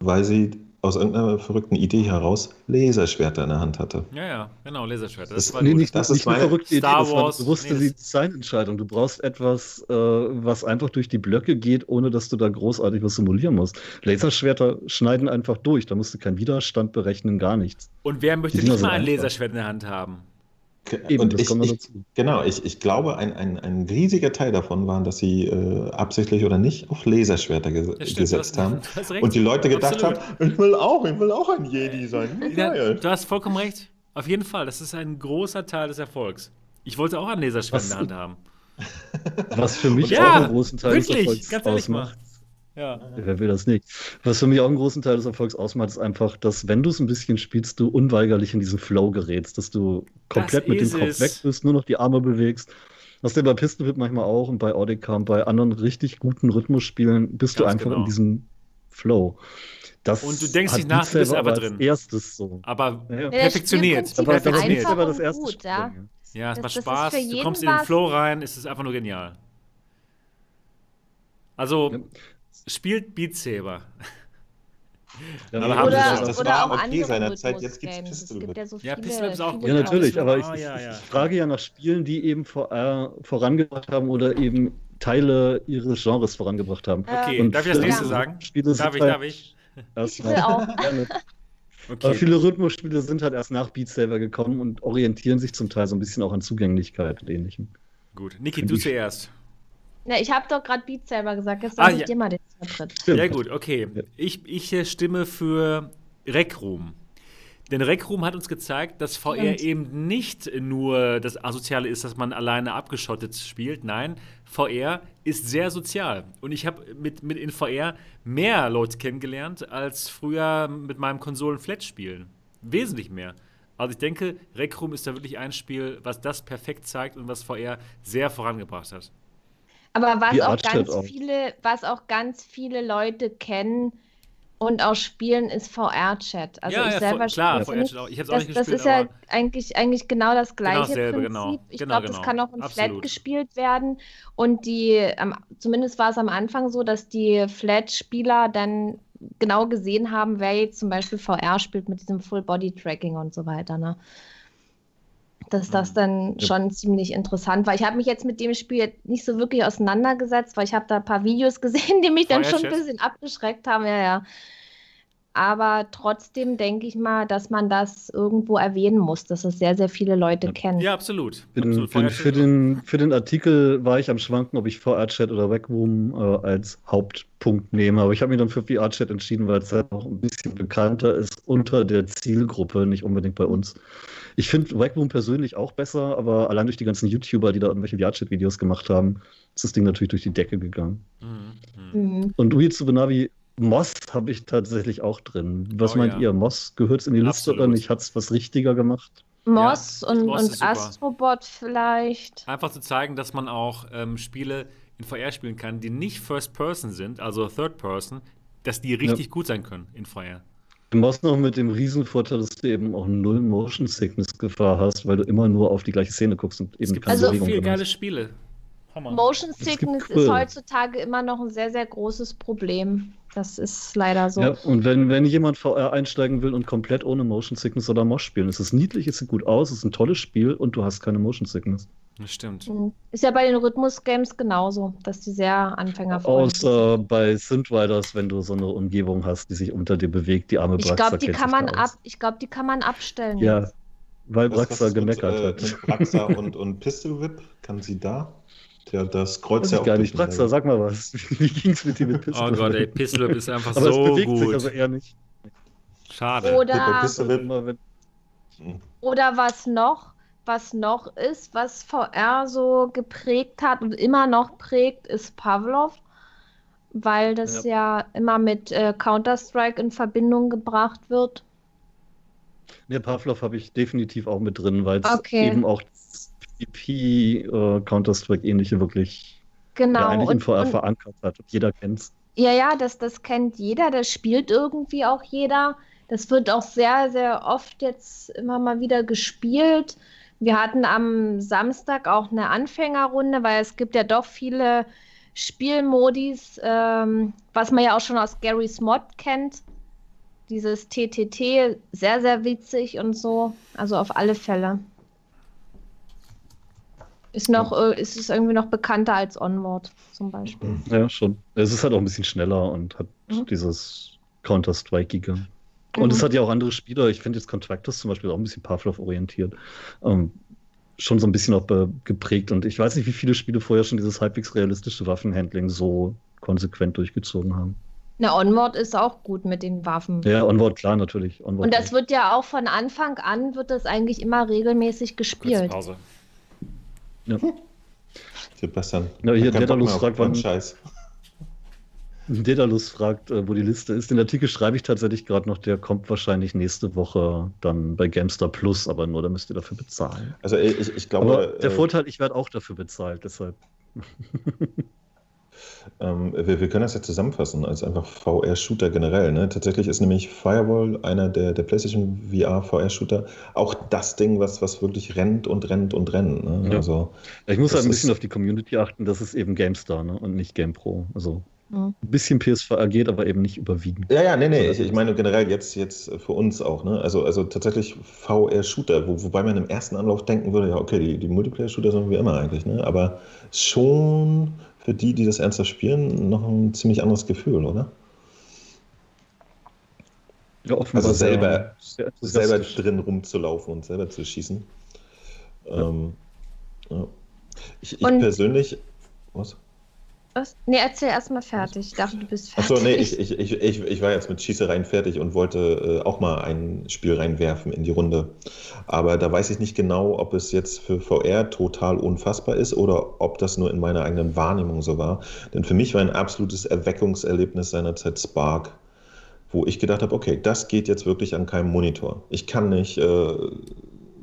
weil sie aus irgendeiner verrückten Idee heraus Laserschwerter in der Hand hatte. Ja, ja, genau, Laserschwerter. Das, das war nee, nicht, das nicht ist eine verrückte Star Idee, Wars, das war eine bewusste nee, Designentscheidung. Du brauchst etwas, äh, was einfach durch die Blöcke geht, ohne dass du da großartig was simulieren musst. Laserschwerter schneiden einfach durch, da musst du keinen Widerstand berechnen, gar nichts. Und wer möchte nicht mal ein Laserschwert in der Hand haben? Eben, und ich, ich, genau, ich, ich glaube, ein, ein, ein riesiger Teil davon waren, dass sie äh, absichtlich oder nicht auf Laserschwerter ge stimmt, gesetzt hast, haben. Und die Leute gedacht Absolut. haben, ich will auch, ich will auch ein Jedi sein. Ja, du hast vollkommen recht. Auf jeden Fall, das ist ein großer Teil des Erfolgs. Ich wollte auch ein Laserschwert in der Hand haben. Was für mich ja, auch einen großen Teil wirklich, des Erfolgs ganz ausmacht. Mal. Ja. Wer will das nicht? Was für mich auch einen großen Teil des Erfolgs ausmacht, ist einfach, dass wenn du es ein bisschen spielst, du unweigerlich in diesen Flow gerätst, dass du komplett das mit dem Kopf es. weg bist, nur noch die Arme bewegst. Was du bei Pistenwhip manchmal auch und bei Audica und bei anderen richtig guten Rhythmusspielen bist Ganz du einfach genau. in diesem Flow. Das und du denkst nicht nach, du bist aber drin. Erstes so. Aber ja, perfektioniert. Aber das perfektioniert. aber das erste gut, ja. ja, es macht Spaß. Du kommst in den Flow rein, es ist einfach nur genial. Also, ja. Spielt Beat Saber. Ja, aber oder, das, das oder war auch okay seiner Zeit, jetzt gibt es Pistol. Gibt ja, so viele, ja, Pistol ist auch gut. Ja, natürlich, aber ich, ja, ja. ich, frage ja nach Spielen, die eben vor, äh, vorangebracht haben oder eben Teile ihres Genres vorangebracht haben. Okay, Und darf ich das nächste sagen? Spiele darf ich, darf ich? Ich will auch. Okay. Aber viele Rhythmusspiele sind halt erst nach Beat Saber gekommen und orientieren sich zum Teil so ein bisschen auch an Zugänglichkeit und ähnlichem. Gut, Niki, du zuerst. Ja, ich habe doch gerade Beat selber gesagt, jetzt sage ah, ich ja. dir mal den Vertritt. Sehr gut, okay. Ich, ich äh, stimme für Rec Room. Denn Rec Room hat uns gezeigt, dass VR Stimmt. eben nicht nur das Asoziale ist, dass man alleine abgeschottet spielt. Nein, VR ist sehr sozial. Und ich habe mit, mit in VR mehr Leute kennengelernt als früher mit meinem Konsolen-Flat-Spielen. Wesentlich mehr. Also ich denke, Rec Room ist da wirklich ein Spiel, was das perfekt zeigt und was VR sehr vorangebracht hat. Aber was auch ganz auch. viele, was auch ganz viele Leute kennen, und auch Spielen ist VR-Chat. Also ja, ich ja, selber voll, klar, spiele VR-Chat auch. Ich habe es auch das, nicht das gespielt, ist ja eigentlich, eigentlich genau das gleiche dasselbe, Prinzip. genau. Ich Genau, glaube, das genau. kann auch in Flat gespielt werden. Und die, am- zumindest war es am Anfang so, dass die Flat-Spieler dann genau gesehen haben, wer jetzt zum Beispiel VR spielt mit diesem Full-Body-Tracking und so weiter. Ne? Dass das Mhm. dann Ja. schon ziemlich interessant war. Ich habe mich jetzt mit dem Spiel nicht so wirklich auseinandergesetzt, weil ich habe da ein paar Videos gesehen, die mich dann schon ein bisschen abgeschreckt haben. Ja, ja. Aber trotzdem denke ich mal, dass man das irgendwo erwähnen muss, dass es sehr, sehr viele Leute Ja. kennen. ja, absolut. Für den, absolut. für, für, den, für den Artikel war ich am Schwanken, ob ich VR-Chat oder Wackroom äh, als Hauptpunkt nehme. Aber ich habe mich dann für VR-Chat entschieden, weil es halt noch ein bisschen bekannter ist unter der Zielgruppe, nicht unbedingt bei uns. Ich finde Wackroom persönlich auch besser, aber allein durch die ganzen YouTuber, die da irgendwelche VR-Chat-Videos gemacht haben, ist das Ding natürlich durch die Decke gegangen. Mhm. Mhm. Mhm. Und Uwe Tsubunabi, Moss habe ich tatsächlich auch drin. Was Oh meint ja. ihr? Moss gehört in die Liste Absolut. oder nicht? Hat es was richtiger gemacht? Moss und, Moss ist und super. Astrobot vielleicht. Einfach zu zeigen, dass man auch ähm, Spiele in VR spielen kann, die nicht First Person sind, also Third Person, dass die richtig gut sein können in VR. Du machst noch mit dem Riesenvorteil, dass du eben auch null Motion Sickness Gefahr hast, weil du immer nur auf die gleiche Szene guckst und Es eben gibt keine Also- so Bewegung viele drin geile. Spiele. Hammer. Motion Es Sickness ist heutzutage immer noch ein sehr, sehr großes Problem. Das ist leider so. Ja, und wenn, wenn jemand VR einsteigen will und komplett ohne Motion Sickness oder Mosh spielen, es ist niedlich, es sieht gut aus, es ist ein tolles Spiel und du hast keine Motion Sickness. Das stimmt. Mhm. Ist ja bei den Rhythmus-Games genauso, dass die sehr anfängerfreundlich sind. Außer bei Synth Riders, wenn du so eine Umgebung hast, die sich unter dir bewegt, die arme Ich Braxa glaube, die kann man ab, ich glaube, die kann man abstellen. Ja, jetzt. weil Was- Braxa was mit, gemeckert äh, hat. Braxa und, und Pistol Whip, kann sie da? Ja, das kreuzt Weiß ja auch gar nicht. sag mal was. Wie ging's mit dir mit Pistol? Oh Gott, ey, Pistol ist einfach Aber so es bewegt gut. sich, also eher nicht. Schade. Oder, wenn- oder was noch, was noch ist, was VR so geprägt hat und immer noch prägt, ist Pavlov, weil das ja, immer mit äh, Counter-Strike in Verbindung gebracht wird. Ne, Pavlov habe ich definitiv auch mit drin, weil es Okay. eben auch PvP äh, Counter-Strike-ähnliche wirklich Genau. ja, eigentlich VR und, verankert hat. Und jeder kennt's. Ja, ja, das, das kennt jeder, das spielt irgendwie auch jeder. Das wird auch sehr, sehr oft jetzt immer mal wieder gespielt. Wir hatten am Samstag auch eine Anfängerrunde, weil es gibt ja doch viele Spielmodis, ähm, was man ja auch schon aus Gary's Mod kennt. Dieses TTT, sehr, sehr witzig und so. Also auf alle Fälle. Ist noch, äh, ist es irgendwie noch bekannter als Onward zum Beispiel. Ja, schon. Es ist halt auch ein bisschen schneller und hat Mhm. dieses Counter-Strike-Giga. Und es Mhm. hat ja auch andere Spieler. Ich finde jetzt Contractors zum Beispiel auch ein bisschen Pavlov-orientiert. Ähm, schon so ein bisschen auch geprägt. Und ich weiß nicht, wie viele Spiele vorher schon dieses halbwegs realistische Waffenhandling so konsequent durchgezogen haben. Na, Onward ist auch gut mit den Waffen. Ja, Onward, klar, natürlich. Onward Und das auch. wird ja auch von Anfang an, wird das eigentlich immer regelmäßig Kurze gespielt. Sebastian. Ja, hier, keinen Daedalus Bock mehr auf fragt, wann- Scheiß. Daedalus fragt, äh, wo die Liste ist. Den Artikel schreibe ich tatsächlich gerade noch. Der kommt wahrscheinlich nächste Woche dann bei GameStar Plus, aber nur, da müsst ihr dafür bezahlen. Also ich, ich glaube, Aber der äh, Vorteil, ich werde auch dafür bezahlt, deshalb. Ähm, wir, wir können das ja zusammenfassen als einfach VR-Shooter generell. Ne? Tatsächlich ist nämlich Firewall einer der, der PlayStation VR VR-Shooter auch das Ding, was, was wirklich rennt und rennt und rennt. Ne? Ja. Also, ich muss halt ein bisschen auf die Community achten, das ist eben GameStar ne? und nicht GamePro. Also Mhm. ein bisschen PSVR geht, aber eben nicht überwiegend. ja, ja, nee, nee, So, ich, ich meine generell jetzt, jetzt für uns auch. Ne? Also, also tatsächlich VR-Shooter, wo, wobei man im ersten Anlauf denken würde, ja, okay, die, die Multiplayer-Shooter sind wie immer eigentlich. Ne? Aber schon für die, die das ernsthaft spielen, noch ein ziemlich anderes Gefühl, oder? Ja, offenbar Also sehr- selber- sehr selber enthusiastisch. drin rumzulaufen und selber zu schießen. Ähm, ja. Ich, ich persönlich. Was? Was? Nee, erzähl erstmal fertig. Ich dachte, du bist fertig. Achso, nee, ich, ich, ich, ich, war jetzt mit Schießereien fertig und wollte äh, auch mal ein Spiel reinwerfen in die Runde. Aber da weiß ich nicht genau, ob es jetzt für VR total unfassbar ist oder ob das nur in meiner eigenen Wahrnehmung so war. Denn für mich war ein absolutes Erweckungserlebnis seinerzeit Spark, wo ich gedacht habe, okay, das geht jetzt wirklich an keinem Monitor. Ich kann nicht, äh,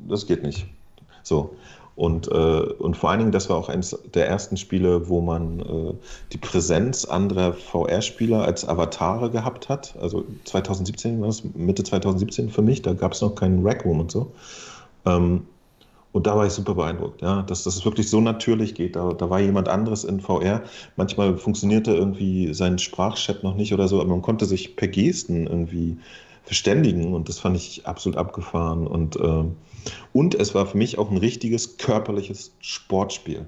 das geht nicht. So. Und, äh, und vor allen Dingen, das war auch eines der ersten Spiele, wo man äh, die Präsenz anderer VR-Spieler als Avatare gehabt hat. Also 2017 war es, Mitte 2017 für mich, da gab es noch keinen Rack Room und so. Ähm, und da war ich super beeindruckt, ja, dass das wirklich so natürlich geht. Da, da war jemand anderes in VR. Manchmal funktionierte irgendwie sein Sprachchat noch nicht oder so, aber man konnte sich per Gesten irgendwie verständigen und das fand ich absolut abgefahren. Und, äh, und es war für mich auch ein richtiges körperliches Sportspiel.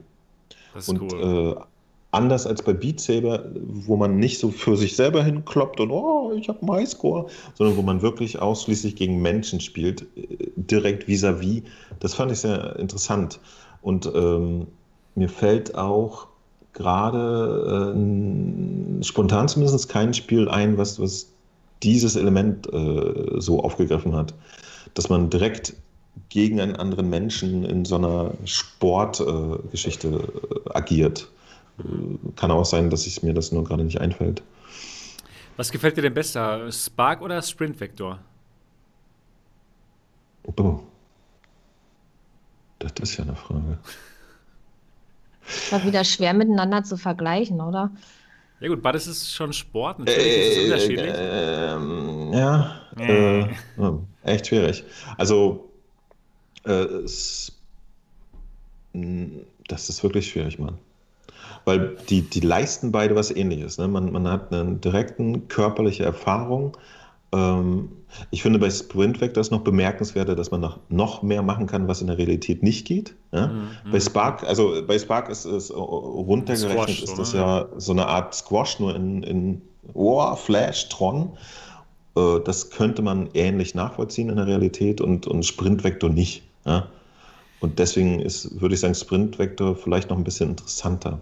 Das ist Und cool. äh, anders als bei Beat Saber, wo man nicht so für sich selber hinkloppt und oh, ich habe einen Highscore, sondern wo man wirklich ausschließlich gegen Menschen spielt, äh, direkt vis-à-vis. Das fand ich sehr interessant. Und ähm, mir fällt auch gerade äh, spontan zumindest kein Spiel ein, was, was dieses Element äh, so aufgegriffen hat, dass man direkt gegen einen anderen Menschen in so einer Sportgeschichte äh, äh, agiert. Äh, Kann auch sein, dass ich mir das nur gerade nicht einfällt. Was gefällt dir denn besser, Spark oder Sprint Vector? Oh. Das ist ja eine Frage. Ist doch wieder schwer miteinander zu vergleichen, oder? Ja gut, beides ist schon Sport, natürlich ist es unterschiedlich. ähm, ja, Äh. äh, ja, echt schwierig. Also, äh, es, mh, das ist wirklich schwierig, Mann. Weil die, die leisten beide was ähnliches. Ne? Man, man hat eine direkte körperliche Erfahrung. Ähm, ich finde bei Sprint Vector ist noch bemerkenswerter, dass man noch, noch mehr machen kann, was in der Realität nicht geht. Ja? Mhm. Bei Spark, also bei Spark ist es äh, runtergerechnet, Squash, ist das ja so eine Art Squash, nur in, in oh, Flash, Tron. Äh, Das könnte man ähnlich nachvollziehen in der Realität und, und Sprint Vector nicht. Ja? Und deswegen ist, würde ich sagen, Sprint Vector vielleicht noch ein bisschen interessanter.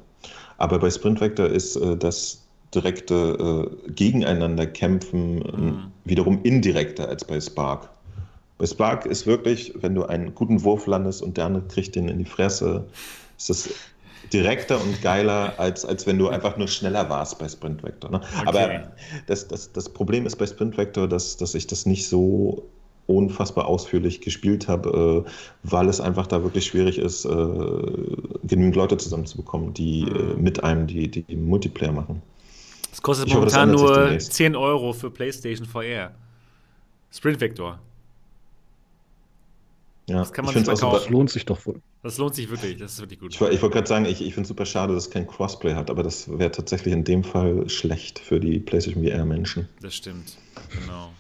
Aber bei Sprint Vector ist äh, das direkte äh, Gegeneinander kämpfen äh, Mhm. wiederum indirekter als bei Spark. Bei Spark ist wirklich, wenn du einen guten Wurf landest und der andere kriegt den in die Fresse, ist das direkter und geiler, als, als wenn du einfach nur schneller warst bei Sprint Vector. Ne? Aber das, das, das Problem ist bei Sprint Vector, dass, dass ich das nicht so unfassbar ausführlich gespielt habe, äh, weil es einfach da wirklich schwierig ist, äh, genügend Leute zusammenzubekommen, die äh, mit einem die, die Multiplayer machen. Es kostet Ich hoffe, momentan sich nur demnächst. 10 Euro für PlayStation VR. Sprint Vector. Ja, Das kann man mal super, Das lohnt sich doch wohl. Das lohnt sich wirklich, das ist wirklich gut. Ich, ich wollte gerade sagen, ich, ich finde es super schade, dass es kein Crossplay hat, aber das wäre tatsächlich in dem Fall schlecht für die PlayStation VR-Menschen. Das stimmt. Genau.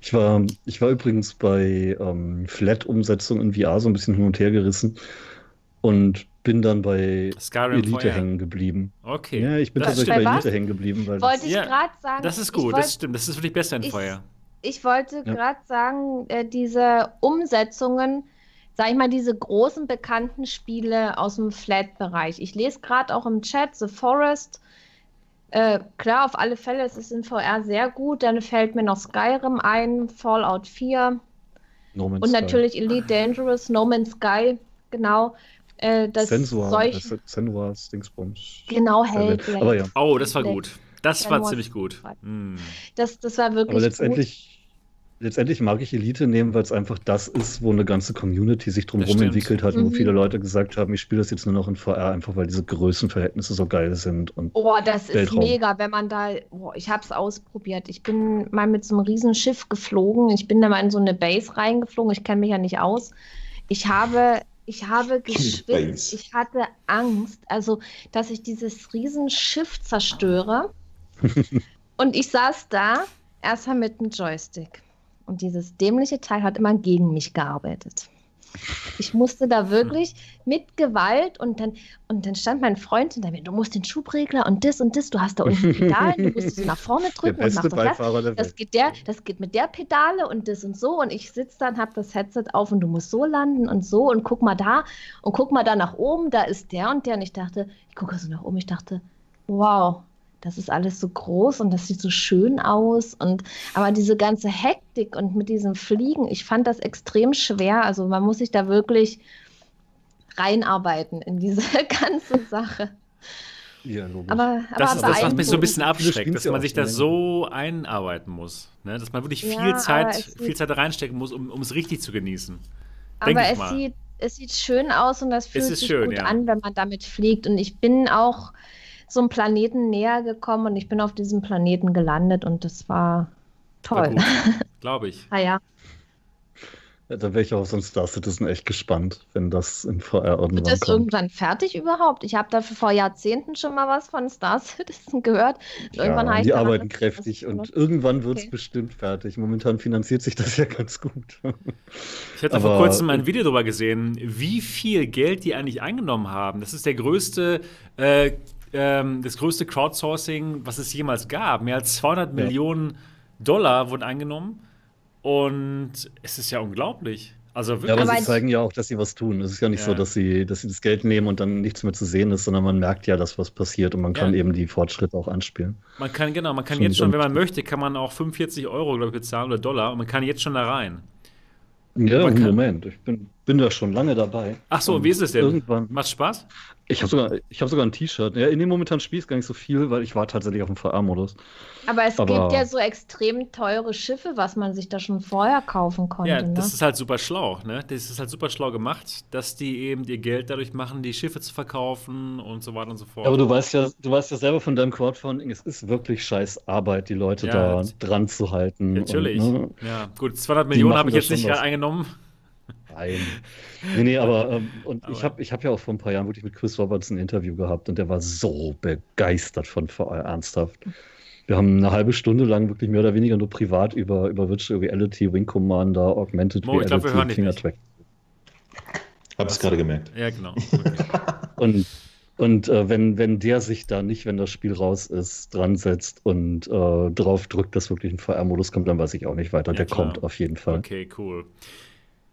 Ich war, ich war übrigens bei ähm, Flat-Umsetzung in VR so ein bisschen hin und her gerissen und bin dann bei Skyrim Elite VR. hängen geblieben. Okay. Ja, ich bin das, tatsächlich Bei? Elite hängen geblieben, weil Wollte ich Ja, gerade sagen. das ist gut, wollt- das stimmt. Das ist wirklich besser in ich- VR. Ich wollte Ja. gerade sagen, äh, diese Umsetzungen, sag ich mal, diese großen bekannten Spiele aus dem Flat-Bereich. Ich lese gerade auch im Chat The Forest. Äh, klar, auf alle Fälle, es ist in VR sehr gut. Dann fällt mir noch Skyrim ein, Fallout 4 No Man's und Sky. natürlich Elite Dangerous, No Man's Sky, genau. Äh, das Sensor, solch, Senua's Dingsbums. genau, Hellblade. Ja, Oh, das war gut. Das Dann war ziemlich gut. Hm. Das, das war wirklich aber letztendlich, letztendlich mag ich Elite nehmen, weil es einfach das ist, wo eine ganze Community sich drumherum entwickelt hat und wo Mhm. viele Leute gesagt haben, ich spiele das jetzt nur noch in VR, einfach weil diese Größenverhältnisse so geil sind. Und Oh, das ist Weltraum. mega, wenn man da, oh, ich habe es ausprobiert. Ich bin mal mit so einem riesen Schiff geflogen. Ich bin da mal in so eine Base reingeflogen. Ich kenne mich ja nicht aus. Ich habe, ich habe geschwitzt. Ich hatte Angst, also, dass ich dieses riesen Schiff zerstöre. Und ich saß da erstmal mit einem Joystick. Und dieses dämliche Teil hat immer gegen mich gearbeitet. Ich musste da wirklich mit Gewalt und dann, und dann stand mein Freund hinter mir, du musst den Schubregler und das und das, du hast da unten Pedal, du musst es nach vorne drücken und. Beifahrer der Das Welt. geht, der, das geht mit der Pedale und das und so und ich sitze dann, habe das Headset auf und du musst so landen und so und guck mal da und guck mal da nach oben, da ist der und der und ich dachte, ich gucke so nach oben, ich dachte, wow, das ist alles so groß und das sieht so schön aus und aber diese ganze Hektik und mit diesem Fliegen, ich fand das extrem schwer, also man muss sich da wirklich reinarbeiten in diese ganze Sache. Ja, logisch. Aber, Das, aber ist das, was mich so ein bisschen abschreckt, dass ja man sich das so einarbeiten muss. Ne? Dass man wirklich Ja, viel, aber Zeit, viel Zeit da reinstecken muss, um um es richtig zu genießen. Denk Aber ich es mal. sieht es sieht schön aus und das fühlt sich schön, gut ja. an, wenn man damit fliegt. Und ich bin auch so einem Planeten näher gekommen und ich bin auf diesem Planeten gelandet und das war toll. Glaube ich. ah ja. Ja, da wäre ich auch auf so ein Star Citizen echt gespannt, wenn das in VR irgendwann Wird das kommt. irgendwann fertig überhaupt? Ich habe dafür vor Jahrzehnten schon mal was von Star Citizen gehört. Irgendwann Ja, heißt die daran, arbeiten kräftig und irgendwann wird es Okay. bestimmt fertig. Momentan finanziert sich das ja ganz gut. Ich hatte vor Aber- kurzem ein Video darüber gesehen, wie viel Geld die eigentlich eingenommen haben. Das ist der größte, äh, ähm, das größte Crowdsourcing, was es jemals gab. Mehr als 200 Ja. Millionen Dollar wurden eingenommen. Und es ist ja unglaublich. Also Ja, wirklich. aber, Aber sie zeigen ja auch, dass sie was tun. Es ist ja nicht Ja. so, dass sie, dass sie das Geld nehmen und dann nichts mehr zu sehen ist, sondern man merkt ja, dass was passiert und man Ja. kann eben die Fortschritte auch anspielen. man kann, genau, man kann Schon jetzt schon, wenn man möchte, kann man auch 45 Euro, glaube ich, bezahlen oder Dollar und man kann jetzt schon da rein. Ja, im Moment. Ich bin, bin da schon lange dabei. Ach so, Und wie ist es denn? Irgendwann. Macht Spaß? Ich habe sogar, ich hab sogar ein T-Shirt. Ja, in dem momentan spiele ich gar nicht so viel, weil ich war tatsächlich auf dem VR-Modus. Aber es Aber- gibt ja so extrem teure Schiffe, was man sich da schon vorher kaufen konnte. Ja, ne? das ist halt super schlau, ne? Das ist halt super schlau gemacht, dass die eben ihr Geld dadurch machen, die Schiffe zu verkaufen und so weiter und so fort. Aber du weißt ja, du weißt ja selber von deinem Crowdfunding, es ist wirklich scheiß Arbeit, die Leute Ja, da dran zu halten. Natürlich. Und, ne, Ja, gut, 200 Millionen habe ich jetzt nicht was. eingenommen. Nein. Nee, nee, aber ähm, und ich Aber- habe ich hab ja auch vor ein paar Jahren wirklich mit Chris Roberts ein Interview gehabt und der war so begeistert von VR, ernsthaft. Wir haben eine halbe Stunde lang wirklich mehr oder weniger nur privat über, über Virtual Reality, Wing Commander, Augmented Mo, ich glaub, wir hören dich Finger nicht. Track. Hab es gerade gemerkt. Ja, genau. Okay. Und, und äh, wenn, wenn der sich da nicht, wenn das Spiel raus ist, dran setzt und äh, drauf drückt, dass wirklich ein VR-Modus kommt, dann weiß ich auch nicht weiter. Ja, der klar. kommt auf jeden Fall. okay, cool.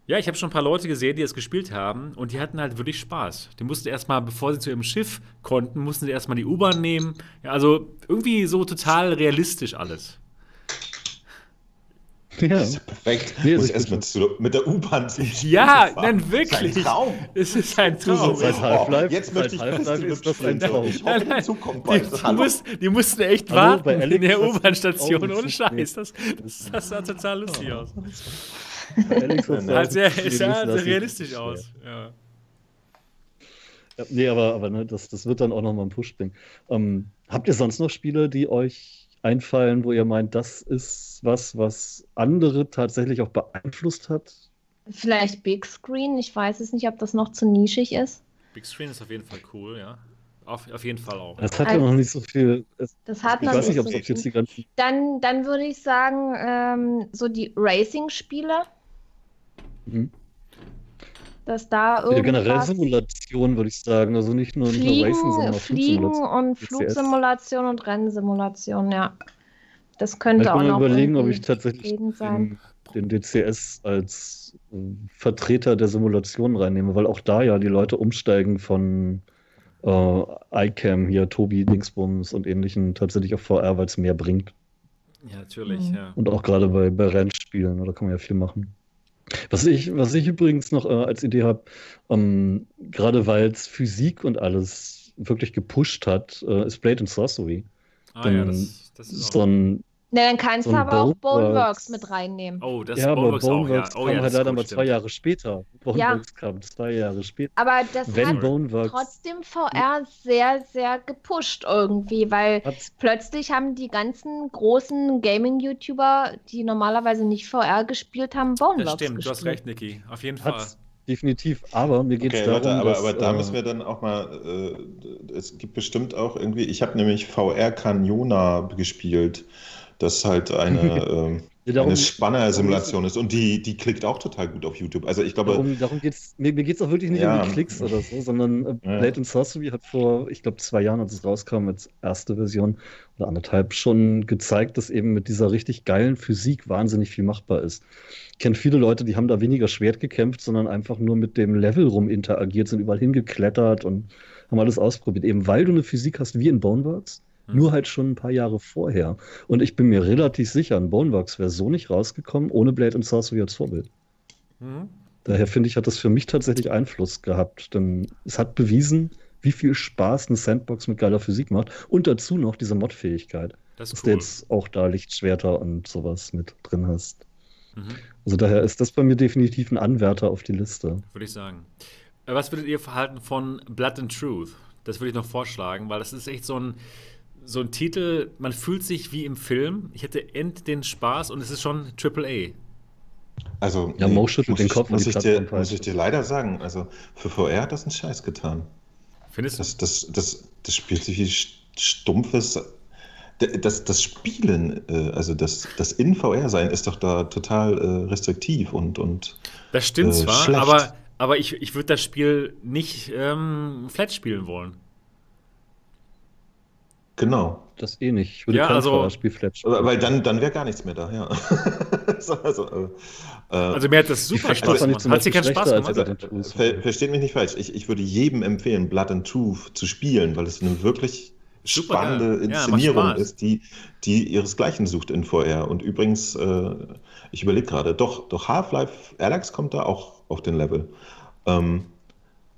Ja, ich habe schon ein paar Leute gesehen, die das gespielt haben und die hatten halt wirklich Spaß. Die mussten erstmal, bevor sie zu ihrem Schiff konnten, mussten sie erstmal die U-Bahn nehmen. Ja, also irgendwie so total realistisch alles. Ja. Das ist ja perfekt. Nee, Muss das ich erst ist mit, der U-Bahn Ja, fahren. nein, Das ist wirklich. ein Traum. Es ist ein so Traum. seit Oh, Half-Life- jetzt möchte ich Festival ist das ein. Traum. Ich hoffe, Nein, nein. die Die, mussten, die mussten echt Hallo, warten bei in der U-Bahn-Station. Ohne Scheiß. Das, das, das sah total lustig aus. Alex hat Ja, Halt sehr, sah das sehr ist realistisch schwer. aus. Ja. Ja, nee, aber, aber ne, das, das wird dann auch nochmal ein Push-Ding. Ähm, habt ihr sonst noch Spiele, die euch einfallen, wo ihr meint, das ist was, was andere tatsächlich auch beeinflusst hat? Vielleicht Big Screen. Ich weiß es nicht, ob das noch zu nischig ist. Big Screen ist auf jeden Fall cool, ja. Auf, auf jeden Fall auch. Es hat ja Also- noch nicht so viel. Es, Das hat ich noch weiß nicht, ob so es jetzt die ganzen. Dann, dann würde ich sagen, ähm, so die Racing-Spiele, Mhm. dass da Ja, generell Simulation, würde ich sagen. Also nicht nur, nicht nur Racing, Fliegen, sondern auch Fliegen und. Flugsimulation und Rennsimulation, ja. Das Ich könnte auch mal noch überlegen, ob irgendwie ich tatsächlich den, den DCS als äh, Vertreter der Simulation reinnehme, weil auch da ja die Leute umsteigen von äh, iCam hier, Tobi, Dingsbums und ähnlichen tatsächlich auf VR, weil es mehr bringt. Ja, natürlich, Mhm. ja. Und auch gerade bei, bei Rennspielen, da kann man ja viel machen. Was ich, was ich übrigens noch äh, als Idee habe, ähm, gerade weil es Physik und alles wirklich gepusht hat, äh, ist Blade and Sorcery. Ah ja, das, das ist So ein, Ne, dann kannst so du aber auch Boneworks. Boneworks mit reinnehmen. Oh, das ja, aber Boneworks auch, ja. Boneworks Oh, kam ja, halt leider gut, mal zwei stimmt. Jahre später. Boneworks kam zwei Jahre später. Aber das Wenn hat Boneworks trotzdem VR sehr, sehr gepusht irgendwie, weil hat's plötzlich haben die ganzen großen Gaming-YouTuber, die normalerweise nicht VR gespielt haben, Boneworks Das stimmt, du gespielt. hast recht, Niki. Auf jeden Fall. Hat's definitiv, aber mir geht es Okay, darum, warte, aber, dass, aber da äh, müssen wir dann auch mal, äh, es gibt bestimmt auch irgendwie, ich habe nämlich VR Canona gespielt, das halt eine, ja, darum, eine Spanner-Simulation ist und die, die klickt auch total gut auf YouTube. Also ich glaube, darum, darum geht's, mir, mir geht es auch wirklich nicht Ja. um die Klicks oder so, sondern äh, Ja. Blade and Sorcery hat vor, ich glaube, zwei Jahren, als es rauskam, als erste Version oder anderthalb, schon gezeigt, dass eben mit dieser richtig geilen Physik wahnsinnig viel machbar ist. Ich kenne viele Leute, die haben da weniger Schwert gekämpft, sondern einfach nur mit dem Level rum interagiert, sind überall hingeklettert und haben alles ausprobiert. Eben weil du eine Physik hast wie in Boneworks, Hm. nur halt schon ein paar Jahre vorher. Und ich bin mir relativ sicher, ein Boneworks wäre so nicht rausgekommen, ohne Blade and Sorcery als Vorbild. Mhm. Daher finde ich, hat das für mich tatsächlich Einfluss gehabt, denn es hat bewiesen, wie viel Spaß eine Sandbox mit geiler Physik macht und dazu noch diese Mod-Fähigkeit, Das dass ist du cool. jetzt auch da Lichtschwerter und sowas mit drin hast. Mhm. Also daher ist das bei mir definitiv ein Anwärter auf die Liste. Würde ich sagen. Äh, was würdet ihr verhalten von Blood and Truth? Das würde ich noch vorschlagen, weil das ist echt so ein, so ein Titel, man fühlt sich wie im Film. Ich hätte end den Spaß und es ist schon Triple A. Also, ja, Mo schüttelt den Kopf. Muss, ich dir, muss ich dir leider sagen, also für VR hat das einen Scheiß getan. Findest du? Das, das, das, das spielt sich wie stumpfes. Das, das Spielen, äh, also das, das in VR sein, ist doch da total äh, restriktiv und. und das stimmt äh, zwar, schlecht. aber, aber ich, ich würde das Spiel nicht ähm, flat spielen wollen. Genau. Das eh nicht. Ich würde ja, kein also, Spiel flat spielen. Weil dann, dann wäre gar nichts mehr da, ja. also, äh, also, mir hat das super Spaß gemacht. Hat sie keinen Spaß gemacht? Also, ver versteht mich nicht falsch. Ich, ich würde jedem empfehlen, Blood and Truth zu spielen, weil es eine wirklich Super spannende geil. Inszenierung ja, ist, die, die ihresgleichen sucht in VR. Und übrigens, äh, ich überlege gerade, doch, doch Half-Life Alex kommt da auch auf den Level. Ähm,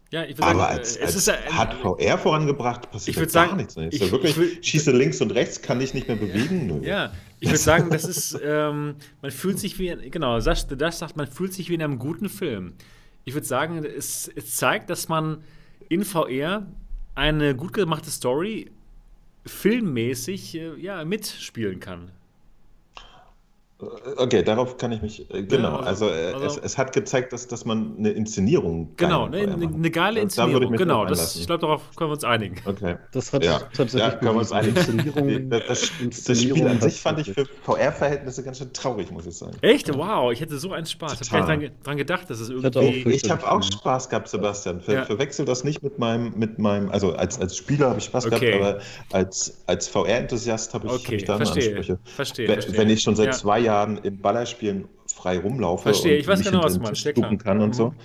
ja, ich würde sagen, als, als ist hat VR vorangebracht, passiert ich gar sagen, nichts. Ist ja wirklich, will, schieße links und rechts, kann ich nicht mehr bewegen. Nö. Ja, ich würde sagen, das ist, ähm, man fühlt sich wie, genau, das, das sagt, man fühlt sich wie in einem guten Film. Ich würde sagen, es, es zeigt, dass man in VR eine gut gemachte Story filmmäßig äh, ja, mitspielen kann. Okay, darauf kann ich mich. Äh, genau, ja, also, also, also es, es, hat gezeigt, dass, dass man eine Inszenierung. Genau, eine, eine, geile Inszenierung. Da genau, das, ich glaube, darauf können wir uns einigen. Okay. Das hat ja. tatsächlich. Ja, können wir uns einigen. Inszenierung, das, das, das, Spiel an sich fand ich für VR-Verhältnisse ganz schön traurig, muss ich sagen. Echt? Wow, ich hätte so einen Spaß. Ich habe gar nicht dran, gedacht, dass es irgendwie. Ich, ich habe auch Spaß gehabt, Sebastian. Ver, ja. Verwechsel das nicht mit meinem, mit meinem. Also als, als Spieler habe ich Spaß okay. gehabt, aber als, als VR-Enthusiast habe ich, okay. hab ich da verstehe. Ansprüche. Verstehe, wenn, verstehe. wenn ich schon seit zwei Jahren Jahren in Ballerspielen frei rumlaufe Verstehe, und ich weiß genau, was du meinst. kann und so, mhm.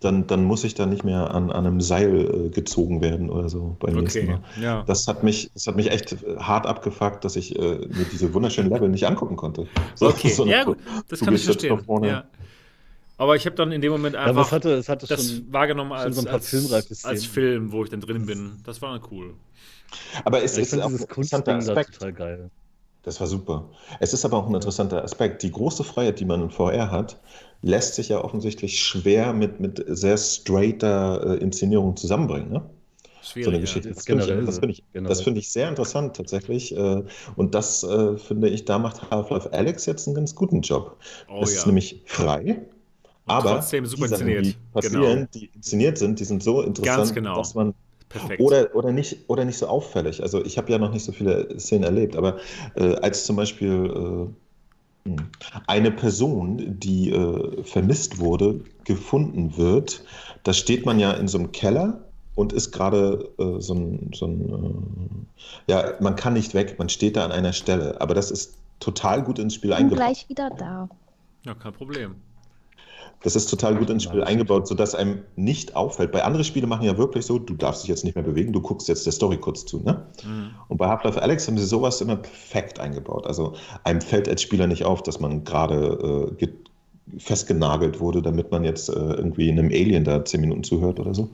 dann, dann muss ich da nicht mehr an, an einem Seil äh, gezogen werden oder so beim okay, nächsten Mal. Ja. Das, hat mich, das hat mich echt hart abgefuckt, dass ich äh, mir diese wunderschönen Level nicht angucken konnte. So, okay, so ja gut, das kann ich verstehen. Ja. Aber ich habe dann in dem Moment einfach ja, hatte, es hatte das schon, wahrgenommen als, so als, als, Film, wo ich dann drin bin. Das war cool. Aber es ja, ist auch dieses Kunstding da total geil. Das war super. Es ist aber auch ein interessanter Aspekt. Die große Freiheit, die man in VR hat, lässt sich ja offensichtlich schwer mit, mit sehr straighter äh, Inszenierung zusammenbringen. Ne? Schwierig, so eine Geschichte. Ja. Das, finde ich, das find ich sehr interessant tatsächlich. Äh, und das äh, finde ich, da macht Half-Life Alex jetzt einen ganz guten Job. Oh, es ja. ist nämlich frei. Aber trotzdem super die Sachen, inszeniert. die passieren, Genau. die inszeniert sind, die sind so interessant, genau. dass man Perfekt. oder, oder, nicht, oder nicht so auffällig. Also ich habe ja noch nicht so viele Szenen erlebt, aber äh, als zum Beispiel äh, eine Person, die äh, vermisst wurde, gefunden wird, da steht man ja in so einem Keller und ist gerade äh, so ein, so ein äh, ja, man kann nicht weg, man steht da an einer Stelle, aber das ist total gut ins Spiel Bin eingebaut. gleich wieder da. ja, kein Problem. Das ist total gut ins Spiel eingebaut, sodass einem nicht auffällt. Bei anderen Spielen machen ja wirklich so, du darfst dich jetzt nicht mehr bewegen, du guckst jetzt der Story kurz zu. Ne? Mhm. Und bei Half-Life Alex haben sie sowas immer perfekt eingebaut. Also einem fällt als Spieler nicht auf, dass man gerade äh, festgenagelt wurde, damit man jetzt äh, irgendwie einem Alien da zehn Minuten zuhört oder so.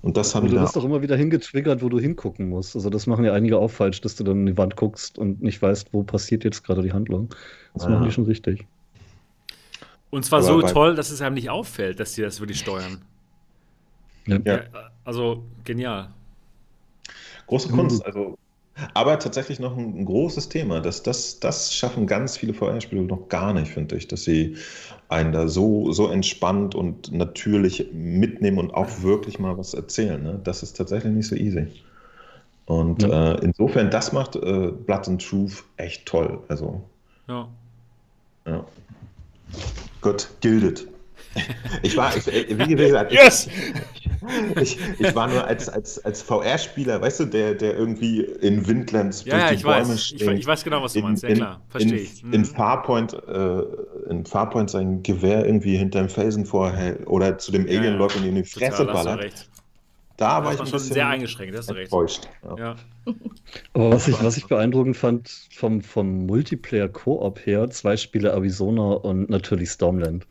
Und das haben Aber du wirst doch immer wieder hingetriggert, wo du hingucken musst. Also das machen ja einige auch falsch, dass du dann in die Wand guckst und nicht weißt, wo passiert jetzt gerade die Handlung. Das Ja. machen die schon richtig. Und zwar Aber so toll, dass es einem nicht auffällt, dass die das wirklich steuern. Ja. Ja. also genial. Große Mhm. Kunst, also. Aber tatsächlich noch ein, ein großes Thema. Das, das, das schaffen ganz viele VR-Spiele noch gar nicht, finde ich, dass sie einen da so, so entspannt und natürlich mitnehmen und auch wirklich mal was erzählen. Ne? Das ist tatsächlich nicht so easy. Und Ja. äh, insofern, das macht äh, Blood and Truth echt toll. Also, Ja. ja. Gut, gildet. Ich war, ich, äh, wie gesagt, ich, Yes! ich, ich war nur als, als, als VR-Spieler, weißt du, der, der irgendwie in Windlands Ja, ja, die ich Bäume weiß. Ich, springt, ich weiß genau, was du in, meinst. Ja, in, klar. Verstehe in, ich. in Mhm. Farpoint, äh, in Farpoint sein Gewehr irgendwie hinterm Felsen vorhält oder zu dem Ja, Alien ja. und ihn in die Fresse Total, ballert. Da Da war war ich ein schon sehr eingeschränkt, hast du recht. enttäuscht. Ja. Ja. Aber was ich, was ich beeindruckend fand, vom, vom Multiplayer-Koop her, zwei Spiele Arizona und natürlich Stormland.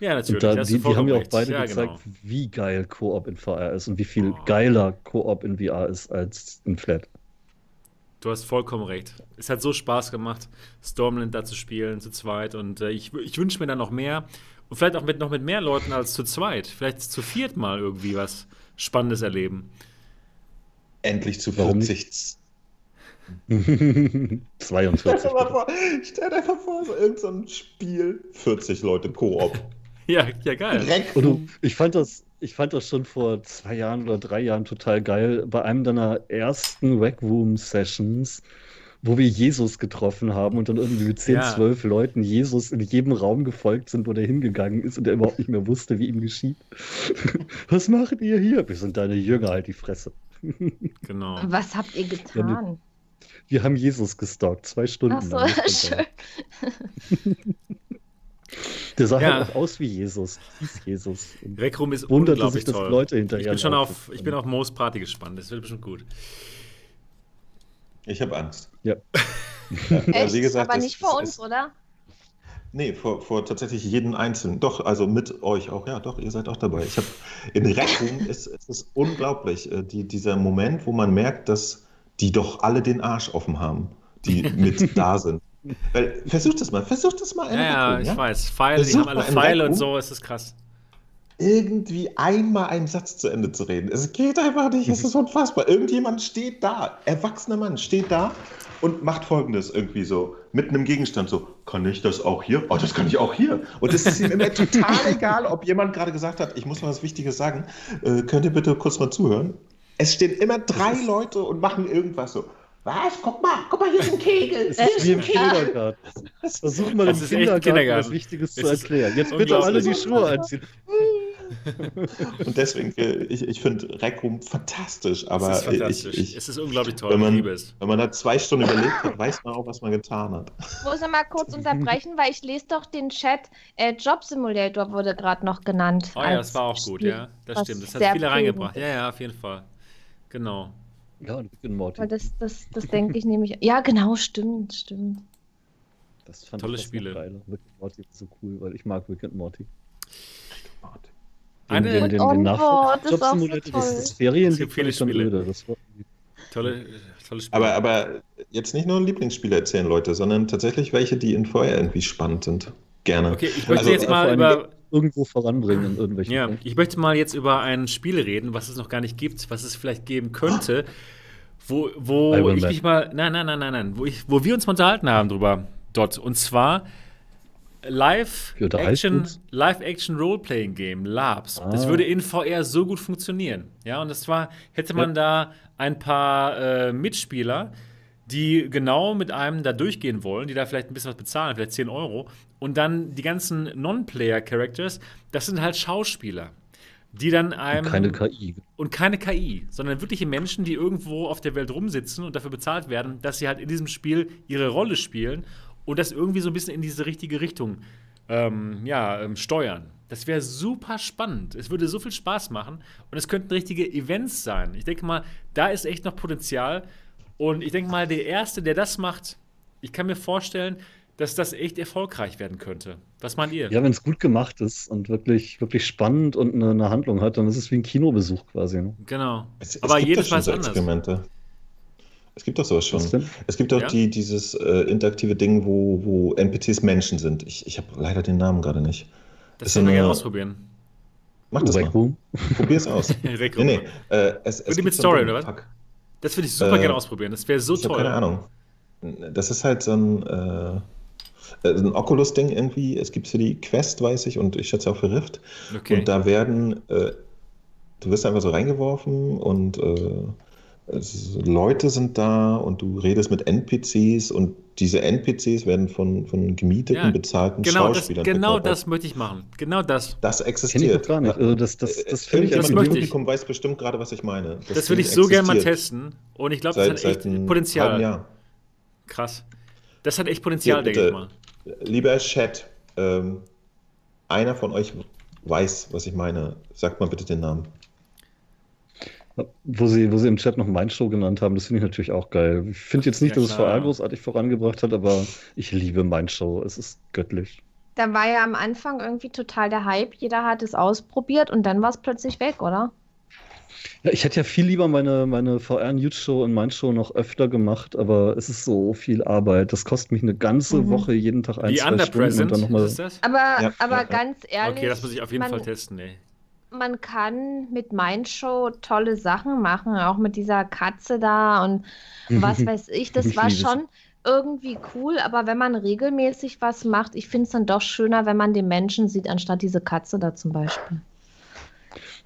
ja, natürlich. Und da, die, die haben ja auch beide ja, gezeigt, Genau. wie geil Koop in VR ist und wie viel Oh. geiler Koop in VR ist als in Flat. Du hast vollkommen recht. Es hat so Spaß gemacht, Stormland da zu spielen, zu zweit. Und äh, ich, ich wünsche mir da noch mehr. Und vielleicht auch mit, noch mit mehr Leuten als zu zweit. Vielleicht zu viert mal irgendwie was Spannendes erleben. Endlich zu Warum 40. 42. Stell dir mal vor, stell dir einfach vor, so irgendein so ein Spiel, 40 Leute Koop. Ja, ja, geil. Direkt. Und du, ich fand das, ich fand das schon vor zwei Jahren oder drei Jahren total geil. Bei einem deiner ersten Rec Room Sessions, wo wir Jesus getroffen haben und dann irgendwie mit 10, Ja. 12 Leuten Jesus in jedem Raum gefolgt sind, wo der hingegangen ist und der überhaupt nicht mehr wusste, wie ihm geschieht. Was macht ihr hier? Wir sind deine Jünger, halt die Fresse. Genau. Was habt ihr getan? Wir haben Jesus gestalkt, zwei Stunden Ach so, lang. Schön. Der sah Ja. halt auch aus wie Jesus, hieß Jesus. Und ist wunderte unglaublich sich, dass toll. Leute hinterher ich bin schon auf, ich bin auf Moos Party gespannt. Das wird bestimmt gut. Ich habe Angst. Ja. Ja, Echt? wie gesagt, Aber nicht vor uns, oder? Nee, vor, vor tatsächlich jeden Einzelnen. Doch, also mit euch auch. Ja, doch, ihr seid auch dabei. Ich habe in Room ist es ist unglaublich, äh, die, dieser Moment, wo man merkt, dass die doch alle den Arsch offen haben, die mit da sind. Weil, versucht das mal, versucht das mal in Ja, ja, ich ja? weiß. Pfeile, die haben alle Pfeile und so, es ist krass. irgendwie einmal einen Satz zu Ende zu reden. Es geht einfach nicht, es ist unfassbar. Irgendjemand steht da, erwachsener Mann steht da und macht folgendes irgendwie so, mit einem Gegenstand so, kann ich das auch hier? Oh, das kann ich auch hier. Und es ist ihm immer total egal, ob jemand gerade gesagt hat, ich muss mal was Wichtiges sagen, äh, könnt ihr bitte kurz mal zuhören? Es stehen immer drei Leute und machen irgendwas so. Was? Guck mal, guck mal, hier ist ein Kegel. Es Hier ist ist wie im Kegel. Kindergarten. Versuch mal Das im Kindergarten, Kindergarten. was Wichtiges zu Es ist erklären. Jetzt bitte alle die. Schuhe anziehen. Und deswegen, äh, ich, ich finde Rec Room fantastisch, aber es ist fantastisch. ich, ich, es ist unglaublich toll. wenn man- ich liebe es. Wenn man da zwei Stunden überlegt hat, weiß man auch, was man getan hat. Ich muss mal kurz unterbrechen, weil ich lese doch den Chat. Äh, Job Simulator wurde gerade noch genannt. Oh ja, das war auch gut, Spiel. ja. Das stimmt. Das hat viele prägend reingebracht. ist. Ja, ja, auf jeden Fall. Genau. Ja, und Rick and Morty. Das, das, das denke ich nämlich. Ja, genau, stimmt, stimmt. Das fand Tolle ich Spiele. Rick and Morty ist so cool, weil ich mag Rick and Morty. Eine- den, den, den, den Nachfolger- ist auch so das, das Ferien Es gibt viele Spiele. öde. Das war, Tolle, tolle Spiele. Aber, aber jetzt nicht nur Lieblingsspiele erzählen, Leute, sondern tatsächlich welche, die in VR irgendwie spannend sind. Gerne. okay, ich möchte Also, jetzt mal über. irgendwo voranbringen in irgendwelchen Ja, Punkten. ich möchte mal jetzt über ein Spiel reden, was es noch gar nicht gibt, was es vielleicht geben könnte, wo, wo ich mich mal, nein, nein, nein, nein, nein, wo, ich, wo wir uns mal unterhalten haben drüber, dort. Und zwar Live-Action uns? Live-Action Role-Playing Game, Labs. Das Ah. würde in VR so gut funktionieren. Ja, und das war, hätte man da ein paar äh, Mitspieler, die genau mit einem da durchgehen wollen, die da vielleicht ein bisschen was bezahlen, vielleicht 10 Euro. Und dann die ganzen Non-Player-Characters, das sind halt Schauspieler, die dann einem. Und keine KI. Und keine KI, sondern wirkliche Menschen, die irgendwo auf der Welt rumsitzen und dafür bezahlt werden, dass sie halt in diesem Spiel ihre Rolle spielen und das irgendwie so ein bisschen in diese richtige Richtung ähm, ja, ähm, steuern. Das wäre super spannend. Es würde so viel Spaß machen und es könnten richtige Events sein. Ich denke mal, da ist echt noch Potenzial. Und ich denke mal, der Erste, der das macht, ich kann mir vorstellen, dass das echt erfolgreich werden könnte. Was meint ihr? Ja, wenn es gut gemacht ist und wirklich, wirklich spannend und eine, eine Handlung hat, dann ist es wie ein Kinobesuch quasi. Ne? Genau. Es, es Aber gibt jedes Mal anders. Experimente. Es gibt doch sowas schon. Es gibt auch Ja? die, dieses äh, interaktive Ding, wo, wo NPCs Menschen sind. Ich, ich habe leider den Namen gerade nicht. Das können wir gerne ausprobieren. Mach das mal. Room? Probier es aus. Nee, nee. Äh, es, es Mit so Story, Ding, oder was? fuck. Das würde ich super Äh, gerne ausprobieren. Das wäre so Ich toll. keine Ahnung. Das ist halt so ein, äh, äh, ein Oculus-Ding irgendwie. Es gibt für die Quest, weiß ich, und ich schätze auch für Rift. Okay. Und da werden, äh, du wirst einfach so reingeworfen und äh, es, Leute sind da und du redest mit NPCs und diese NPCs werden von, von gemieteten, Ja, bezahlten genau das, Schauspielern genau verkörpert. das möchte ich machen. Genau das. Das ich existiert. doch gar nicht. Also das, das, das finde ich das im möchte ich. Publikum weiß bestimmt gerade, was ich meine. Das, will Ding ich so gerne mal testen. Und ich glaube, das hat echt Potenzial. Krass. Das hat echt Potenzial, Hier, denke ich mal. Lieber Chat, ähm, einer von euch weiß, was ich meine. Sagt mal bitte den Namen. Wo sie, wo sie im Chat noch Mindshow genannt haben, das finde ich natürlich auch geil. Ich finde jetzt nicht, Ja, dass es. VR großartig vorangebracht hat, aber ich liebe Mindshow. Es ist göttlich. Da war ja am Anfang irgendwie total der Hype. Jeder hat es ausprobiert und dann war es plötzlich weg, oder? Ja, ich hätte ja viel lieber meine, meine VR-News-Show und mein Show noch öfter gemacht, aber es ist so viel Arbeit. Das kostet mich eine ganze Mhm. Woche, jeden Tag ein, Die zwei Stunden und dann nochmal. ist das? Aber, Ja, aber ja. ganz ehrlich, Okay, das muss ich auf jeden man, Fall testen, ey. Man kann mit Mindshow tolle Sachen machen, auch mit dieser Katze da und was weiß ich. Das war schon irgendwie cool, aber wenn man regelmäßig was macht, ich finde es dann doch schöner, wenn man den Menschen sieht, anstatt diese Katze da zum Beispiel.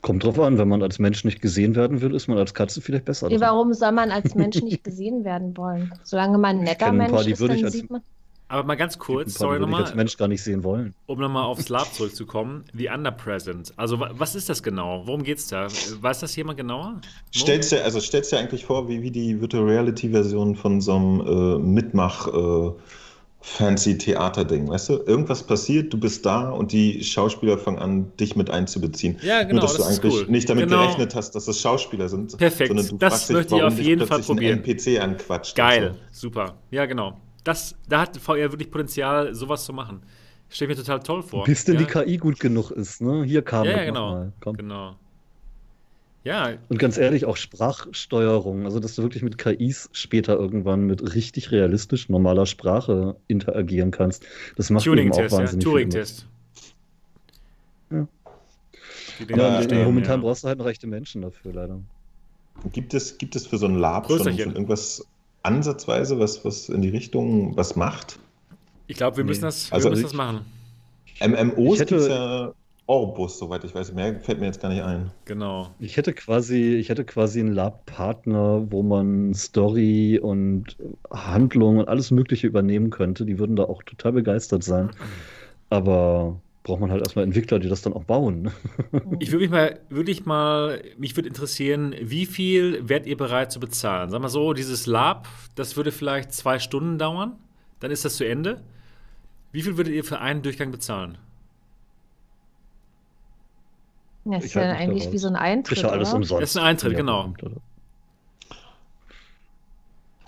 Kommt drauf an, wenn man als Mensch nicht gesehen werden will, ist man als Katze vielleicht besser. Warum soll man als Mensch nicht gesehen werden wollen? Solange man ein netter Mensch paar, die ist, würde dann ich als- sieht man. Aber mal ganz kurz, paar, sorry würde ich als nochmal, Mensch gar nicht sehen wollen. um nochmal aufs Lab zurückzukommen. The Underpresent. Also, wa- was ist das genau? Worum geht's da? Weiß das jemand genauer? Stellst dir, also stellst dir eigentlich vor, wie, wie die Virtual Reality-Version von so einem äh, Mitmach äh, fancy Theater-Ding, weißt du? Irgendwas passiert, du bist da und die Schauspieler fangen an, dich mit einzubeziehen. Ja, genau, Nur, dass das du ist eigentlich cool. nicht damit Genau. gerechnet hast, dass es Schauspieler sind. Perfekt. Sondern du Das möchte ich auf jeden Fall probieren. NPC anquatscht. Geil, So. super. Ja, genau. Das, da hat VR wirklich Potenzial, sowas zu machen. Stell ich mir total toll vor. Bis denn ja? die KI gut genug ist, ne? Hier kam Ja, ja, genau. Genau. Ja, Und ganz ehrlich, auch Sprachsteuerung, also dass du wirklich mit KIs später irgendwann mit richtig realistisch normaler Sprache interagieren kannst, das macht eben auch ja. wahnsinnig viel Turing-Test. Ja. Ja, Ja, stehen, momentan ja. brauchst du halt noch echte Menschen dafür, leider. Gibt es, gibt es für so ein Lab schon, schon irgendwas ansatzweise, was, was in die Richtung was macht? Ich glaube, wir Nee. müssen das, wir Also müssen ich- das machen. MMOs gibt es ja Orbus, soweit ich weiß. Mehr fällt mir jetzt gar nicht ein. Genau. Ich hätte quasi, ich hätte quasi einen Lab-Partner, wo man Story und Handlung und alles Mögliche übernehmen könnte. Die würden da auch total begeistert sein. Aber braucht man halt erstmal Entwickler, die das dann auch bauen. ne? Ich würde mich mal, wirklich mal, mich würde interessieren, wie viel wärt ihr bereit zu bezahlen? Sag mal so, dieses Lab, das würde vielleicht zwei Stunden dauern, dann ist das zu Ende. Wie viel würdet ihr für einen Durchgang bezahlen? Ja, ist ja da eigentlich raus. wie so ein Eintritt, Krieg ja alles oder? umsonst. Das ist ein Eintritt, genau. kommt?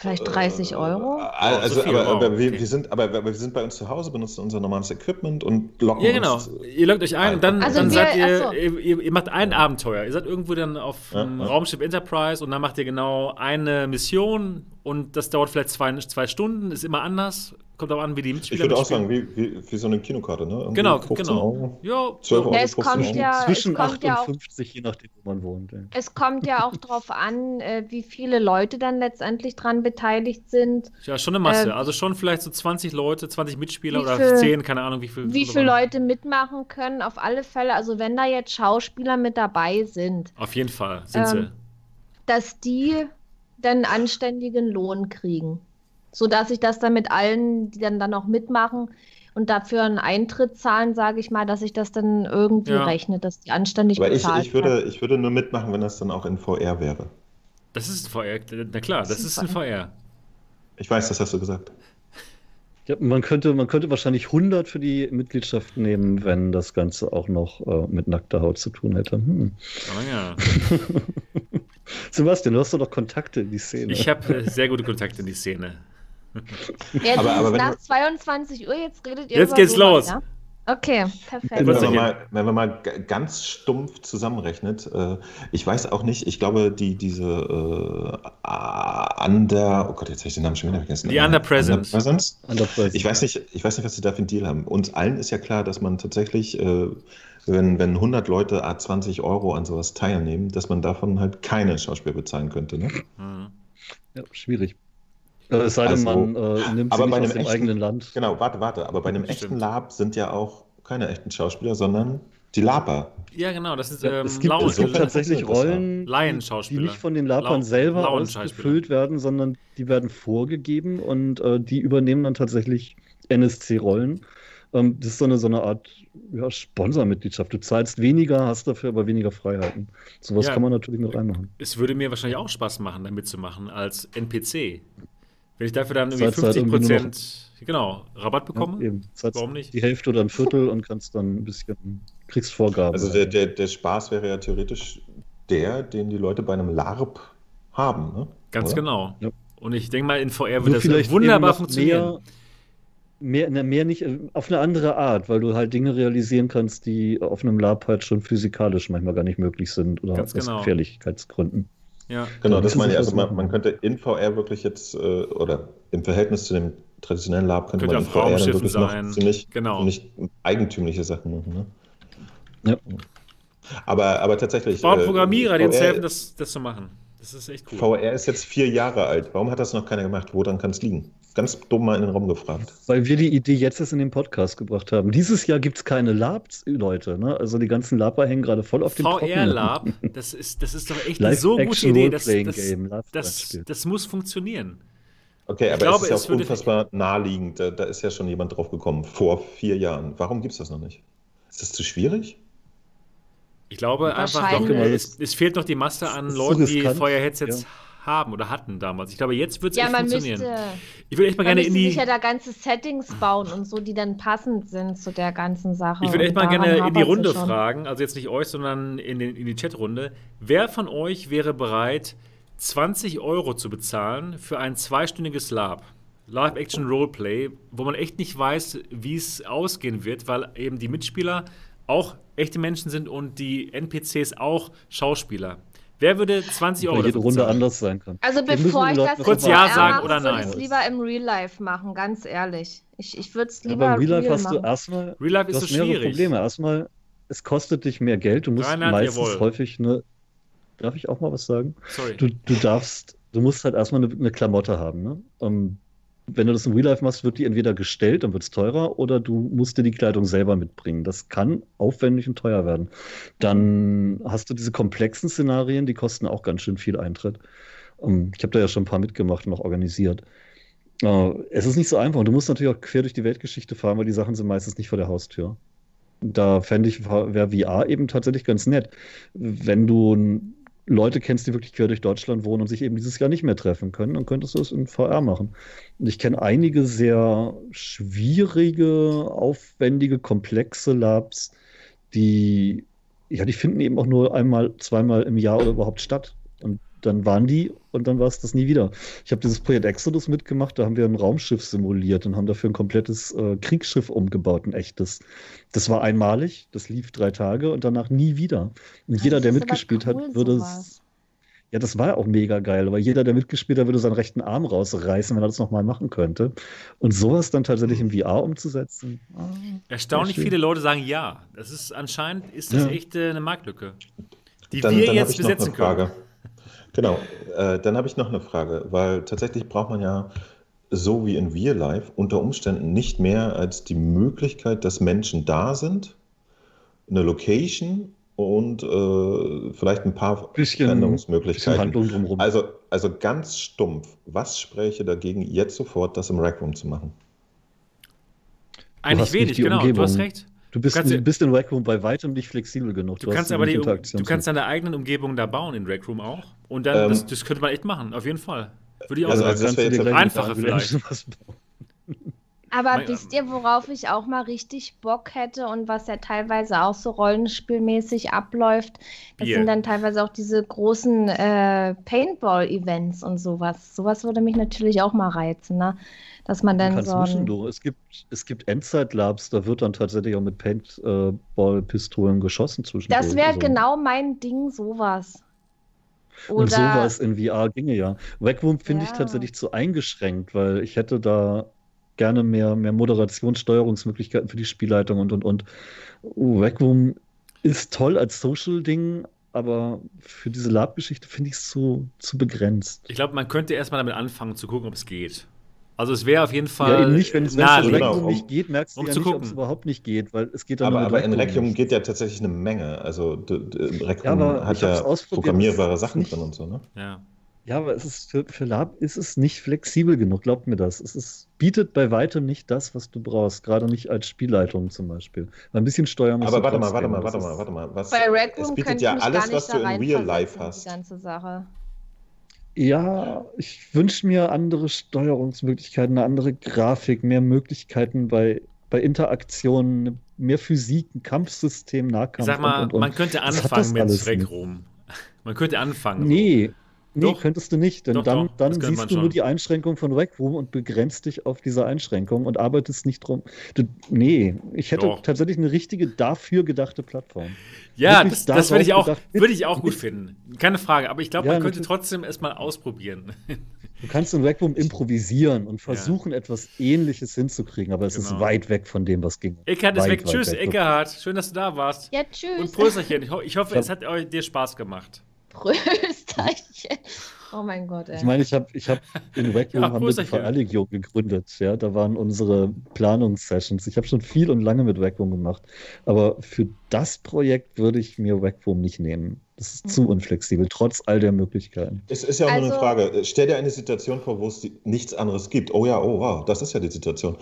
Vielleicht 30 Euro? Äh, Oh, Also, so viel, aber, aber wir, okay. wir sind, aber, aber wir sind bei uns zu Hause, benutzen unser normales Equipment und locken Ja, genau. uns. Ihr loggt euch ein und dann, Also dann wir- seid ihr, so. ihr, ihr, macht ein Abenteuer. Ihr seid irgendwo dann auf Ja, dem ja. Raumschiff Enterprise und dann macht ihr genau eine Mission und das dauert vielleicht zwei, zwei Stunden, ist immer anders. Kommt auch an, wie die Ich Mitspieler würde auch sagen, wie, wie, wie so eine Kinokarte, ne? Irgendwie Genau, 15 genau. Euro. Ja, 12 Euro. Es 15 kommt Euro. ja, es Zwischen kommt 8 ja auch und 50, je nachdem, wo man wohnt. Ja. Es kommt ja auch darauf an, äh, wie viele Leute dann letztendlich dran beteiligt sind, ja, schon eine Masse. Ähm, also schon vielleicht so 20 Leute, 20 Mitspieler oder viel- 10, keine Ahnung, wie viel. wie viele Leute mitmachen können. Auf alle Fälle, also wenn da jetzt Schauspieler mit dabei sind, Auf jeden Fall sind Ähm, sie. dass die dann einen anständigen Lohn kriegen. Sodass ich das dann mit allen, die dann, dann auch mitmachen und dafür einen Eintritt zahlen, sage ich mal, dass ich das dann irgendwie Ja. rechne, dass die anständig Aber ich, bezahlt ich, würde, ich würde nur mitmachen, wenn das dann auch in VR wäre. Das ist ein VR. Na klar, das ist ein VR. Ich weiß, das hast du gesagt. Ja, man, könnte, man könnte wahrscheinlich 100 für die Mitgliedschaft nehmen, wenn das Ganze auch noch äh, mit nackter Haut zu tun hätte. Hm. Oh ja. Sebastian, du hast doch noch Kontakte in die Szene. Ich habe äh, sehr gute Kontakte in die Szene. Ja, Aber- aber nach du- 22 Uhr, jetzt redet ihr Jetzt über geht's sowas, los. Ja? Okay, perfekt. Wenn man, mal, wenn man mal ganz stumpf zusammenrechnet, äh, ich weiß auch nicht, ich glaube, die, diese äh, Under, oh Gott, jetzt habe ich den Namen schon wieder vergessen. Die Äh, Underpresence. Underpresence? Underpresence. Ich weiß, nicht, ich weiß nicht, was sie da für einen Deal haben. Uns allen ist ja klar, dass man tatsächlich, äh, wenn, wenn 100 Leute a 20 Euro an sowas teilnehmen, dass man davon halt keine Schauspieler bezahlen könnte. Ne? Mhm. Ja, schwierig. Äh, es sei denn, Also, man äh, nimmt sie aber nicht bei aus einem dem echten- eigenen Land. Genau, warte, warte. Aber bei einem Stimmt. echten Lab sind ja auch keine echten Schauspieler, sondern die Laber. Ja, genau, das ist Ja, ähm, es gibt, es gibt tatsächlich ja. Rollen, die, nicht von den Lapern selber ausgefüllt werden, sondern die werden vorgegeben und äh, die übernehmen dann tatsächlich NSC-Rollen. Ähm, das ist so eine, so eine Art ja, Sponsormitgliedschaft. Du zahlst weniger, hast dafür aber weniger Freiheiten. Sowas Ja. kann man natürlich mit reinmachen. Es würde mir wahrscheinlich auch Spaß machen, da mitzumachen als NPC. Wenn ich dafür dann irgendwie Zahlst halt 50 irgendwie nur Prozent, genau, Rabatt bekomme. Ja, Warum nicht? Die Hälfte oder ein Viertel und kannst dann ein bisschen, kriegst Vorgaben. Also der, der, der Spaß wäre ja theoretisch der, den die Leute bei einem LARP haben. Ne? Ganz Oder? genau. Ja. Und ich denke mal, in VR Nur wird das vielleicht wunderbar funktionieren. Mehr, Mehr, mehr nicht, äh, auf eine andere Art, weil du halt Dinge realisieren kannst, die auf einem Lab halt schon physikalisch manchmal gar nicht möglich sind oder Ganz aus genau. Gefährlichkeitsgründen. Ja. Genau, das meine ich. Also man, man könnte in VR wirklich jetzt, äh, oder im Verhältnis zu dem traditionellen Lab, könnte Könnte man in VR dann wirklich sein. noch ziemlich, Genau. ziemlich eigentümliche Sachen machen. Ne? Ja. Aber, aber tatsächlich. Brauchen äh, Programmierer, die uns VR helfen, das, das zu machen. Das ist echt cool. VR ist jetzt vier Jahre alt. Warum hat das noch keiner gemacht? Woran kann es liegen? Ganz dumm mal in den Raum gefragt. Weil wir die Idee jetzt erst in den Podcast gebracht haben. Dieses Jahr gibt es keine Labs, Leute. Ne? Also die ganzen Laber hängen gerade voll auf dem VR Lab, das ist, das ist doch echt eine so gute Action Idee. Das, das, das, das muss funktionieren. Okay, Ich aber glaube, es ist ja es auch unfassbar naheliegend. Da, da ist ja schon jemand drauf gekommen. Vor vier Jahren. Warum gibt es das noch nicht? Ist das zu schwierig? Ich glaube einfach, Wahrscheinlich. doch, es, es fehlt noch die Masse an so Leuten, die riskant, VR-Headsets ja. Haben oder hatten damals. Ich glaube, jetzt wird es Ja, echt funktionieren. müsste, Ich würde echt mal gerne in die. sich ja da ganze Settings bauen und so, die dann passend sind zu der ganzen Sache. Ich würde echt mal gerne in die Runde fragen, also jetzt nicht euch, sondern in, den, in die Chatrunde. Wer von euch wäre bereit, 20 Euro zu bezahlen für ein zweistündiges Lab? Live-Action Roleplay, wo man echt nicht weiß, wie es ausgehen wird, weil eben die Mitspieler auch echte Menschen sind und die NPCs auch Schauspieler. Wer würde 20 Euro jede Runde bezahlen? anders sein kann. Also Wir bevor ich das Kurz Ja sagen mache, oder würde nein. ich es lieber im Real Life machen, ganz ehrlich. Ich, ich würde es Ja, lieber beim Real Life real hast du machen. erstmal Real Life du ist hast so mehrere schwierig. Probleme. Erstmal, es kostet dich mehr Geld. Du musst Reinhard, meistens jawohl. häufig eine. Darf ich auch mal was sagen? Sorry. Du, du darfst, du musst halt erstmal eine, eine Klamotte haben. Ne? Ähm, wenn du das im Real Life machst, wird die entweder gestellt, dann wird es teurer, oder du musst dir die Kleidung selber mitbringen. Das kann aufwendig und teuer werden. Dann hast du diese komplexen Szenarien, die kosten auch ganz schön viel Eintritt. Ähm, ich habe da ja schon ein paar mitgemacht und auch organisiert. Äh, es ist nicht so einfach. Und du musst natürlich auch quer durch die Weltgeschichte fahren, weil die Sachen sind meistens nicht vor der Haustür. Da fände ich, wäre VR eben tatsächlich ganz nett. Wenn du Leute kennst, die wirklich quer durch Deutschland wohnen und sich eben dieses Jahr nicht mehr treffen können, dann könntest du es in VR machen. Und ich kenne einige sehr schwierige, aufwendige, komplexe Labs, die, ja, die finden eben auch nur einmal, zweimal im Jahr oder überhaupt statt. Und dann waren die und dann war es das nie wieder. Ich habe dieses Projekt Exodus mitgemacht, da haben wir ein Raumschiff simuliert und haben dafür ein komplettes äh, Kriegsschiff umgebaut, ein echtes. Das war einmalig, das lief drei Tage und danach nie wieder. Und Das jeder, der mitgespielt cool, hat, würde es. Ja, das war ja auch mega geil, aber jeder, der mitgespielt hat, würde seinen rechten Arm rausreißen, wenn er das nochmal machen könnte. Und sowas dann tatsächlich im VR umzusetzen. ah, Erstaunlich viele Leute sagen ja. Das ist anscheinend ist das Ja. echt äh, eine Marktlücke, die Dann, wir dann jetzt besetzen können. Genau, äh, dann habe ich noch eine Frage, weil tatsächlich braucht man ja so wie in Real Life unter Umständen nicht mehr als die Möglichkeit, dass Menschen da sind, eine Location und äh, vielleicht ein paar Bisschen, bisschen Veränderungsmöglichkeiten. Drumherum. Also, also ganz stumpf, was spräche dagegen, jetzt sofort das im Rack Room zu machen? Eigentlich wenig, genau. Du Umgebung. hast recht. Du bist, kannst du bist in Rec Room bei weitem nicht flexibel genug. Du kannst hast aber die, du kannst deine eigenen Umgebungen da bauen in Rec Room auch. Und dann, Ähm, das, das könnte man echt machen, auf jeden Fall. Würde ich auch Also, sagen. also das wäre jetzt einfacher vielleicht. Aber Mein- wisst ihr, worauf ich auch mal richtig Bock hätte und was ja teilweise auch so rollenspielmäßig abläuft? Das Bier. sind dann teilweise auch diese großen äh, Paintball-Events und sowas. Sowas würde mich natürlich auch mal reizen, ne? Dass man Du dann so. mischen, Ein, du. Es gibt, es gibt Endzeit-Labs, da wird dann tatsächlich auch mit Paintball-Pistolen geschossen zwischendurch. das wäre Also- genau mein Ding, sowas. Und Oder sowas in VR ginge ja. Room finde ich Ja. tatsächlich zu eingeschränkt, weil ich hätte da gerne mehr, mehr Moderationssteuerungsmöglichkeiten für die Spielleitung und und und. Uh, Room ist toll als Social-Ding, aber für diese Lab-Geschichte finde ich es zu, zu begrenzt. Ich glaube, man könnte erstmal damit anfangen zu gucken, ob es geht. Also es wäre auf jeden Fall Ja, eben nicht, wenn es es naheliegend. Rec Genau, um- nicht geht, merkst du um ja nicht, ob es überhaupt nicht geht, weil es geht dann Aber, aber in Requiem nicht. geht ja tatsächlich eine Menge. Also Rec Ja, hat ja programmierbare es Sachen nicht- drin und so, ne? Ja. Ja, aber es ist für, für Lab ist es nicht flexibel genug, glaubt mir das. Es ist, bietet bei weitem nicht das, was du brauchst, gerade nicht als Spielleitung zum Beispiel. Ein bisschen steuern musst Aber warte mal, warte mal, warte mal, warte mal. Was, bei Red es Room bietet könnte ja alles, was da du in Real Life hast. Die ganze Sache. Ja, ich wünsche mir andere Steuerungsmöglichkeiten, eine andere Grafik, mehr Möglichkeiten bei, bei Interaktionen, mehr Physik, ein Kampfsystem, Nahkampf sag mal, und, und, und. man könnte anfangen mit nicht. Room. Man könnte anfangen. Nee, Nee, Doch. könntest du nicht, denn Doch, dann, doch, dann siehst du nur die Einschränkung von Rec Room und begrenzt dich auf diese Einschränkung und arbeitest nicht drum. Du, nee, ich hätte Doch. tatsächlich eine richtige dafür gedachte Plattform. Ja, Wirklich das, das würde ich auch, würde ich auch gut finden. Keine Frage, aber ich glaube, Ja, man könnte trotzdem es mal ausprobieren. Du kannst in Rec Room improvisieren und versuchen, etwas Ähnliches hinzukriegen, aber es ist Genau. weit weg von dem, was ging. Eckhard ist weg. Tschüss, weg. Eckhard. Schön, dass du da warst. Ja, Und tschüss. Prösterchen. Ich, ho ich hoffe, Ich hab- es hat euch, dir Spaß gemacht. Prösterchen. Oh mein Gott, ey. Ich meine, ich habe ich hab in Rec Room Ja, haben wir die. VR-Legion gegründet. Ja, da waren unsere Planungssessions. Ich habe schon viel und lange mit Rec Room gemacht. Aber für das Projekt würde ich mir Rec Room nicht nehmen. Das ist zu unflexibel, trotz all der Möglichkeiten. Es ist ja auch nur eine Also- Frage. Stell dir eine Situation vor, wo es nichts anderes gibt. Oh ja, oh wow, das ist ja die Situation.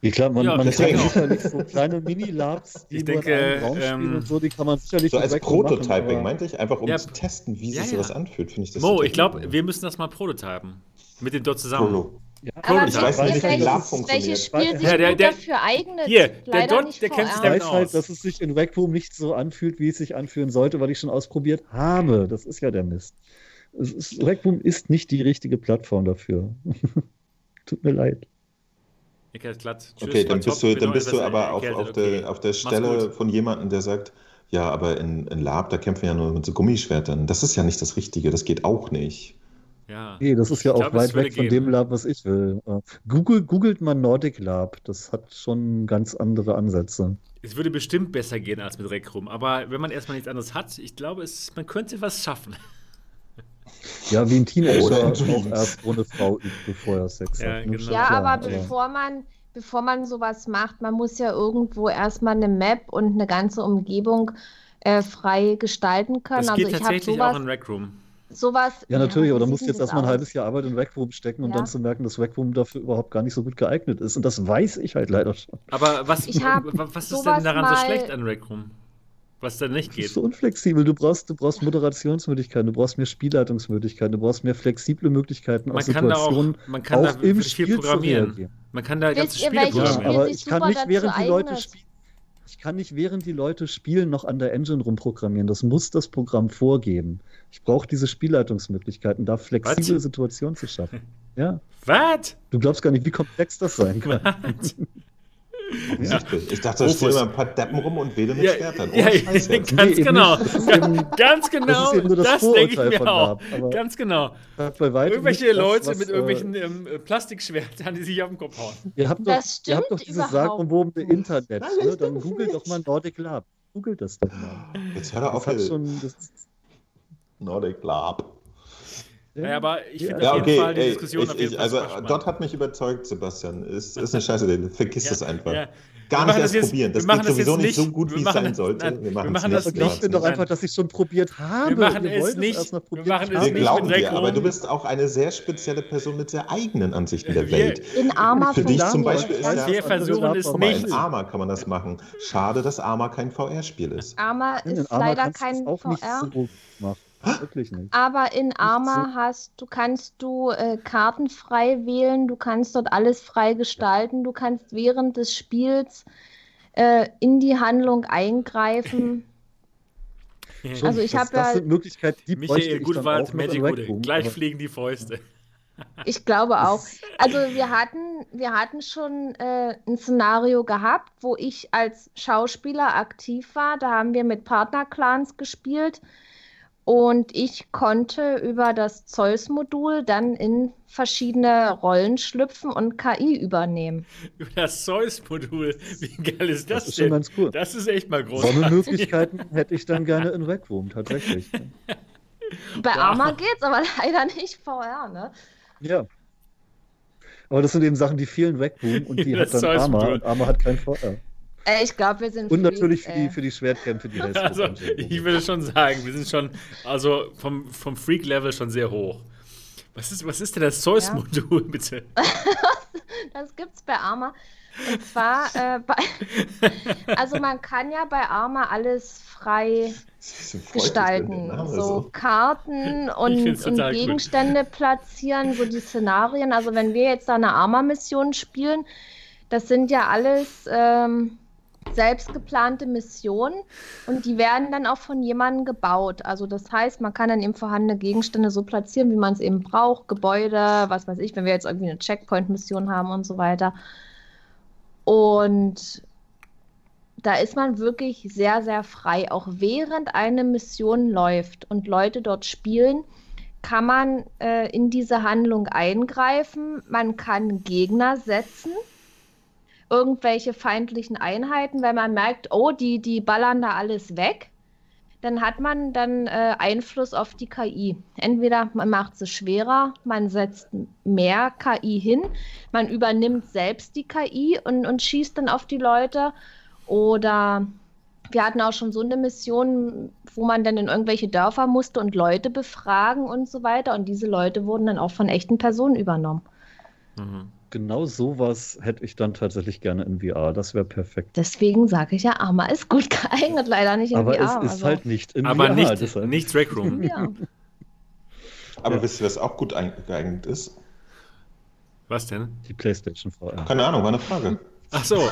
Ja, klar, man, Ja, man kann sicherlich so kleine Mini-Labs, die Ich nur denke, in einem Raum spielen ähm, und so, die kann man sicherlich So als machen, Prototyping, aber- meinte ich, einfach um Ja. zu testen, wie Ja, sich ja. sowas anfühlt, finde ich das Mo, ich glaube, wir müssen das mal prototypen. Mit dem dort zusammen. Prolo. Ja. Aber Ich weiß nicht, wie Lab funktioniert. welches Spiel sich Ja, der- der- dafür eignet? Hier, der nicht der kennt sich. Ich damit weiß halt, aus. dass es sich in Rec Room nicht so anfühlt, wie es sich anfühlen sollte, weil ich schon ausprobiert habe. Das ist ja der Mist. Rec Room ist nicht die richtige Plattform dafür. Tut mir leid. Eckhard glatt. Tschüss, Okay, dann top. bist du, Bin dann noch bist du aber auf, auf, Okay. der, auf der Stelle von jemandem, der sagt, ja, aber in, in Lab, da kämpfen wir ja nur mit so Gummischwertern. Das ist ja nicht das Richtige, das geht auch nicht. Ja. Nee, das ist ja Ich auch glaub, weit weg von gehen. dem Lab, was ich will. Äh, Google, googelt mal Nordic Lab. Das hat schon ganz andere Ansätze. Es würde bestimmt besser gehen als mit Rec Room, aber wenn man erstmal nichts anderes hat, ich glaube, es, man könnte was schaffen. Ja, wie ein Teenager auch erst ohne Frau übt, bevor er Sex Ja, hat. ne? genau. Ja, klar, aber bevor man, bevor man sowas macht, man muss ja irgendwo erstmal eine Map und eine ganze Umgebung äh, frei gestalten können. Das also geht ich habe tatsächlich sowas, auch in Rec Room. sowas. Ja, natürlich, aber da musst du jetzt erstmal ein halbes Jahr Arbeit in Rec Room stecken und Ja. dann zu merken, dass Rec Room dafür überhaupt gar nicht so gut geeignet ist. Und das weiß ich halt leider schon. Aber was, was ist denn daran so schlecht an Rec Room? Was denn nicht Das geht? ist so unflexibel. Du brauchst, du brauchst Moderationsmöglichkeiten, du brauchst mehr Spielleitungsmöglichkeiten, du brauchst mehr flexible Möglichkeiten, Man auf da auch, Situationen man kann da auch im wirklich viel Spiel zu programmieren. reagieren. Man kann da ganze ihr, Spiele Ja, programmieren. aber ich kann nicht, während die Leute spielen, ich kann nicht, während die Leute spielen, noch an der Engine rumprogrammieren. Das muss das Programm vorgeben. Ich brauche diese Spielleitungsmöglichkeiten, da flexible Was? Situationen zu schaffen. Ja, Was? du glaubst gar nicht, wie komplex das sein kann. Was? Ja. Ich dachte, da stehen mal ein paar Deppen rum und wedel mit Ja, Schwertern. ja, Scheiß jetzt. ganz Nee, genau. Das eben- Ganz genau. das ist eben nur das Das denke ich mir auch. Ganz genau. Irgendwelche nicht das, Leute was, mit äh, irgendwelchen ähm, äh, Plastikschwertern, die sich auf den Kopf hauen. Ihr habt doch, Das ihr habt stimmt doch dieses überhaupt sagenumwobene Internet. Ne? das Dann stimmt googelt doch nicht. mal Nordic Lab. Googelt das doch mal. Jetzt hör doch Das auf, ey. schon. Das, Nordic Lab. Naja, aber ich finde Ja, auf jeden okay, Fall die ey, Diskussion ich, auf jeden ich, Fall also. Dot hat mich überzeugt, Sebastian. Ist, ist eine scheiße Idee. Vergiss Ja, es einfach. ja. Gar Wir nicht machen erst das jetzt- probieren. Das wir machen geht das sowieso nicht so nicht. gut, Wir wie es machen sein das- sollte. nein, wir machen's machen das nicht. nicht. Vergesst mir doch einfach, dass ich schon probiert habe. machen Ihr es nicht. erst noch Wir machen es Wir nicht. glauben dir, aber du bist auch eine sehr spezielle Person mit sehr eigenen Ansichten der Wir- Welt. In Arma Für dich zum Beispiel das. ist ja- Wir versuchen es mal, in nicht. Arma kann man das machen. Schade, dass Arma kein VR-Spiel ist. Arma ist leider kein es nicht VR. Wirklich nicht. Aber in Arma so- hast du kannst du äh, Karten frei wählen, du kannst dort alles frei gestalten, du kannst während des Spiels äh, in die Handlung eingreifen. Also ich das, habe das ja, sind Möglichkeiten, die Michael ich auch noch Magic. Room, Gleich aber- fliegen die Fäuste. ich glaube auch. Also wir hatten, wir hatten schon äh, ein Szenario gehabt, wo ich als Schauspieler aktiv war. Da haben wir mit Partnerclans gespielt und ich konnte über das Zeus-Modul dann in verschiedene Rollen schlüpfen und KI übernehmen. Über das Zeus-Modul. Wie geil ist das, Das ist schon denn? ganz cool. Das ist echt mal So großartig. eine Möglichkeiten hätte ich dann gerne in Room, tatsächlich. Bei Wow. Arma geht's, aber leider nicht VR, ne? Ja. Aber das sind eben Sachen, die fehlen Rec Room und die Das hat dann Arma und Arma hat kein VR. Äh, ich glaube, wir sind Und Freaks, natürlich für die, ey. für die Schwertkämpfe, die Rest Also, ich würde schon sagen, wir sind schon also vom, vom Freak-Level schon sehr hoch. Was ist, was ist denn das Zeus-Modul, bitte? Das gibt's bei Arma. Und zwar, äh, bei, also man kann ja bei Arma alles frei gestalten. So Karten und, und. Gegenstände platzieren, so die Szenarien. Also wenn wir jetzt da eine Arma-Mission spielen, das sind ja alles ähm, selbst geplante Missionen und die werden dann auch von jemandem gebaut. Also das heißt, man kann dann eben vorhandene Gegenstände so platzieren, wie man es eben braucht. Gebäude, was weiß ich, wenn wir jetzt irgendwie eine Checkpoint-Mission haben und so weiter. Und da ist man wirklich sehr, sehr frei. Auch während eine Mission läuft und Leute dort spielen, kann man äh, in diese Handlung eingreifen. Man kann Gegner setzen, irgendwelche feindlichen Einheiten, wenn man merkt, oh, die, die ballern da alles weg. Dann hat man dann äh, Einfluss auf die KI. Entweder man macht es schwerer, man setzt mehr KI hin, man übernimmt selbst die KI und, und schießt dann auf die Leute oder wir hatten auch schon so eine Mission, wo man dann in irgendwelche Dörfer musste und Leute befragen und so weiter. Und diese Leute wurden dann auch von echten Personen übernommen. Mhm. Genau sowas hätte ich dann tatsächlich gerne in VR. Das wäre perfekt. Deswegen sage ich ja, Arma ist gut geeignet, leider nicht in Aber VR. es ist also. halt nicht in Aber VR. nicht, deshalb. nicht Rec Room. Ja. Aber Ja. wisst ihr, was auch gut geeignet ist? Was denn? Die PlayStation VR. Keine Ahnung, war eine Frage. Ach so.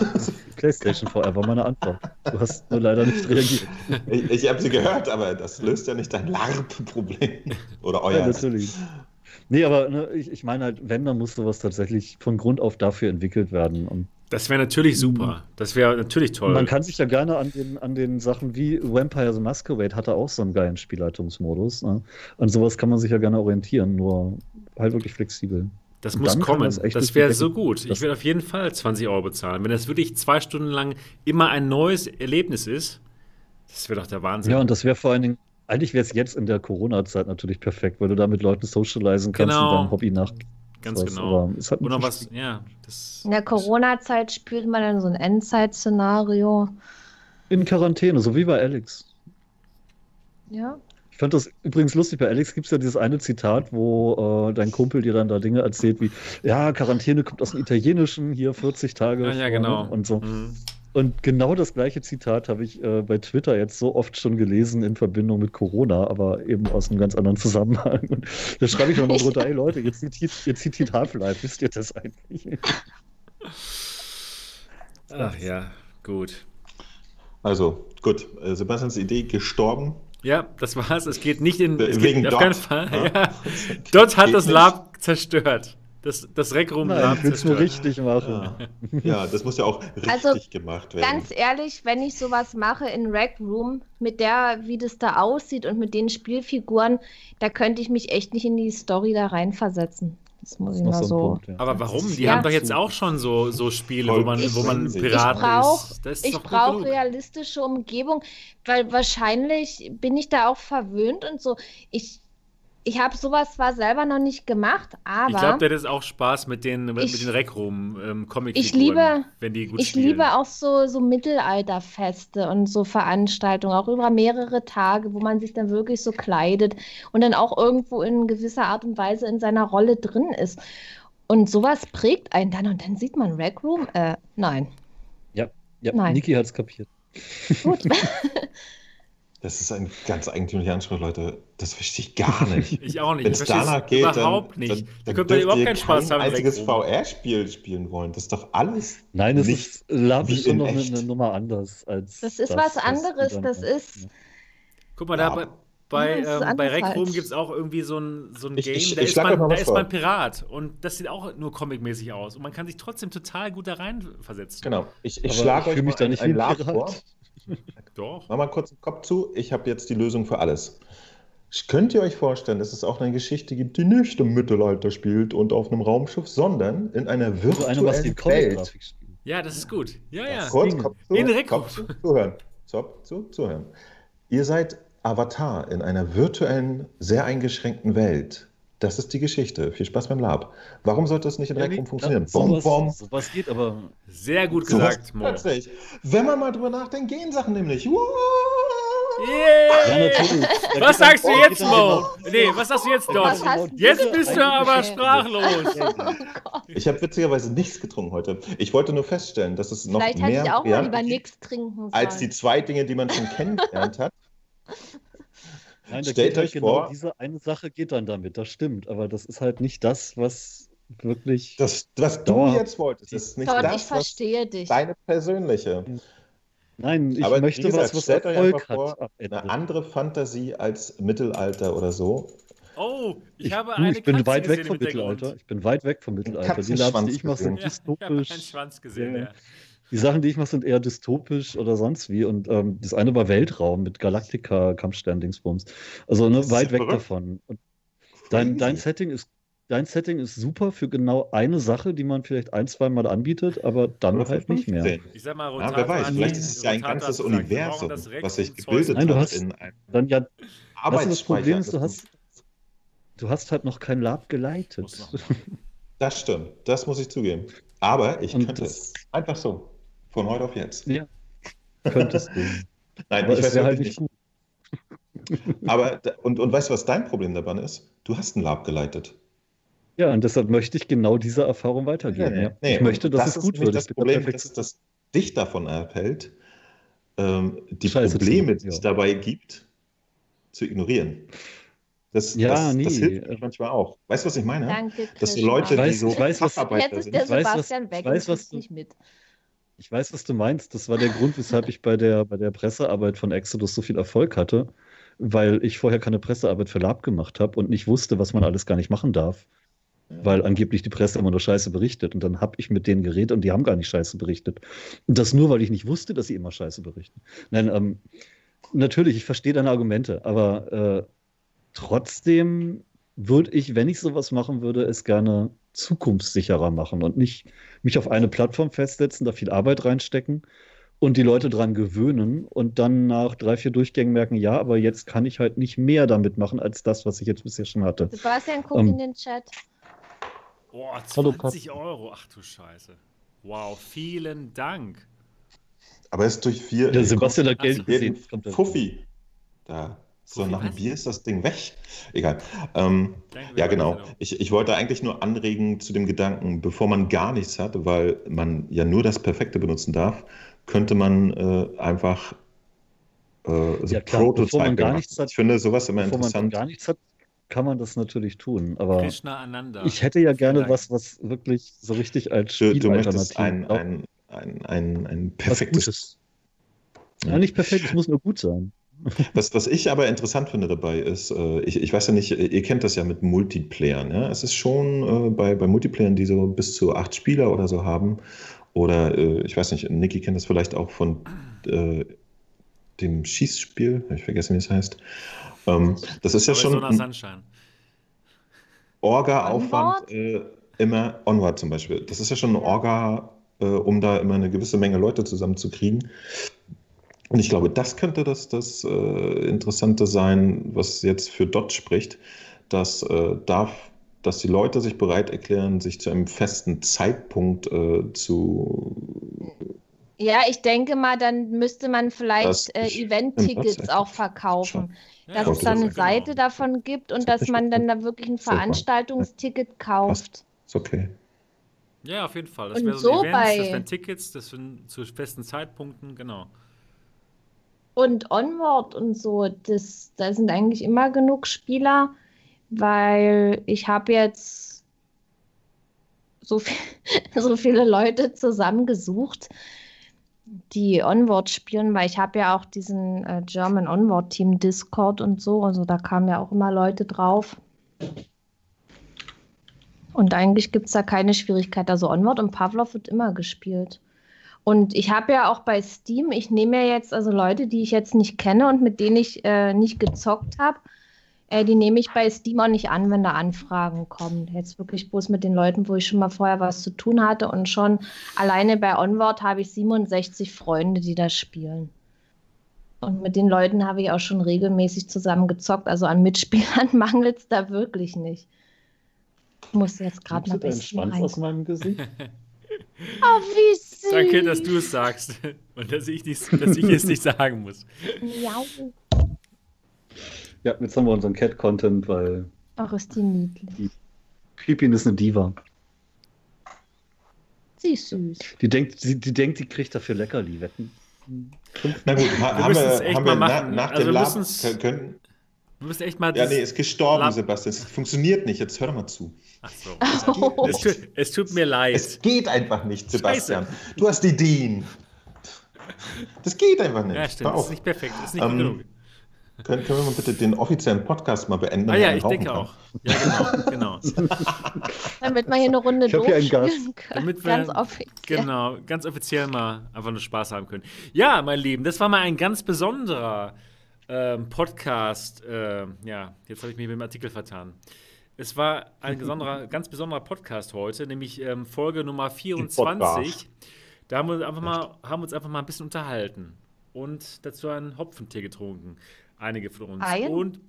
Die PlayStation VR war meine Antwort. Du hast nur leider nicht reagiert. Ich, ich habe sie gehört, aber das löst ja nicht dein LARP-Problem. Oder Ja, euer. natürlich. Nee, aber ne, ich, ich meine halt, wenn, dann muss sowas tatsächlich von Grund auf dafür entwickelt werden. Und Das wäre natürlich super. Das wäre natürlich toll. man kann sich ja gerne an den, an den Sachen wie Vampire the Masquerade hatte auch so einen geilen Spielleitungsmodus. Ne? An sowas kann man sich ja gerne orientieren, nur halt wirklich flexibel. Das muss kommen. das Das, wäre so gut. Ich werde auf jeden Fall 20 Euro bezahlen. Wenn das wirklich zwei Stunden lang immer ein neues Erlebnis ist, das wäre doch der Wahnsinn. Ja, und das wäre vor allen Dingen, eigentlich wäre es jetzt in der Corona-Zeit natürlich perfekt, weil du da mit Leuten socialisen kannst Genau. und deinem Hobby nach. Ganz was, genau. noch mich was, ja, das. In der Corona-Zeit spielt man dann so ein Endzeit-Szenario. In Quarantäne, so wie bei Alex. Ja. Ich fand das übrigens lustig, bei Alex gibt es ja dieses eine Zitat, wo äh, dein Kumpel dir dann da Dinge erzählt wie, ja, Quarantäne kommt aus dem Italienischen, hier 40 Tage. Ja, ja, genau. Und so. Mhm. Und genau das gleiche Zitat habe ich äh, bei Twitter jetzt so oft schon gelesen in Verbindung mit Corona, aber eben aus einem ganz anderen Zusammenhang. Und da schreibe ich auch noch drunter, ey Leute, ihr zitiert, ihr zitiert Half-Life, wisst ihr das eigentlich? Ach ja, gut. Also, gut. äh, Sebastians Idee gestorben. Ja, das war's. Es geht nicht in. Es Wegen geht auf Dot. keinen Fall. Ja. Ja. Dot hat Geht das nicht. Lab zerstört. Das, das Rec Room Nein, Lab ich will es nur richtig machen. Ja. ja, das muss ja auch richtig Also, gemacht werden. Ganz ehrlich, wenn ich sowas mache in Rec Room, mit der, wie das da aussieht und mit den Spielfiguren, da könnte ich mich echt nicht in die Story da reinversetzen. Das muss Das ich mal so. Punkt, ja. Aber warum? Die Ja. haben doch jetzt auch schon so, so Spiele, wo man, Ich- wo man ich Piraten brauch- ist. Das ist Ich brauche realistische Umgebung, weil wahrscheinlich bin ich da auch verwöhnt und so. Ich, ich habe sowas zwar selber noch nicht gemacht, aber Ich glaube, der hat auch Spaß mit den, mit, Ich- mit den Rec Room ähm, comic Ich liebe- wenn die gut ich spielen. liebe auch so, so Mittelalterfeste und so Veranstaltungen, auch über mehrere Tage, wo man sich dann wirklich so kleidet und dann auch irgendwo in gewisser Art und Weise in seiner Rolle drin ist. Und sowas prägt einen dann und dann sieht man Rec Room. Äh, nein. Ja, ja Nein. Niki hat es kapiert. Gut. Das ist ein ganz eigentümlicher Anspruch, Leute. Das verstehe ich gar nicht. Ich auch nicht. Wenn Ich es danach geht, überhaupt dann, nicht. dann, da dann könnte man überhaupt keinen Spaß kein haben. einziges. VR-Spiel spielen wollen. Das ist doch alles. Nein, es Nicht ist wie ist schon in noch eine, echt. eine Nummer anders als. Das ist was die anderes, das ist- Guck mal, Ja. da bei, bei, Ja, das ist ähm, bei Rec Room gibt es auch irgendwie so ein, so ein Ich- Game, ich- da, ich ist schlag euch man, da was ist man Pirat. Und das sieht auch nur comicmäßig aus. Und man kann sich trotzdem total gut da reinversetzen. Genau. Ich, ich schlage euch mich da nicht ein wie ein Lab vor. Doch. Mach mal kurz den Kopf zu. Ich habe jetzt die Lösung für alles. Könnt ihr euch vorstellen, dass es auch eine Geschichte gibt, die nicht im Mittelalter spielt und auf einem Raumschiff, sondern in einer So eine, was die virtuellen Welt? Comic-Grafik spielt. Ja, das ist gut. Ja, ja. Kurz. Kopf zu, Kopf zu, zuhören. Kopf zu, zuhören. Ihr seid Avatar in einer virtuellen, sehr eingeschränkten Welt. Das ist die Geschichte. Viel Spaß beim Lab. Warum sollte das nicht in Ja, Rec nee, Room funktionieren? klar, Bom, sowas, bom. sowas geht, aber Sehr gut Sowas gesagt, Mo. Plötzlich. Wenn man mal drüber nachdenkt, gehen Sachen nämlich. Wow. Yeah. Ja, Was sagst du da jetzt, Mo? Nee, was sagst du jetzt, Was Dot? Jetzt bist du aber sprachlos. Ich habe witzigerweise nichts getrunken heute. Ich wollte nur feststellen, dass es noch Vielleicht hätte mehr ich auch mal lieber gibt nichts trinken sollen. als die zwei Dinge, die man schon kennengelernt hat. Nein, da Stellt geht halt euch genau vor- diese eine Sache geht dann damit, das stimmt, aber das ist halt nicht das, was wirklich. Das, was du jetzt wolltest, ist nicht ich das, was verstehe dich. deine persönliche. Nein, ich Aber möchte gesagt, was, was stellt euch Erfolg hat. vor, Ende. Eine andere Fantasie als Mittelalter oder so. Oh, ich, Ich, habe eine ich bin Katze weit weg vom. Mittelalter. Ich bin weit weg vom Mittelalter. Die Labs, die ich mache, sind. Ja, ich habe einen dystopisch. Schwanz gesehen, Ja. ja. Die Sachen, die ich mache, sind eher dystopisch oder sonst wie. Und ähm, das eine war Weltraum mit Galactica, Kampfstern-Dingsbums. Also ne, weit ja weg davon. Und dein, dein. Setting ist. Dein Setting ist super für genau eine Sache, die man vielleicht ein, zwei Mal anbietet, aber dann Oder halt nicht mehr. 15. Ich sag mal, Ja, Rotator wer weiß, vielleicht ist es ja ein ganzes Universum, was sich gebildet Nein, du hat hast in einem Dann ja, das. Problem ist, du hast, du hast halt noch kein Lab geleitet. Das stimmt, das muss ich zugeben. Aber ich Und könnte das- es. Einfach so. Von heute auf jetzt. Ja, könntest du. Nein, Aber ich weiß halt nicht gut. Aber, und, und weißt du, was dein Problem daran ist? Du hast ein Lab geleitet. Ja, und deshalb möchte ich genau diese Erfahrung weitergeben. ja. ich möchte, dass das es gut ist wird. Das Problem, perfekte- dass das dich davon abhält, ähm, die Scheiße Probleme, die es ja. dabei gibt, zu ignorieren. Das, Ja, das, nee. das hilft mir manchmal auch. Weißt du, was ich meine? Danke, Dass so. Leute, Ich weiß- die so ich weiß, was- Facharbeiter ist sind, der Ich weiß, was- Sebastian weg ich weiß, was du- nicht mit. Ich weiß, was du meinst. Das war der Grund, weshalb ich bei der, bei der Pressearbeit von Exodus so viel Erfolg hatte, weil ich vorher keine Pressearbeit für Lab gemacht habe und nicht wusste, was man alles gar nicht machen darf. Weil angeblich die Presse immer nur Scheiße berichtet. Und dann habe ich mit denen geredet und die haben gar nicht Scheiße berichtet. Und das nur, weil ich nicht wusste, dass sie immer Scheiße berichten. Nein, ähm, natürlich, ich verstehe deine Argumente, aber äh, trotzdem würde ich, wenn ich sowas machen würde, es gerne zukunftssicherer machen und nicht mich auf eine Plattform festsetzen, da viel Arbeit reinstecken und die Leute dran gewöhnen und dann nach drei, vier Durchgängen merken, ja, aber jetzt kann ich halt nicht mehr damit machen als das, was ich jetzt bisher schon hatte. Sebastian, guck Ähm, in den Chat. Boah, Hallo, 20 Euro. Ach du Scheiße. Wow, vielen Dank. aber es ist durch vier. Der Sebastian hat Geld gesehen. Fuffi. Da. So, nach dem? Bier ist das Ding weg. Egal. Ähm, ja, genau. Ich, ich wollte eigentlich nur anregen zu dem Gedanken, bevor man gar nichts hat, weil man ja nur das Perfekte benutzen darf, könnte man äh, einfach äh, so Ja, klar, bevor man gar machen. nichts hat- Ich finde sowas immer Bevor man interessant. gar nichts hat, kann man das natürlich tun. Aber Krishna Ananda. ich hätte ja gerne was, was wirklich so richtig als Du, du möchtest ein, ein, ein, ein, ein perfektes. Ja, nicht perfekt, es muss nur gut sein. Was, was ich aber interessant finde dabei ist, äh, ich, ich weiß ja nicht, ihr kennt das ja mit Multiplayern. Ja? Es ist schon äh, bei, bei Multiplayern, die so bis zu acht Spieler oder so haben, oder äh, ich weiß nicht, Niki kennt das vielleicht auch von äh, dem Schießspiel, hab ich vergessen, wie es heißt. Ähm, das ist ja schon. Orga-Aufwand, äh, immer Onward zum Beispiel. Das ist ja schon ein Orga, äh, um da immer eine gewisse Menge Leute zusammenzukriegen. Und ich glaube, das könnte das, das äh, Interessante sein, was jetzt für Dot spricht, dass, äh, darf, dass die Leute sich bereit erklären, sich zu einem festen Zeitpunkt äh, zu. Ja, ich denke mal, dann müsste man vielleicht äh, Event-Tickets auch schon. verkaufen. Ja, Dass Kostet es dann das eine ja, Seite genau. davon gibt und Das dass man dann da wirklich ein. Veranstaltungsticket kauft. Ist okay. Ja, auf jeden Fall. Das Und wäre so so ein Event, bei- das wären Tickets, das sind zu festen Zeitpunkten, genau. Und Onward und so, das, da sind eigentlich immer genug Spieler, weil ich habe jetzt so, viel, so viele Leute zusammengesucht, die Onward spielen, weil ich habe ja auch diesen äh, German Onward Team Discord und so, also da kamen ja auch immer Leute drauf. Und eigentlich gibt es da keine Schwierigkeit. Also Onward und Pavlov wird immer gespielt. Und ich habe ja auch bei Steam, ich nehme ja jetzt also Leute, die ich jetzt nicht kenne und mit denen ich äh, nicht gezockt habe, äh, die nehme ich bei Steam auch nicht an, wenn da Anfragen kommen. Jetzt wirklich bloß mit den Leuten, wo ich schon mal vorher was zu tun hatte und schon alleine bei Onward habe ich 67 Freunde, die da spielen. Und mit den Leuten habe ich auch schon regelmäßig zusammen gezockt. Also an Mitspielern mangelt es da wirklich nicht. Ich muss jetzt gerade mal ein Steam Schwanz rein. aus meinem Gesicht. Oh, wie süß. Danke, dass du es sagst und dass ich, nicht, dass ich es nicht sagen muss. Miau. Ja, jetzt haben wir unseren Cat-Content, weil Ach, ist die niedlich. Pippin ist eine Diva. Sie ist süß. Die denkt, die, die denkt, die kriegt dafür Leckerli. Wetten? Na gut, ha, Wir haben müssen es wir, echt haben wir machen. nach Also dem Lab können, Wir müssen echt mal. Ja, nee, ist gestorben, Lab- Sebastian. Es funktioniert nicht. Jetzt hör doch mal zu. Ach so. Oh. Es, tut, es tut mir leid. Es geht einfach nicht, Sebastian. Du hast Ideen. Das geht einfach nicht. Ja, stimmt. Das ist nicht perfekt. Das ist nicht Ähm, genug. Können, können wir mal bitte den offiziellen Podcast mal beenden? Ah ja, ich denke kann? auch. Ja, genau, genau. Damit wir hier eine Runde durchspielen können. Damit wir- Ganz offiziell. Genau, ganz offiziell mal einfach nur Spaß haben können. Ja, mein Lieben, das war mal ein ganz besonderer ähm, Podcast. ähm, ja, jetzt habe ich mich mit dem Artikel vertan. Es war ein besonderer, ganz besonderer Podcast heute, nämlich ähm, Folge Nummer 24. Da haben wir, einfach mal, haben uns einfach mal ein bisschen unterhalten und dazu einen Hopfentee getrunken. Einige von uns. Ein? Und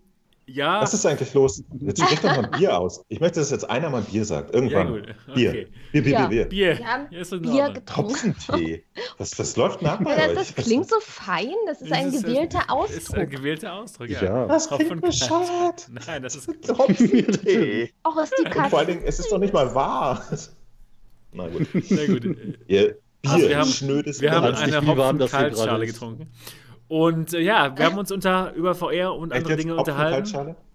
ja, Was ist eigentlich los? Jetzt sprich doch mal Bier aus. Ich möchte, dass jetzt einer mal Bier sagt. ja Irgendwann. gut. Bier. Okay. Bier, Bier, Ja. Bier, Bier. Bier. Wir haben Ja, ist Bier getrunken. Hopfentee. Was, was läuft ab bei Ja, euch? das, das klingt so fein. Das ist ein Das gewählter Ist ein Ausdruck. gewählter Ausdruck, ja. Ja. Das klingt bescheuert. Nein, das ist Hopfentee. Auch ist die Und vor allen. Dingen, es ist doch nicht mal wahr. Na gut. sehr gut. Bier, Also wir haben- schnödes Wir haben Bier. Eine das Hopfen-Kaltschale gerade ist. Und äh, ja, wir haben uns unter, über VR und Echt andere jetzt Dinge unterhalten.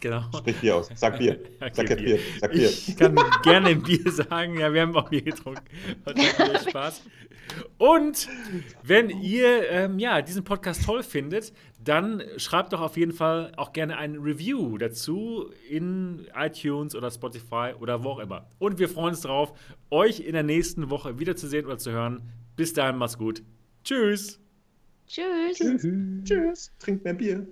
Genau. Sprich Bier aus. Sag Bier. Okay, Sag jetzt Bier. Sag Bier. Ich kann gerne Bier sagen. Ja, wir haben auch Bier getrunken. Hat viel Spaß. Und wenn ihr ähm, ja, diesen Podcast toll findet, dann schreibt doch auf jeden Fall auch gerne ein Review dazu in iTunes oder Spotify oder wo auch immer. Und wir freuen uns darauf, euch in der nächsten Woche wiederzusehen oder zu hören. Bis dahin, macht's gut. Tschüss. Tschüss. Tschüss. Tschüss. Trinkt mehr Bier.